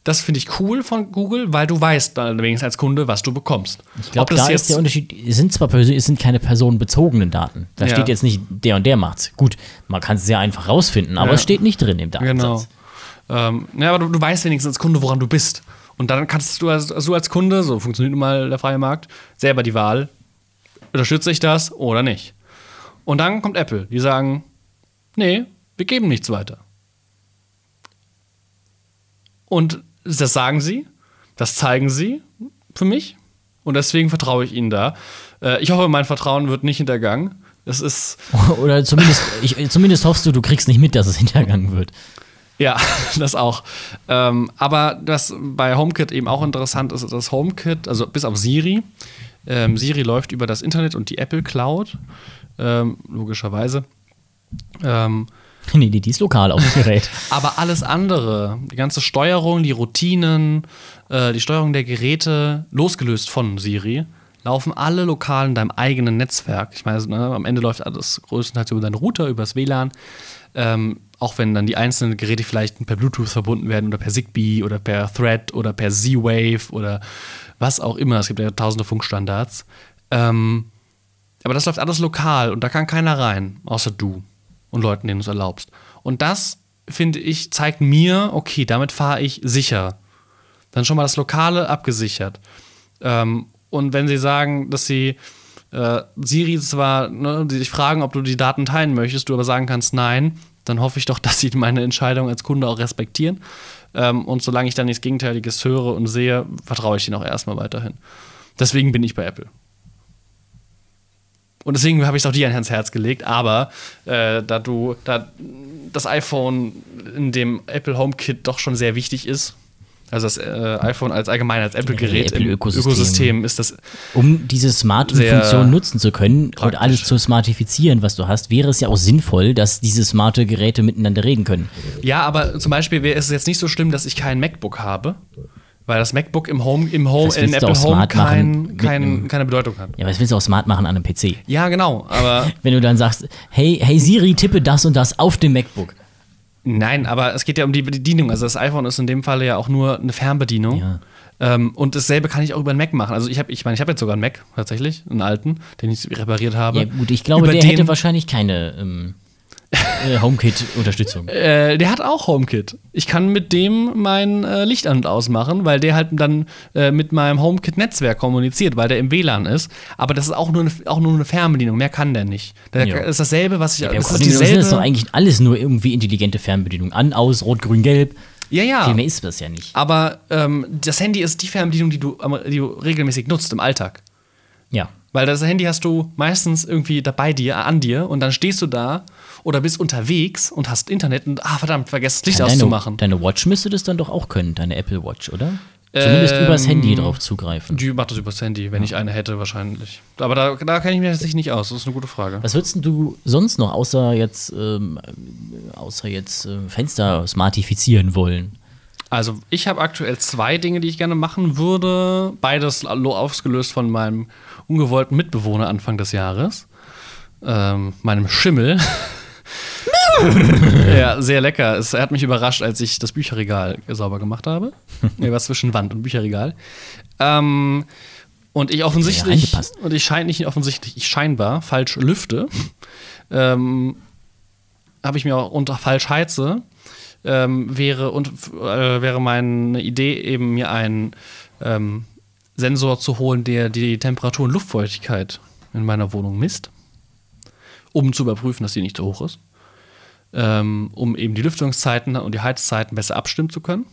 Speaker 1: das finde ich cool von Google, weil du weißt allerdings als Kunde, was du bekommst.
Speaker 2: Ich glaube, da ist der Unterschied, es sind zwar persö- es sind keine personenbezogenen Daten. Da
Speaker 1: Ja.
Speaker 2: steht jetzt nicht, der und der macht's. Gut, man kann es sehr einfach rausfinden, aber
Speaker 1: Ja.
Speaker 2: es steht nicht drin im Datensatz.
Speaker 1: Genau. Ähm, ja, aber du, du weißt wenigstens als Kunde, woran du bist. Und dann kannst du als, also als Kunde, so funktioniert nun mal der freie Markt, selber die Wahl, unterstütze ich das oder nicht. Und dann kommt Apple, die sagen, nee, wir geben nichts weiter. Und das sagen sie, das zeigen sie für mich. Und deswegen vertraue ich ihnen da. Äh, ich hoffe, mein Vertrauen wird nicht hintergangen. Es ist,
Speaker 2: Oder zumindest, ich, zumindest hoffst du, du kriegst nicht mit, dass es hintergangen wird.
Speaker 1: Ja, das auch. Ähm, aber was bei HomeKit eben auch interessant ist, ist das HomeKit, also bis auf Siri. Ähm, Siri läuft über das Internet und die Apple Cloud, ähm, logischerweise. Ähm,
Speaker 2: nee, die, die ist lokal auf dem Gerät.
Speaker 1: aber alles andere, die ganze Steuerung, die Routinen, äh, die Steuerung der Geräte, losgelöst von Siri, laufen alle lokal in deinem eigenen Netzwerk. Ich meine, ne, am Ende läuft alles größtenteils über deinen Router, übers WLAN. Ähm, auch wenn dann die einzelnen Geräte vielleicht per Bluetooth verbunden werden oder per Zigbee oder per Thread oder per Z-Wave oder was auch immer. Es gibt ja tausende Funkstandards. Ähm, aber das läuft alles lokal und da kann keiner rein, außer du und Leuten, denen du es erlaubst. Und das, finde ich, zeigt mir, okay, damit fahre ich sicher. Dann schon mal das Lokale abgesichert. Ähm, und wenn sie sagen, dass sie äh, Siri zwar, ne, die sich fragen, ob du die Daten teilen möchtest, du aber sagen kannst nein, dann hoffe ich doch, dass sie meine Entscheidung als Kunde auch respektieren. Ähm, und solange ich dann nichts Gegenteiliges höre und sehe, vertraue ich ihnen auch erstmal weiterhin. Deswegen bin ich bei Apple. Und deswegen habe ich es auch dir ans Herz gelegt, aber äh, da du, da das iPhone in dem Apple HomeKit doch schon sehr wichtig ist, also das äh, iPhone als allgemein als Apple-Gerät im
Speaker 2: Apple-Ökosystem.
Speaker 1: Ökosystem ist das
Speaker 2: Um diese Funktionen nutzen zu können und
Speaker 1: praktisch.
Speaker 2: alles zu smartifizieren, was du hast, wäre es ja auch sinnvoll, dass diese smarte Geräte miteinander reden können.
Speaker 1: Ja, aber zum Beispiel wäre es jetzt nicht so schlimm, dass ich kein MacBook habe, weil das MacBook im Home, im Home, in Apple Home kein, kein, keine Bedeutung hat.
Speaker 2: Ja, was willst du auch smart machen an einem PC?
Speaker 1: Ja, genau, aber
Speaker 2: Wenn du dann sagst, hey, hey Siri, tippe das und das auf dem MacBook.
Speaker 1: nein, aber es geht ja um die Bedienung. Also das iPhone ist in dem Falle ja auch nur eine Fernbedienung.
Speaker 2: Ja.
Speaker 1: Ähm, und dasselbe kann ich auch über einen Mac machen. Also ich habe, ich meine, ich habe jetzt sogar einen Mac tatsächlich, einen alten, den ich repariert habe.
Speaker 2: Ja, gut, ich glaube,
Speaker 1: Über
Speaker 2: der
Speaker 1: den-
Speaker 2: hätte wahrscheinlich keine. Ähm, äh, HomeKit-Unterstützung.
Speaker 1: Äh, der hat auch HomeKit. Ich kann mit dem mein äh, Licht an und ausmachen, weil der halt dann äh, mit meinem HomeKit-Netzwerk kommuniziert, weil der im WLAN ist. Aber das ist auch nur eine, auch nur eine Fernbedienung, mehr kann der nicht. Der
Speaker 2: Ja.
Speaker 1: ist dasselbe, was ich.
Speaker 2: Ja,
Speaker 1: das ist
Speaker 2: ist doch eigentlich alles nur irgendwie intelligente Fernbedienung. An, aus, rot, grün, gelb.
Speaker 1: ja, ja.
Speaker 2: Viel mehr ist das ja nicht.
Speaker 1: Aber ähm, das Handy ist die Fernbedienung, die du, die du regelmäßig nutzt im Alltag.
Speaker 2: Ja.
Speaker 1: Weil das Handy hast du meistens irgendwie dabei dir, an dir und dann stehst du da oder bist unterwegs und hast Internet und ah verdammt, vergesst das Licht
Speaker 2: deine,
Speaker 1: auszumachen.
Speaker 2: deine Watch müsste das dann doch auch können, deine Apple Watch, oder? Zumindest
Speaker 1: Ähm,
Speaker 2: übers Handy drauf zugreifen.
Speaker 1: Die macht das übers Handy, wenn ich eine hätte wahrscheinlich. Aber da, da kenne ich mich tatsächlich nicht aus. Das ist eine gute Frage.
Speaker 2: Was würdest du sonst noch, außer jetzt, ähm, außer jetzt äh, Fenster smartifizieren wollen?
Speaker 1: Also ich habe aktuell zwei Dinge, die ich gerne machen würde. Beides ausgelöst von meinem ungewollten Mitbewohner Anfang des Jahres. Ähm, meinem Schimmel. ja, sehr lecker. Es, hat mich überrascht, als ich das Bücherregal sauber gemacht habe. nee, was zwischen Wand und Bücherregal. Ähm, und ich offensichtlich,
Speaker 2: reingepasst.
Speaker 1: und ich scheine nicht offensichtlich, ich scheinbar falsch lüfte, ähm, habe ich mir auch unter falsch heize, ähm, wäre und äh, wäre meine Idee eben mir einen ähm, Sensor zu holen, der die Temperatur und Luftfeuchtigkeit in meiner Wohnung misst, um zu überprüfen, dass die nicht zu hoch ist, ähm, um eben die Lüftungszeiten und die Heizzeiten besser abstimmen zu können.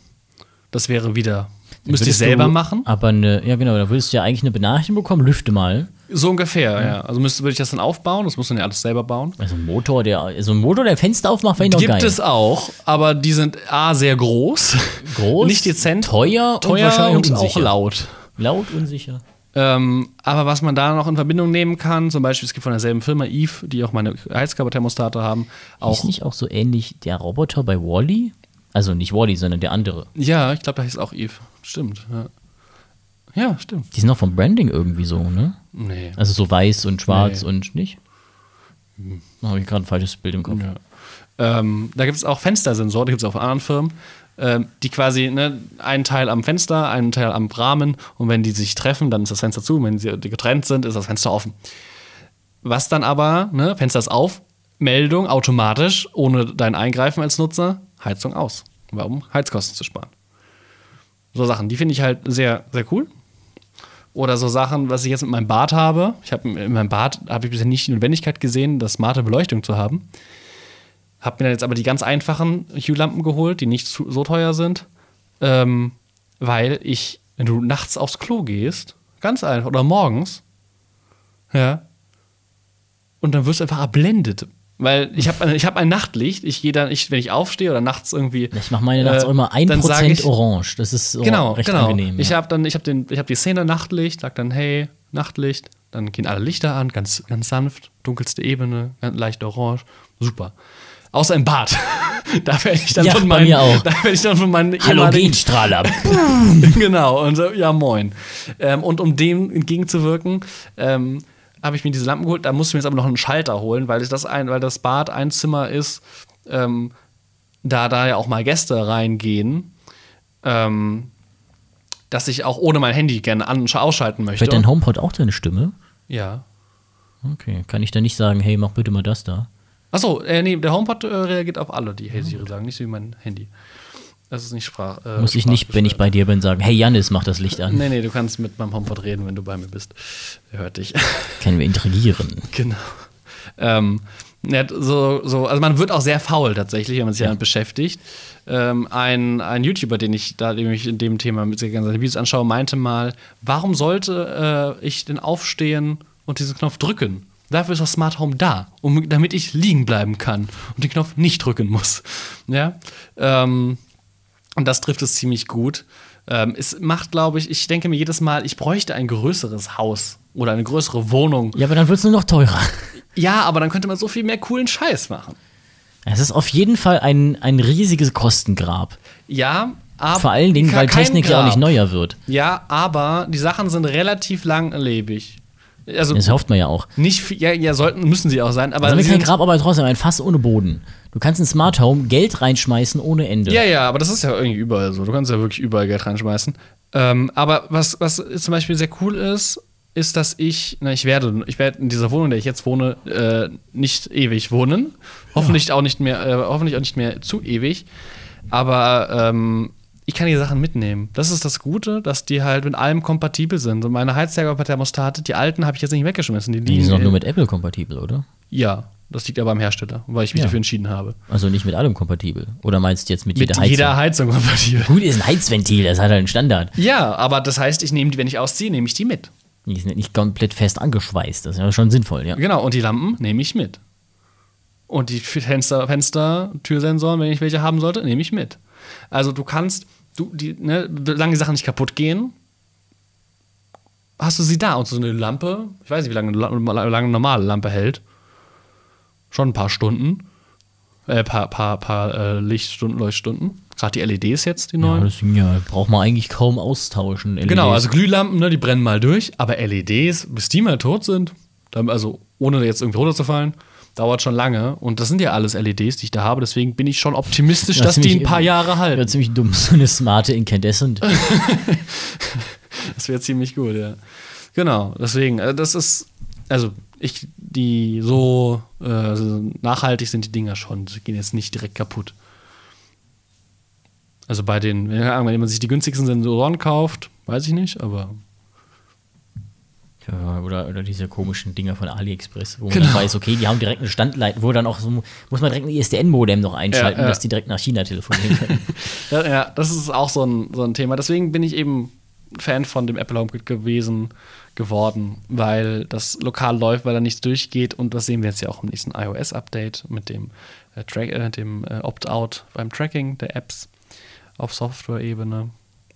Speaker 1: Das wäre wieder müsste ich selber machen.
Speaker 2: Aber eine, ja genau, da würdest du ja eigentlich eine Benachrichtigung bekommen, lüfte mal.
Speaker 1: So ungefähr, ja. Also müsste würde ich das dann aufbauen. Das muss man ja alles selber bauen.
Speaker 2: Also ein Motor, der, so ein Motor, der Fenster aufmacht, wäre noch
Speaker 1: Gibt
Speaker 2: geil.
Speaker 1: es auch, aber die sind a sehr groß,
Speaker 2: Groß,
Speaker 1: nicht dezent,
Speaker 2: teuer, und
Speaker 1: teuer
Speaker 2: wahrscheinlich
Speaker 1: und auch laut.
Speaker 2: Laut, unsicher.
Speaker 1: Ähm, aber was man da noch in Verbindung nehmen kann, zum Beispiel, es gibt von derselben Firma Eve, die auch meine Heizkörperthermostate haben,
Speaker 2: Ist
Speaker 1: auch.
Speaker 2: nicht auch so ähnlich der Roboter bei Wally? Also nicht Wally, sondern der andere.
Speaker 1: Ja, ich glaube, da hieß auch Eve. Stimmt. Ja, ja stimmt.
Speaker 2: Die sind auch vom Branding irgendwie so, ne?
Speaker 1: Nee.
Speaker 2: Also so weiß und schwarz
Speaker 1: Nee.
Speaker 2: und nicht? Da habe ich gerade ein falsches Bild im Kopf.
Speaker 1: Ja. Ähm, da gibt es auch Fenstersensoren, die gibt es auch von anderen Firmen, die quasi ne, einen Teil am Fenster, einen Teil am Rahmen und wenn die sich treffen, dann ist das Fenster zu, wenn sie getrennt sind, ist das Fenster offen. Was dann aber, ne, Fenster ist auf, Meldung automatisch, ohne dein Eingreifen als Nutzer, Heizung aus. Warum? Heizkosten zu sparen. So Sachen, die finde ich halt sehr, sehr cool. Oder so Sachen, was ich jetzt mit meinem Bad habe. Ich habe in meinem Bad habe ich bisher nicht die Notwendigkeit gesehen, das smarte Beleuchtung zu haben. Habe mir dann jetzt aber die ganz einfachen Hue-Lampen geholt, die nicht zu, so teuer sind. Ähm, weil ich, wenn du nachts aufs Klo gehst, ganz einfach, oder morgens, ja, und dann wirst du einfach erblendet. Weil ich habe ich hab ein Nachtlicht, ich gehe dann, ich, wenn ich aufstehe oder nachts irgendwie.
Speaker 2: Ich mache meine nachts
Speaker 1: äh,
Speaker 2: auch immer
Speaker 1: dann sag
Speaker 2: 1%
Speaker 1: ich-
Speaker 2: orange. Das ist so
Speaker 1: Genau,
Speaker 2: recht
Speaker 1: genau.
Speaker 2: angenehm.
Speaker 1: Ich
Speaker 2: ja.
Speaker 1: habe dann, ich habe den, ich habe die Szene Nachtlicht, sag dann hey Nachtlicht, dann gehen alle Lichter an, ganz, ganz sanft, dunkelste Ebene, ganz leicht orange, super. Außer im Bad. da werde ich dann
Speaker 2: Ja,
Speaker 1: von meinen,
Speaker 2: auch.
Speaker 1: da werde ich dann von meinen
Speaker 2: Halogenstrahler.
Speaker 1: genau und so, ja moin. Ähm, und um dem entgegenzuwirken, ähm, habe ich mir diese Lampen geholt. Da musste ich mir jetzt aber noch einen Schalter holen, weil das ein, weil das Bad ein Zimmer ist, ähm, da da ja auch mal Gäste reingehen. Ähm, dass ich auch ohne mein Handy gerne an ausschalten möchte.
Speaker 2: Hört dein HomePod auch deine Stimme?
Speaker 1: ja.
Speaker 2: Okay. Kann ich dann nicht sagen, hey, mach bitte mal das da?
Speaker 1: Achso, äh, nee, der HomePod äh, reagiert auf alle, die Hey Siri sagen, nicht so wie mein Handy. Das ist nicht Sprach. Äh,
Speaker 2: Muss ich nicht, wenn ich bei dir bin, sagen, hey Janis, mach das Licht an.
Speaker 1: Nee, nee, du kannst mit meinem HomePod reden, wenn du bei mir bist. Er hört dich.
Speaker 2: Können wir interagieren.
Speaker 1: Genau. Ähm, ja, so, so, also man wird auch sehr faul tatsächlich, wenn man sich damit beschäftigt. Ähm, ein, ein YouTuber, den ich da, dem ich in dem Thema mit sehr gerne seine Videos anschaue, meinte mal, warum sollte äh, ich denn aufstehen und diesen Knopf drücken? Dafür ist das Smart Home da, um, damit ich liegen bleiben kann und den Knopf nicht drücken muss. Ja. Ähm, und das trifft es ziemlich gut. Ähm, es macht, glaube ich, ich denke mir jedes Mal, ich bräuchte ein größeres Haus oder eine größere Wohnung,
Speaker 2: Ja, aber dann wird es nur noch teurer.
Speaker 1: ja, aber dann könnte man so viel mehr coolen Scheiß machen.
Speaker 2: Es ist auf jeden Fall ein, ein riesiges Kostengrab.
Speaker 1: Ja, aber.
Speaker 2: Vor allen Dingen, weil Technik ja auch nicht neuer wird.
Speaker 1: Ja, aber die Sachen sind relativ langlebig. Also
Speaker 2: Das hofft man ja auch.
Speaker 1: nicht ja, ja, sollten, müssen sie auch sein, aber.
Speaker 2: Also kein Grab, aber trotzdem ein Fass ohne Boden. Du kannst in Smart Home Geld reinschmeißen ohne Ende.
Speaker 1: Ja, ja, aber das ist ja irgendwie überall so. Du kannst ja wirklich überall Geld reinschmeißen. Ähm, aber was, was zum Beispiel sehr cool ist, ist, dass ich, na, ich werde, ich werde in dieser Wohnung, in der ich jetzt wohne, äh, nicht ewig wohnen. Hoffentlich auch nicht mehr, äh, hoffentlich auch nicht mehr zu ewig. Aber ähm, ich kann die Sachen mitnehmen. Das ist das Gute, dass die halt mit allem kompatibel sind. Und meine Heizthermostate, die alten, habe ich jetzt nicht weggeschmissen. Die
Speaker 2: Die sind doch nur mit Apple kompatibel, oder?
Speaker 1: ja, das liegt aber am Hersteller, weil ich mich
Speaker 2: Ja.
Speaker 1: dafür entschieden habe.
Speaker 2: Also nicht mit allem kompatibel. Oder meinst du jetzt mit,
Speaker 1: Mit
Speaker 2: jeder Heizung?
Speaker 1: jeder Heizung kompatibel.
Speaker 2: Gut, ist ein Heizventil, das hat halt einen Standard.
Speaker 1: Ja, aber das heißt, ich nehme die, wenn ich ausziehe, nehme ich die mit.
Speaker 2: Die sind nicht komplett fest angeschweißt. Das ist ja schon sinnvoll, ja.
Speaker 1: Genau, und die Lampen nehme ich mit. Und die Fenster, Fenster, Türsensoren, wenn ich welche haben sollte, nehme ich mit. Also du kannst, du, die, ne, solange die Sachen nicht kaputt gehen, hast du sie da. Und so eine Lampe, ich weiß nicht, wie lange lange eine normale Lampe hält. Schon ein paar Stunden. Äh, paar, paar, paar äh, Lichtstunden, Leuchtstunden. Gerade die LEDs jetzt, die
Speaker 2: Ja,
Speaker 1: neuen.
Speaker 2: das ja, braucht man eigentlich kaum austauschen.
Speaker 1: Genau,
Speaker 2: LEDs.
Speaker 1: also Glühlampen, ne, die brennen mal durch, aber LEDs, bis die mal tot sind, dann, also ohne jetzt irgendwie runterzufallen, dauert schon lange. Und das sind ja alles LEDs, die ich da habe, deswegen bin ich schon optimistisch, dass die ein paar Jahre halten.
Speaker 2: Ja, ziemlich dumm. So eine smarte Incandescent.
Speaker 1: Das wäre ziemlich gut, ja. Genau, deswegen, äh, das ist, also ich, die so äh, also nachhaltig sind die Dinger schon, sie gehen jetzt nicht direkt kaputt. Also bei den, wenn man sich die günstigsten Sensoren kauft, weiß ich nicht, aber
Speaker 2: oder, oder diese komischen Dinger von AliExpress, wo man
Speaker 1: Genau.
Speaker 2: weiß, okay, die haben direkt eine Standleitung, wo dann auch so, muss man direkt ein ISDN-Modem noch einschalten,
Speaker 1: Ja, ja.
Speaker 2: dass die direkt nach China telefonieren können.
Speaker 1: Ja, ja, das ist auch so ein, so ein Thema. Deswegen bin ich eben Fan von dem Apple HomeKit gewesen, geworden, weil das lokal läuft, weil da nichts durchgeht und das sehen wir jetzt ja auch im nächsten iOS-Update mit dem, äh, äh, dem äh, Opt-out beim Tracking der Apps auf Software-Ebene,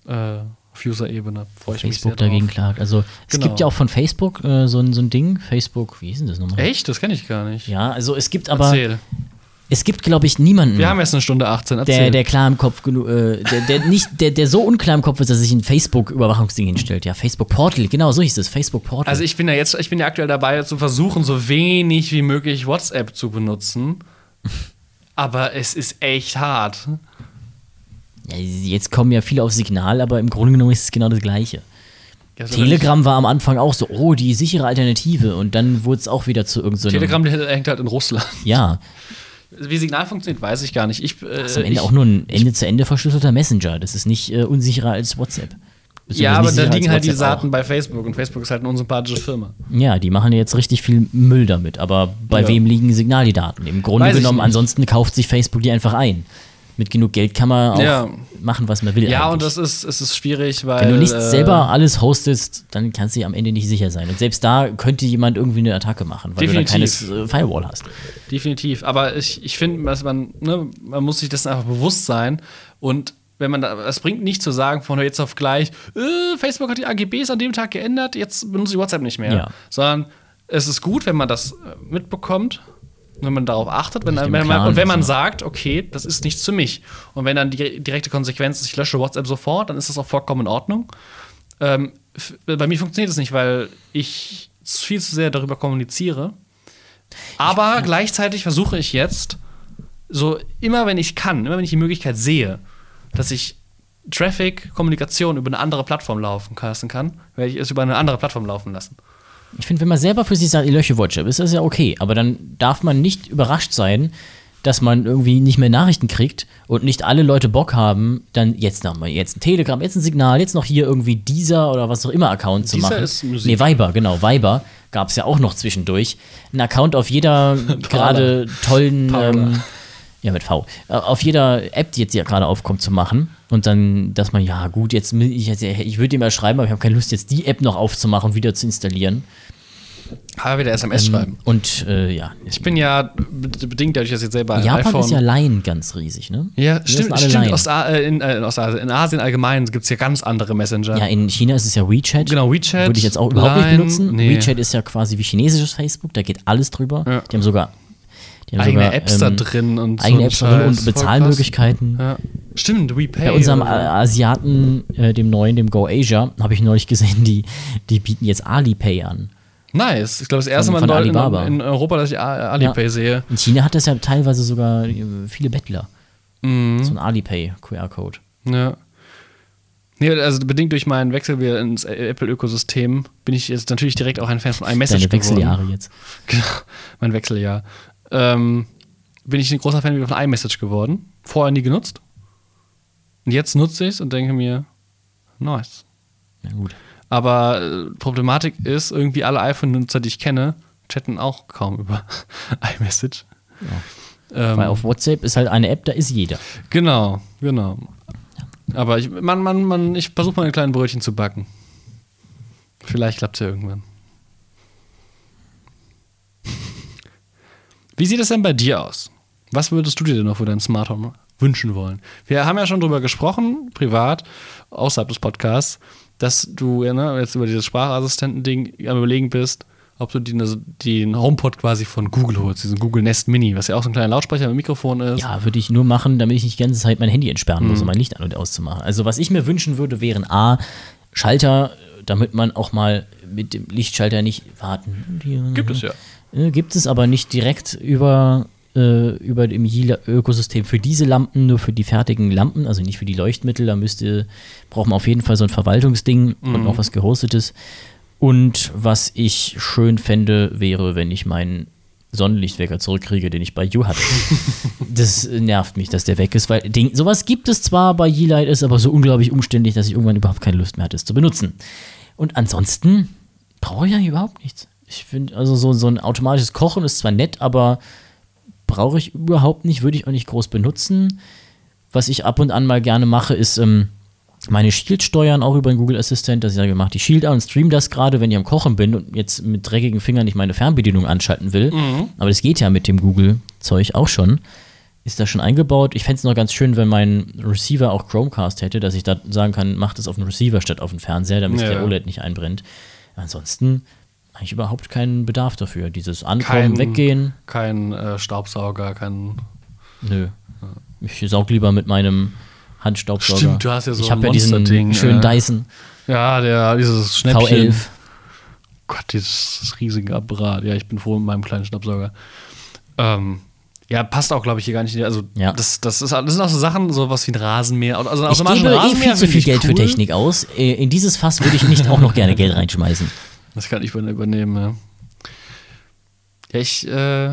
Speaker 1: äh, auf User-Ebene. Freue ich mich sehr
Speaker 2: Facebook dagegen
Speaker 1: drauf.
Speaker 2: klagt. Also es
Speaker 1: Genau.
Speaker 2: gibt ja auch von Facebook äh, so, ein, so ein Ding, Facebook, wie ist denn das nochmal?
Speaker 1: Echt? Das kenne ich gar nicht.
Speaker 2: Ja, also es gibt aber,
Speaker 1: Erzähl.
Speaker 2: es gibt, glaube ich, niemanden,
Speaker 1: Wir haben jetzt eine Stunde 18. Erzähl.
Speaker 2: der, der klar im Kopf genug, äh, der, der nicht, der, der so unklar im Kopf ist, dass er sich ein Facebook-Überwachungsding hinstellt. Ja, Facebook Portal, genau, so hieß es, Facebook Portal.
Speaker 1: Also ich bin ja jetzt, ich bin ja aktuell dabei zu versuchen, so wenig wie möglich WhatsApp zu benutzen. Aber es ist echt hart.
Speaker 2: Ja, jetzt kommen ja viele auf Signal, aber im Grunde genommen ist es genau das Gleiche.
Speaker 1: Ja, so
Speaker 2: Telegram war am Anfang auch so, oh, die sichere Alternative. Und dann wurde es auch wieder zu irgendeinem.
Speaker 1: Telegram hängt halt in Russland.
Speaker 2: Ja,
Speaker 1: Wie Signal funktioniert, weiß ich gar nicht. Ich, äh,
Speaker 2: das ist am Ende
Speaker 1: ich,
Speaker 2: auch nur ein Ende-zu-Ende verschlüsselter Messenger. Das ist nicht äh, unsicherer als WhatsApp.
Speaker 1: Ja, aber da liegen halt die. Daten bei Facebook und Facebook ist halt eine unsympathische Firma.
Speaker 2: Ja, die machen jetzt richtig viel Müll damit. Aber bei
Speaker 1: Ja.
Speaker 2: wem liegen Signal die Daten? Im Grunde
Speaker 1: Weiß
Speaker 2: genommen, ansonsten kauft sich Facebook die einfach ein. Mit genug Geld kann man auch
Speaker 1: Ja.
Speaker 2: machen, was man will.
Speaker 1: Ja,
Speaker 2: eigentlich.
Speaker 1: und das ist, es ist schwierig, weil.
Speaker 2: Wenn du nicht
Speaker 1: äh,
Speaker 2: selber alles hostest, dann kannst du dir am Ende nicht sicher sein. Und selbst da könnte jemand irgendwie eine Attacke machen, weil
Speaker 1: Definitiv.
Speaker 2: du da keines äh, Firewall hast.
Speaker 1: Definitiv. Aber ich, ich finde, dass man, ne, man muss sich das einfach bewusst sein. Und wenn man da, es bringt nicht zu sagen, von jetzt auf gleich, äh, Facebook hat die AGBs an dem Tag geändert, jetzt benutze ich WhatsApp nicht mehr.
Speaker 2: Ja.
Speaker 1: Sondern es ist gut, wenn man das äh, mitbekommt, wenn man darauf achtet, wenn, wenn man, und wenn man sagt, okay, das ist nichts für mich. Und wenn dann die direkte Konsequenz ist, ich lösche WhatsApp sofort, dann ist das auch vollkommen in Ordnung. Ähm, bei mir funktioniert es nicht, weil ich viel zu sehr darüber kommuniziere. Aber gleichzeitig versuche ich jetzt, so immer wenn ich kann, immer wenn ich die Möglichkeit sehe, dass ich Traffic, Kommunikation über eine andere Plattform laufen lassen kann, werde ich es über eine andere Plattform laufen lassen.
Speaker 2: Ich finde, wenn man selber für sich sagt, ich lösche WhatsApp, ist das ja okay. Aber dann darf man nicht überrascht sein, dass man irgendwie nicht mehr Nachrichten kriegt und nicht alle Leute Bock haben, dann jetzt nochmal, jetzt ein Telegram, jetzt ein Signal, jetzt noch hier irgendwie dieser oder was auch immer Account zu
Speaker 1: Dieser
Speaker 2: machen.
Speaker 1: ist Musik.
Speaker 2: Nee, Viber, genau, Viber gab es ja auch noch zwischendurch. Ein Account auf jeder gerade tollen, ähm, ja mit V, äh, auf jeder App, die jetzt ja gerade aufkommt, zu machen. Und dann, dass man, ja gut, jetzt, ich, ich würde ihm ja schreiben, aber ich habe keine Lust, jetzt die App noch aufzumachen und wieder zu installieren.
Speaker 1: Aber wieder SMS schreiben.
Speaker 2: Und äh, ja,
Speaker 1: Ich bin ja be- bedingt dadurch, dass ich jetzt selber ein
Speaker 2: Japan
Speaker 1: iPhone
Speaker 2: ist ja Laien ganz riesig, ne?
Speaker 1: Ja,
Speaker 2: Wir
Speaker 1: stimmt, stimmt. A- äh, in, äh, in Ostasien. in Asien allgemein gibt es ja ganz andere Messenger.
Speaker 2: Ja, in China ist es ja WeChat.
Speaker 1: Genau, WeChat,
Speaker 2: Würde ich jetzt auch überhaupt nicht
Speaker 1: Line,
Speaker 2: benutzen.
Speaker 1: nee.
Speaker 2: WeChat ist ja quasi wie chinesisches Facebook, da geht alles drüber.
Speaker 1: Ja.
Speaker 2: Die haben sogar
Speaker 1: eigene
Speaker 2: sogar,
Speaker 1: Apps da
Speaker 2: ähm,
Speaker 1: drin und
Speaker 2: eigene
Speaker 1: so
Speaker 2: Apps drin und Bezahlmöglichkeiten.
Speaker 1: Ja. Stimmt, WePay.
Speaker 2: Bei unserem
Speaker 1: oder
Speaker 2: Asiaten, äh, dem neuen, dem Go Asia, habe ich neulich gesehen, die, die bieten jetzt Alipay an.
Speaker 1: Nice. Ich glaube, das erste
Speaker 2: Von-
Speaker 1: Mal
Speaker 2: von
Speaker 1: in, in, Europa, dass ich Alipay
Speaker 2: Ja.
Speaker 1: sehe.
Speaker 2: In China hat das ja teilweise sogar äh, viele Bettler.
Speaker 1: Mhm.
Speaker 2: So ein Alipay-QR-Code.
Speaker 1: Ja. Nee, also bedingt durch meinen Wechsel wieder ins Apple-Ökosystem bin ich jetzt natürlich direkt auch ein Fan von iMessage
Speaker 2: Deine Wechseljahre
Speaker 1: geworden.
Speaker 2: jetzt.
Speaker 1: Genau, mein Wechseljahr. Ähm, bin ich ein großer Fan von iMessage geworden. Vorher nie genutzt. Und jetzt nutze ich es und denke mir, nice.
Speaker 2: Na gut.
Speaker 1: Aber äh, Problematik ist, irgendwie alle iPhone-Nutzer, die ich kenne, chatten auch kaum über iMessage. Ähm,
Speaker 2: Weil auf WhatsApp ist halt eine App, da ist jeder.
Speaker 1: Genau, genau. Aber ich, man, man, man, ich versuche meine kleinen Brötchen zu backen. Vielleicht klappt es ja irgendwann. Wie sieht es denn bei dir aus? Was würdest du dir denn noch für dein Smart Home wünschen wollen? Wir haben ja schon drüber gesprochen, privat, außerhalb des Podcasts, dass du ja, ne, jetzt über dieses Sprachassistenten-Ding am überlegen bist, ob du den, also den HomePod quasi von Google holst, diesen Google Nest Mini, was ja auch so ein kleiner Lautsprecher mit Mikrofon ist.
Speaker 2: Ja, würde ich nur machen, damit ich nicht die ganze Zeit mein Handy entsperren
Speaker 1: Mhm.
Speaker 2: muss, um mein Licht an- und auszumachen. Also, was ich mir wünschen würde, wären A, Schalter, damit man auch mal mit dem Lichtschalter nicht warten.
Speaker 1: Gibt es ja.
Speaker 2: Äh, Gibt es aber nicht direkt über, äh, über dem Yila-Ökosystem für diese Lampen, nur für die fertigen Lampen, also nicht für die Leuchtmittel. Da müsste, braucht man auf jeden Fall so ein Verwaltungsding und noch was gehostetes. Und was ich schön fände, wäre, wenn ich meinen Sonnenlichtwecker zurückkriege, den ich bei You hatte. das nervt mich, dass der weg ist, weil Ding, sowas gibt es zwar bei Yeelight, ist aber so unglaublich umständlich, dass ich irgendwann überhaupt keine Lust mehr hatte, es zu benutzen. Und ansonsten brauche ich eigentlich überhaupt nichts. Ich finde, also so, so ein automatisches Kochen ist zwar nett, aber brauche ich überhaupt nicht, würde ich auch nicht groß benutzen. Was ich ab und an mal gerne mache, ist ähm, meine Shield steuern, auch über den Google Assistent, dass ich sage, mach die Shield an und stream das gerade, wenn ich am Kochen bin und jetzt mit dreckigen Fingern nicht meine Fernbedienung anschalten will. Aber das geht ja mit dem Google-Zeug auch schon. Ist da schon eingebaut. Ich fände es noch ganz schön, wenn mein Receiver auch Chromecast hätte, dass ich da sagen kann, mach das auf den Receiver statt auf den Fernseher, damit
Speaker 1: Ja.
Speaker 2: der OLED nicht einbrennt. Ansonsten eigentlich überhaupt keinen Bedarf dafür. Dieses Ankommen,
Speaker 1: Kein-
Speaker 2: weggehen,
Speaker 1: Kein äh, Staubsauger, kein.
Speaker 2: nö. Ich saug lieber mit meinem Handstaubsauger.
Speaker 1: Stimmt, du hast ja so
Speaker 2: Ich habe ja diesen
Speaker 1: Monsterding,
Speaker 2: schönen
Speaker 1: äh,
Speaker 2: Dyson
Speaker 1: Ja, der, dieses Schnäppchen.
Speaker 2: V11.
Speaker 1: Gott, dieses riesige Apparat. Ja, ich bin froh mit meinem kleinen Staubsauger. Ähm, ja, passt auch, glaube ich, hier gar nicht. Also,
Speaker 2: Ja.
Speaker 1: das, das, ist, das sind auch so Sachen, sowas wie ein Rasenmäher. Also,
Speaker 2: Ich gebe eh viel zu viel Geld für
Speaker 1: cool.
Speaker 2: Technik aus. Äh, In dieses Fass würde ich nicht auch noch gerne Geld reinschmeißen.
Speaker 1: Das kann ich über- übernehmen, ja. Ja, ich, äh,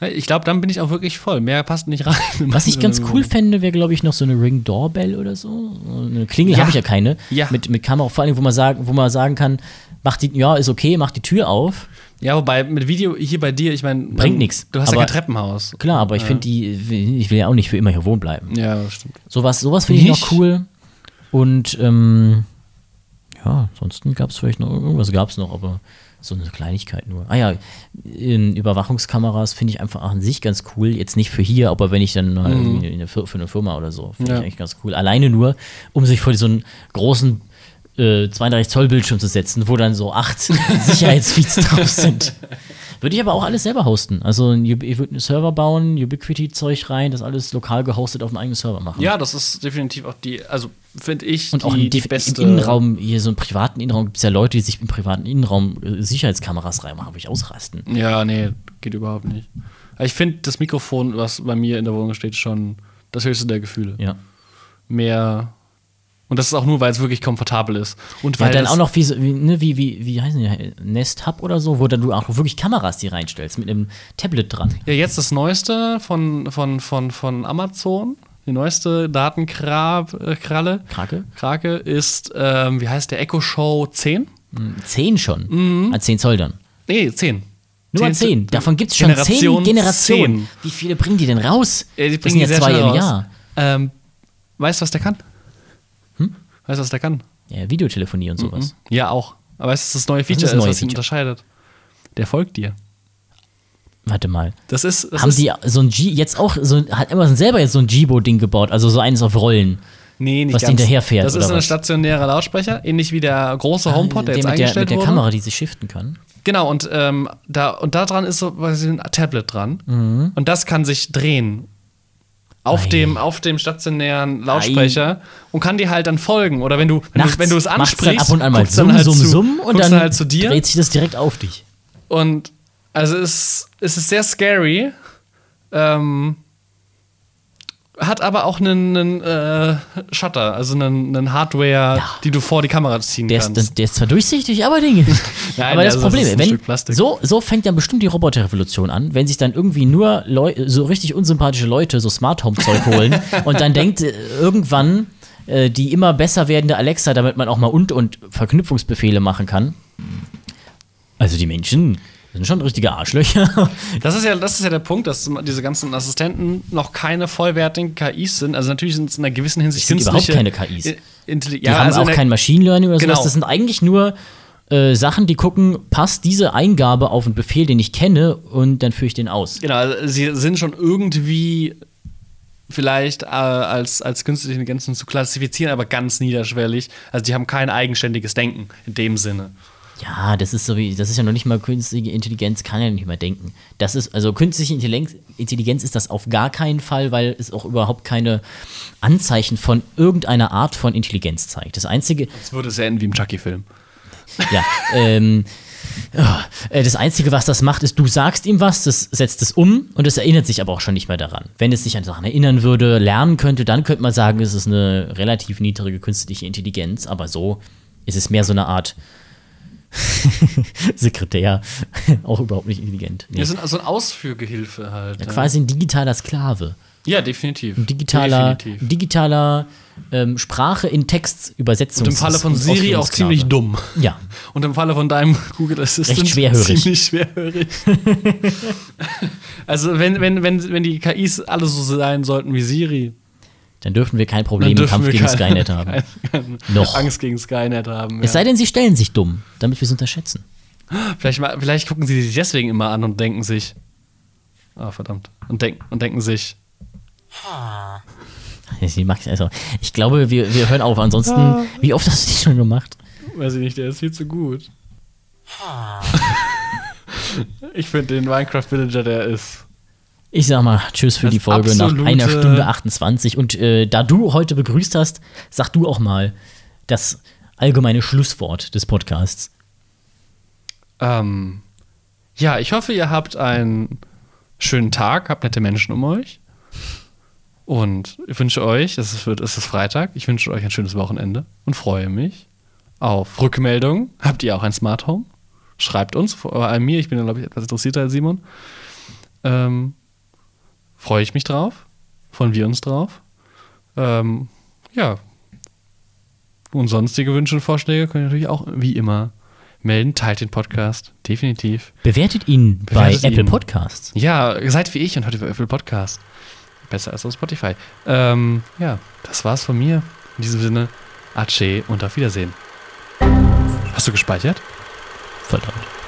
Speaker 1: ja, ich glaube, dann bin ich auch wirklich voll. Mehr passt nicht rein.
Speaker 2: Was ich ganz cool fände, wäre, glaube ich, noch so eine Ring Doorbell oder so. Eine Klingel
Speaker 1: Ja.
Speaker 2: habe ich ja keine.
Speaker 1: Ja.
Speaker 2: Mit, mit Kamera, vor allem, wo man sagen, wo man sagen kann, mach die, ja, ist okay, mach die Tür auf.
Speaker 1: Ja, wobei mit Video hier bei dir, ich meine.
Speaker 2: Bringt nix.
Speaker 1: Du hast ja
Speaker 2: Aber-
Speaker 1: kein Treppenhaus.
Speaker 2: Klar, aber ich finde die, ich will ja auch nicht für immer hier wohnen bleiben.
Speaker 1: Ja, das stimmt.
Speaker 2: Sowas, sowas finde ich noch cool. Und ähm, ja, ansonsten gab es vielleicht noch irgendwas gab es noch, aber so eine Kleinigkeit nur. Ah ja, in Überwachungskameras finde ich einfach an sich ganz cool. Jetzt nicht für hier, aber wenn ich dann irgendwie in eine, für eine Firma oder so, finde
Speaker 1: Ja.
Speaker 2: ich eigentlich ganz cool. Alleine nur, um sich vor so einen großen äh, 32 Zoll Bildschirm zu setzen, wo dann so acht Sicherheitsfeeds drauf sind. Würde ich aber auch alles selber hosten. Also ich würde einen Server bauen, Ubiquity-Zeug rein, das alles lokal gehostet auf einem eigenen Server machen.
Speaker 1: Ja, das ist definitiv auch die, also finde ich,
Speaker 2: Und
Speaker 1: die,
Speaker 2: auch im,
Speaker 1: die
Speaker 2: Def-
Speaker 1: beste.
Speaker 2: im Innenraum, hier so im privaten Innenraum, gibt es ja Leute, die sich im privaten Innenraum äh, Sicherheitskameras reinmachen, würde ich ausrasten.
Speaker 1: Ja, nee, geht überhaupt nicht. Aber ich finde das Mikrofon, was bei mir in der Wohnung steht, schon das höchste der Gefühle.
Speaker 2: Ja.
Speaker 1: Mehr. Und das ist auch nur, weil es wirklich komfortabel ist. Und
Speaker 2: Ja,
Speaker 1: weil
Speaker 2: dann
Speaker 1: das,
Speaker 2: auch noch wie, so- wie, ne, wie, wie, wie heißen die, Nest Hub oder so, wo dann du auch wirklich Kameras die reinstellst mit einem Tablet dran.
Speaker 1: Ja, jetzt das Neueste von, von, von, von Amazon. Die neueste Datenkralle.
Speaker 2: Krake?
Speaker 1: Krake ist, ähm, wie heißt der? Echo Show 10?
Speaker 2: Hm, 10 schon.
Speaker 1: Mhm.
Speaker 2: An 10 Zoll dann.
Speaker 1: Nee, 10.
Speaker 2: Nur an 10. Davon gibt es schon 10
Speaker 1: Generation
Speaker 2: Generationen.
Speaker 1: 10.
Speaker 2: Wie viele bringen die denn raus?
Speaker 1: Ja, die
Speaker 2: Das
Speaker 1: bringen
Speaker 2: sind
Speaker 1: die
Speaker 2: ja zwei im
Speaker 1: raus.
Speaker 2: Jahr.
Speaker 1: Ähm, weißt du, was der kann?
Speaker 2: Hm?
Speaker 1: Weißt du, was der kann?
Speaker 2: Ja, Videotelefonie und sowas.
Speaker 1: Ja, auch. Aber weißt du, was das neue Feature
Speaker 2: das
Speaker 1: ist,
Speaker 2: neue
Speaker 1: was ihn unterscheidet? Der folgt dir.
Speaker 2: Warte mal.
Speaker 1: Das ist. Das
Speaker 2: Haben
Speaker 1: ist,
Speaker 2: die so ein G, jetzt auch, so, hat Amazon selber jetzt so ein Jibo-Ding gebaut, also so eines auf Rollen.
Speaker 1: Nee, nicht
Speaker 2: was
Speaker 1: ganz.
Speaker 2: hinterherfährt,
Speaker 1: Das ist ein stationärer Lautsprecher, ähnlich wie der große HomePod, der
Speaker 2: Der
Speaker 1: jetzt
Speaker 2: mit der,
Speaker 1: eingestellt
Speaker 2: mit der
Speaker 1: wurde.
Speaker 2: Kamera, die sich shiften kann.
Speaker 1: Genau, und, ähm, da, und da dran ist so quasi ein Tablet dran. Und das kann sich drehen. Auf dem, auf dem stationären Lautsprecher und kann dir halt dann folgen. Oder wenn du, wenn
Speaker 2: Nachts
Speaker 1: du, wenn du es ansprichst,
Speaker 2: dann ab und an mal summ,
Speaker 1: halt
Speaker 2: summ,
Speaker 1: zu,
Speaker 2: summ und dann,
Speaker 1: dann halt zu dir.
Speaker 2: dreht sich das direkt auf dich.
Speaker 1: Und also es, es ist sehr scary. Ähm, hat aber auch einen, einen äh, Shutter, also einen, einen Hardware, die du vor die Kamera ziehen
Speaker 2: Der
Speaker 1: kannst.
Speaker 2: ist, der ist zwar durchsichtig, aber Dinge.
Speaker 1: Nein,
Speaker 2: aber das
Speaker 1: also
Speaker 2: Problem
Speaker 1: das ist
Speaker 2: wenn, so, so fängt dann bestimmt die Roboterrevolution an, wenn sich dann irgendwie nur Leu so richtig unsympathische Leute so Smart Home Zeug holen und dann denkt äh, irgendwann äh, die immer besser werdende Alexa, damit man auch mal und und Verknüpfungsbefehle machen kann. Also die Menschen sind schon richtige Arschlöcher.
Speaker 1: Das ist ja, das ist ja der Punkt, dass diese ganzen Assistenten noch keine vollwertigen KIs sind. Also natürlich sind es in einer gewissen Hinsicht
Speaker 2: sind überhaupt keine KIs.
Speaker 1: I- Intelli
Speaker 2: Die haben
Speaker 1: also
Speaker 2: auch kein Machine Learning oder sowas.
Speaker 1: Genau.
Speaker 2: Das sind eigentlich nur äh, Sachen, die gucken, passt diese Eingabe auf einen Befehl, den ich kenne, und dann führe ich den aus.
Speaker 1: Genau, also sie sind schon irgendwie vielleicht äh, als, als künstliche Intelligenzen zu klassifizieren, aber ganz niederschwellig. Also die haben kein eigenständiges Denken in dem Sinne.
Speaker 2: Ja, das ist so wie, das ist ja noch nicht mal künstliche Intelligenz, kann ja nicht mehr denken. Das ist, also künstliche Intelligenz, Intelligenz ist das auf gar keinen Fall, weil es auch überhaupt keine Anzeichen von irgendeiner Art von Intelligenz zeigt. Das einzige,
Speaker 1: Das würde es enden wie im Chucky-Film.
Speaker 2: ja, ähm, äh, das Einzige, was das macht, ist, du sagst ihm was, das setzt es um und es erinnert sich aber auch schon nicht mehr daran. Wenn es sich an Sachen erinnern würde, lernen könnte, dann könnte man sagen, es ist eine relativ niedrige künstliche Intelligenz, aber so ist es mehr so eine Art Sekretär, auch überhaupt nicht intelligent. Nee.
Speaker 1: Wir sind also ein Ausführgehilfe halt. Ja,
Speaker 2: Quasi ein digitaler Sklave.
Speaker 1: ja definitiv.
Speaker 2: Ein digitaler,
Speaker 1: Definitiv.
Speaker 2: digitaler ähm, Sprache in Textübersetzung.
Speaker 1: Und im Falle von Siri auch ziemlich dumm.
Speaker 2: Ja.
Speaker 1: Und im Falle von deinem Google Assistant
Speaker 2: Recht schwerhörig.
Speaker 1: ziemlich schwerhörig. also wenn, wenn, wenn, wenn die KIs alle so sein sollten wie Siri,
Speaker 2: Dann dürfen wir kein Problem im Kampf gegen
Speaker 1: keine,
Speaker 2: Skynet haben.
Speaker 1: Keine, keine
Speaker 2: Noch.
Speaker 1: Angst gegen Skynet haben.
Speaker 2: Es
Speaker 1: ja.
Speaker 2: sei denn, sie stellen sich dumm, damit wir es unterschätzen.
Speaker 1: Vielleicht, vielleicht gucken sie sich deswegen immer an und denken sich. Ah, verdammt. Und, denk, und denken sich.
Speaker 2: Sie macht- Also, ich glaube, wir, wir hören auf. Ansonsten,
Speaker 1: Ah.
Speaker 2: wie oft hast du die schon gemacht?
Speaker 1: Weiß ich nicht, der ist viel zu gut. ich finde den Minecraft Villager, der ist.
Speaker 2: Ich sag mal, tschüss für
Speaker 1: Das
Speaker 2: die Folge nach einer Stunde 28. Und äh, da du heute begrüßt hast, sag du auch mal das allgemeine Schlusswort des Podcasts.
Speaker 1: Ähm, ja, ich hoffe, ihr habt einen schönen Tag, habt nette Menschen um euch. Und ich wünsche euch, es ist, wird- es ist Freitag, ich wünsche euch ein schönes Wochenende und freue mich auf Rückmeldungen. Habt ihr auch ein Smart Home? Schreibt uns, vor allem mir, ich bin, glaube ich, etwas interessierter als Simon. Ähm, freue ich mich drauf, freuen wir uns drauf. Ähm, ja. Und sonstige Wünsche und Vorschläge könnt ihr natürlich auch wie immer melden. Teilt den Podcast, definitiv.
Speaker 2: Bewertet ihn bei
Speaker 1: Bewertet
Speaker 2: Apple
Speaker 1: ihn.
Speaker 2: Podcasts.
Speaker 1: Ja, seid wie ich und hört über Apple Podcast. Besser als auf Spotify. Ähm, ja, das war's von mir. In diesem Sinne, Ace und auf Wiedersehen. Hast du gespeichert?
Speaker 2: Verdammt.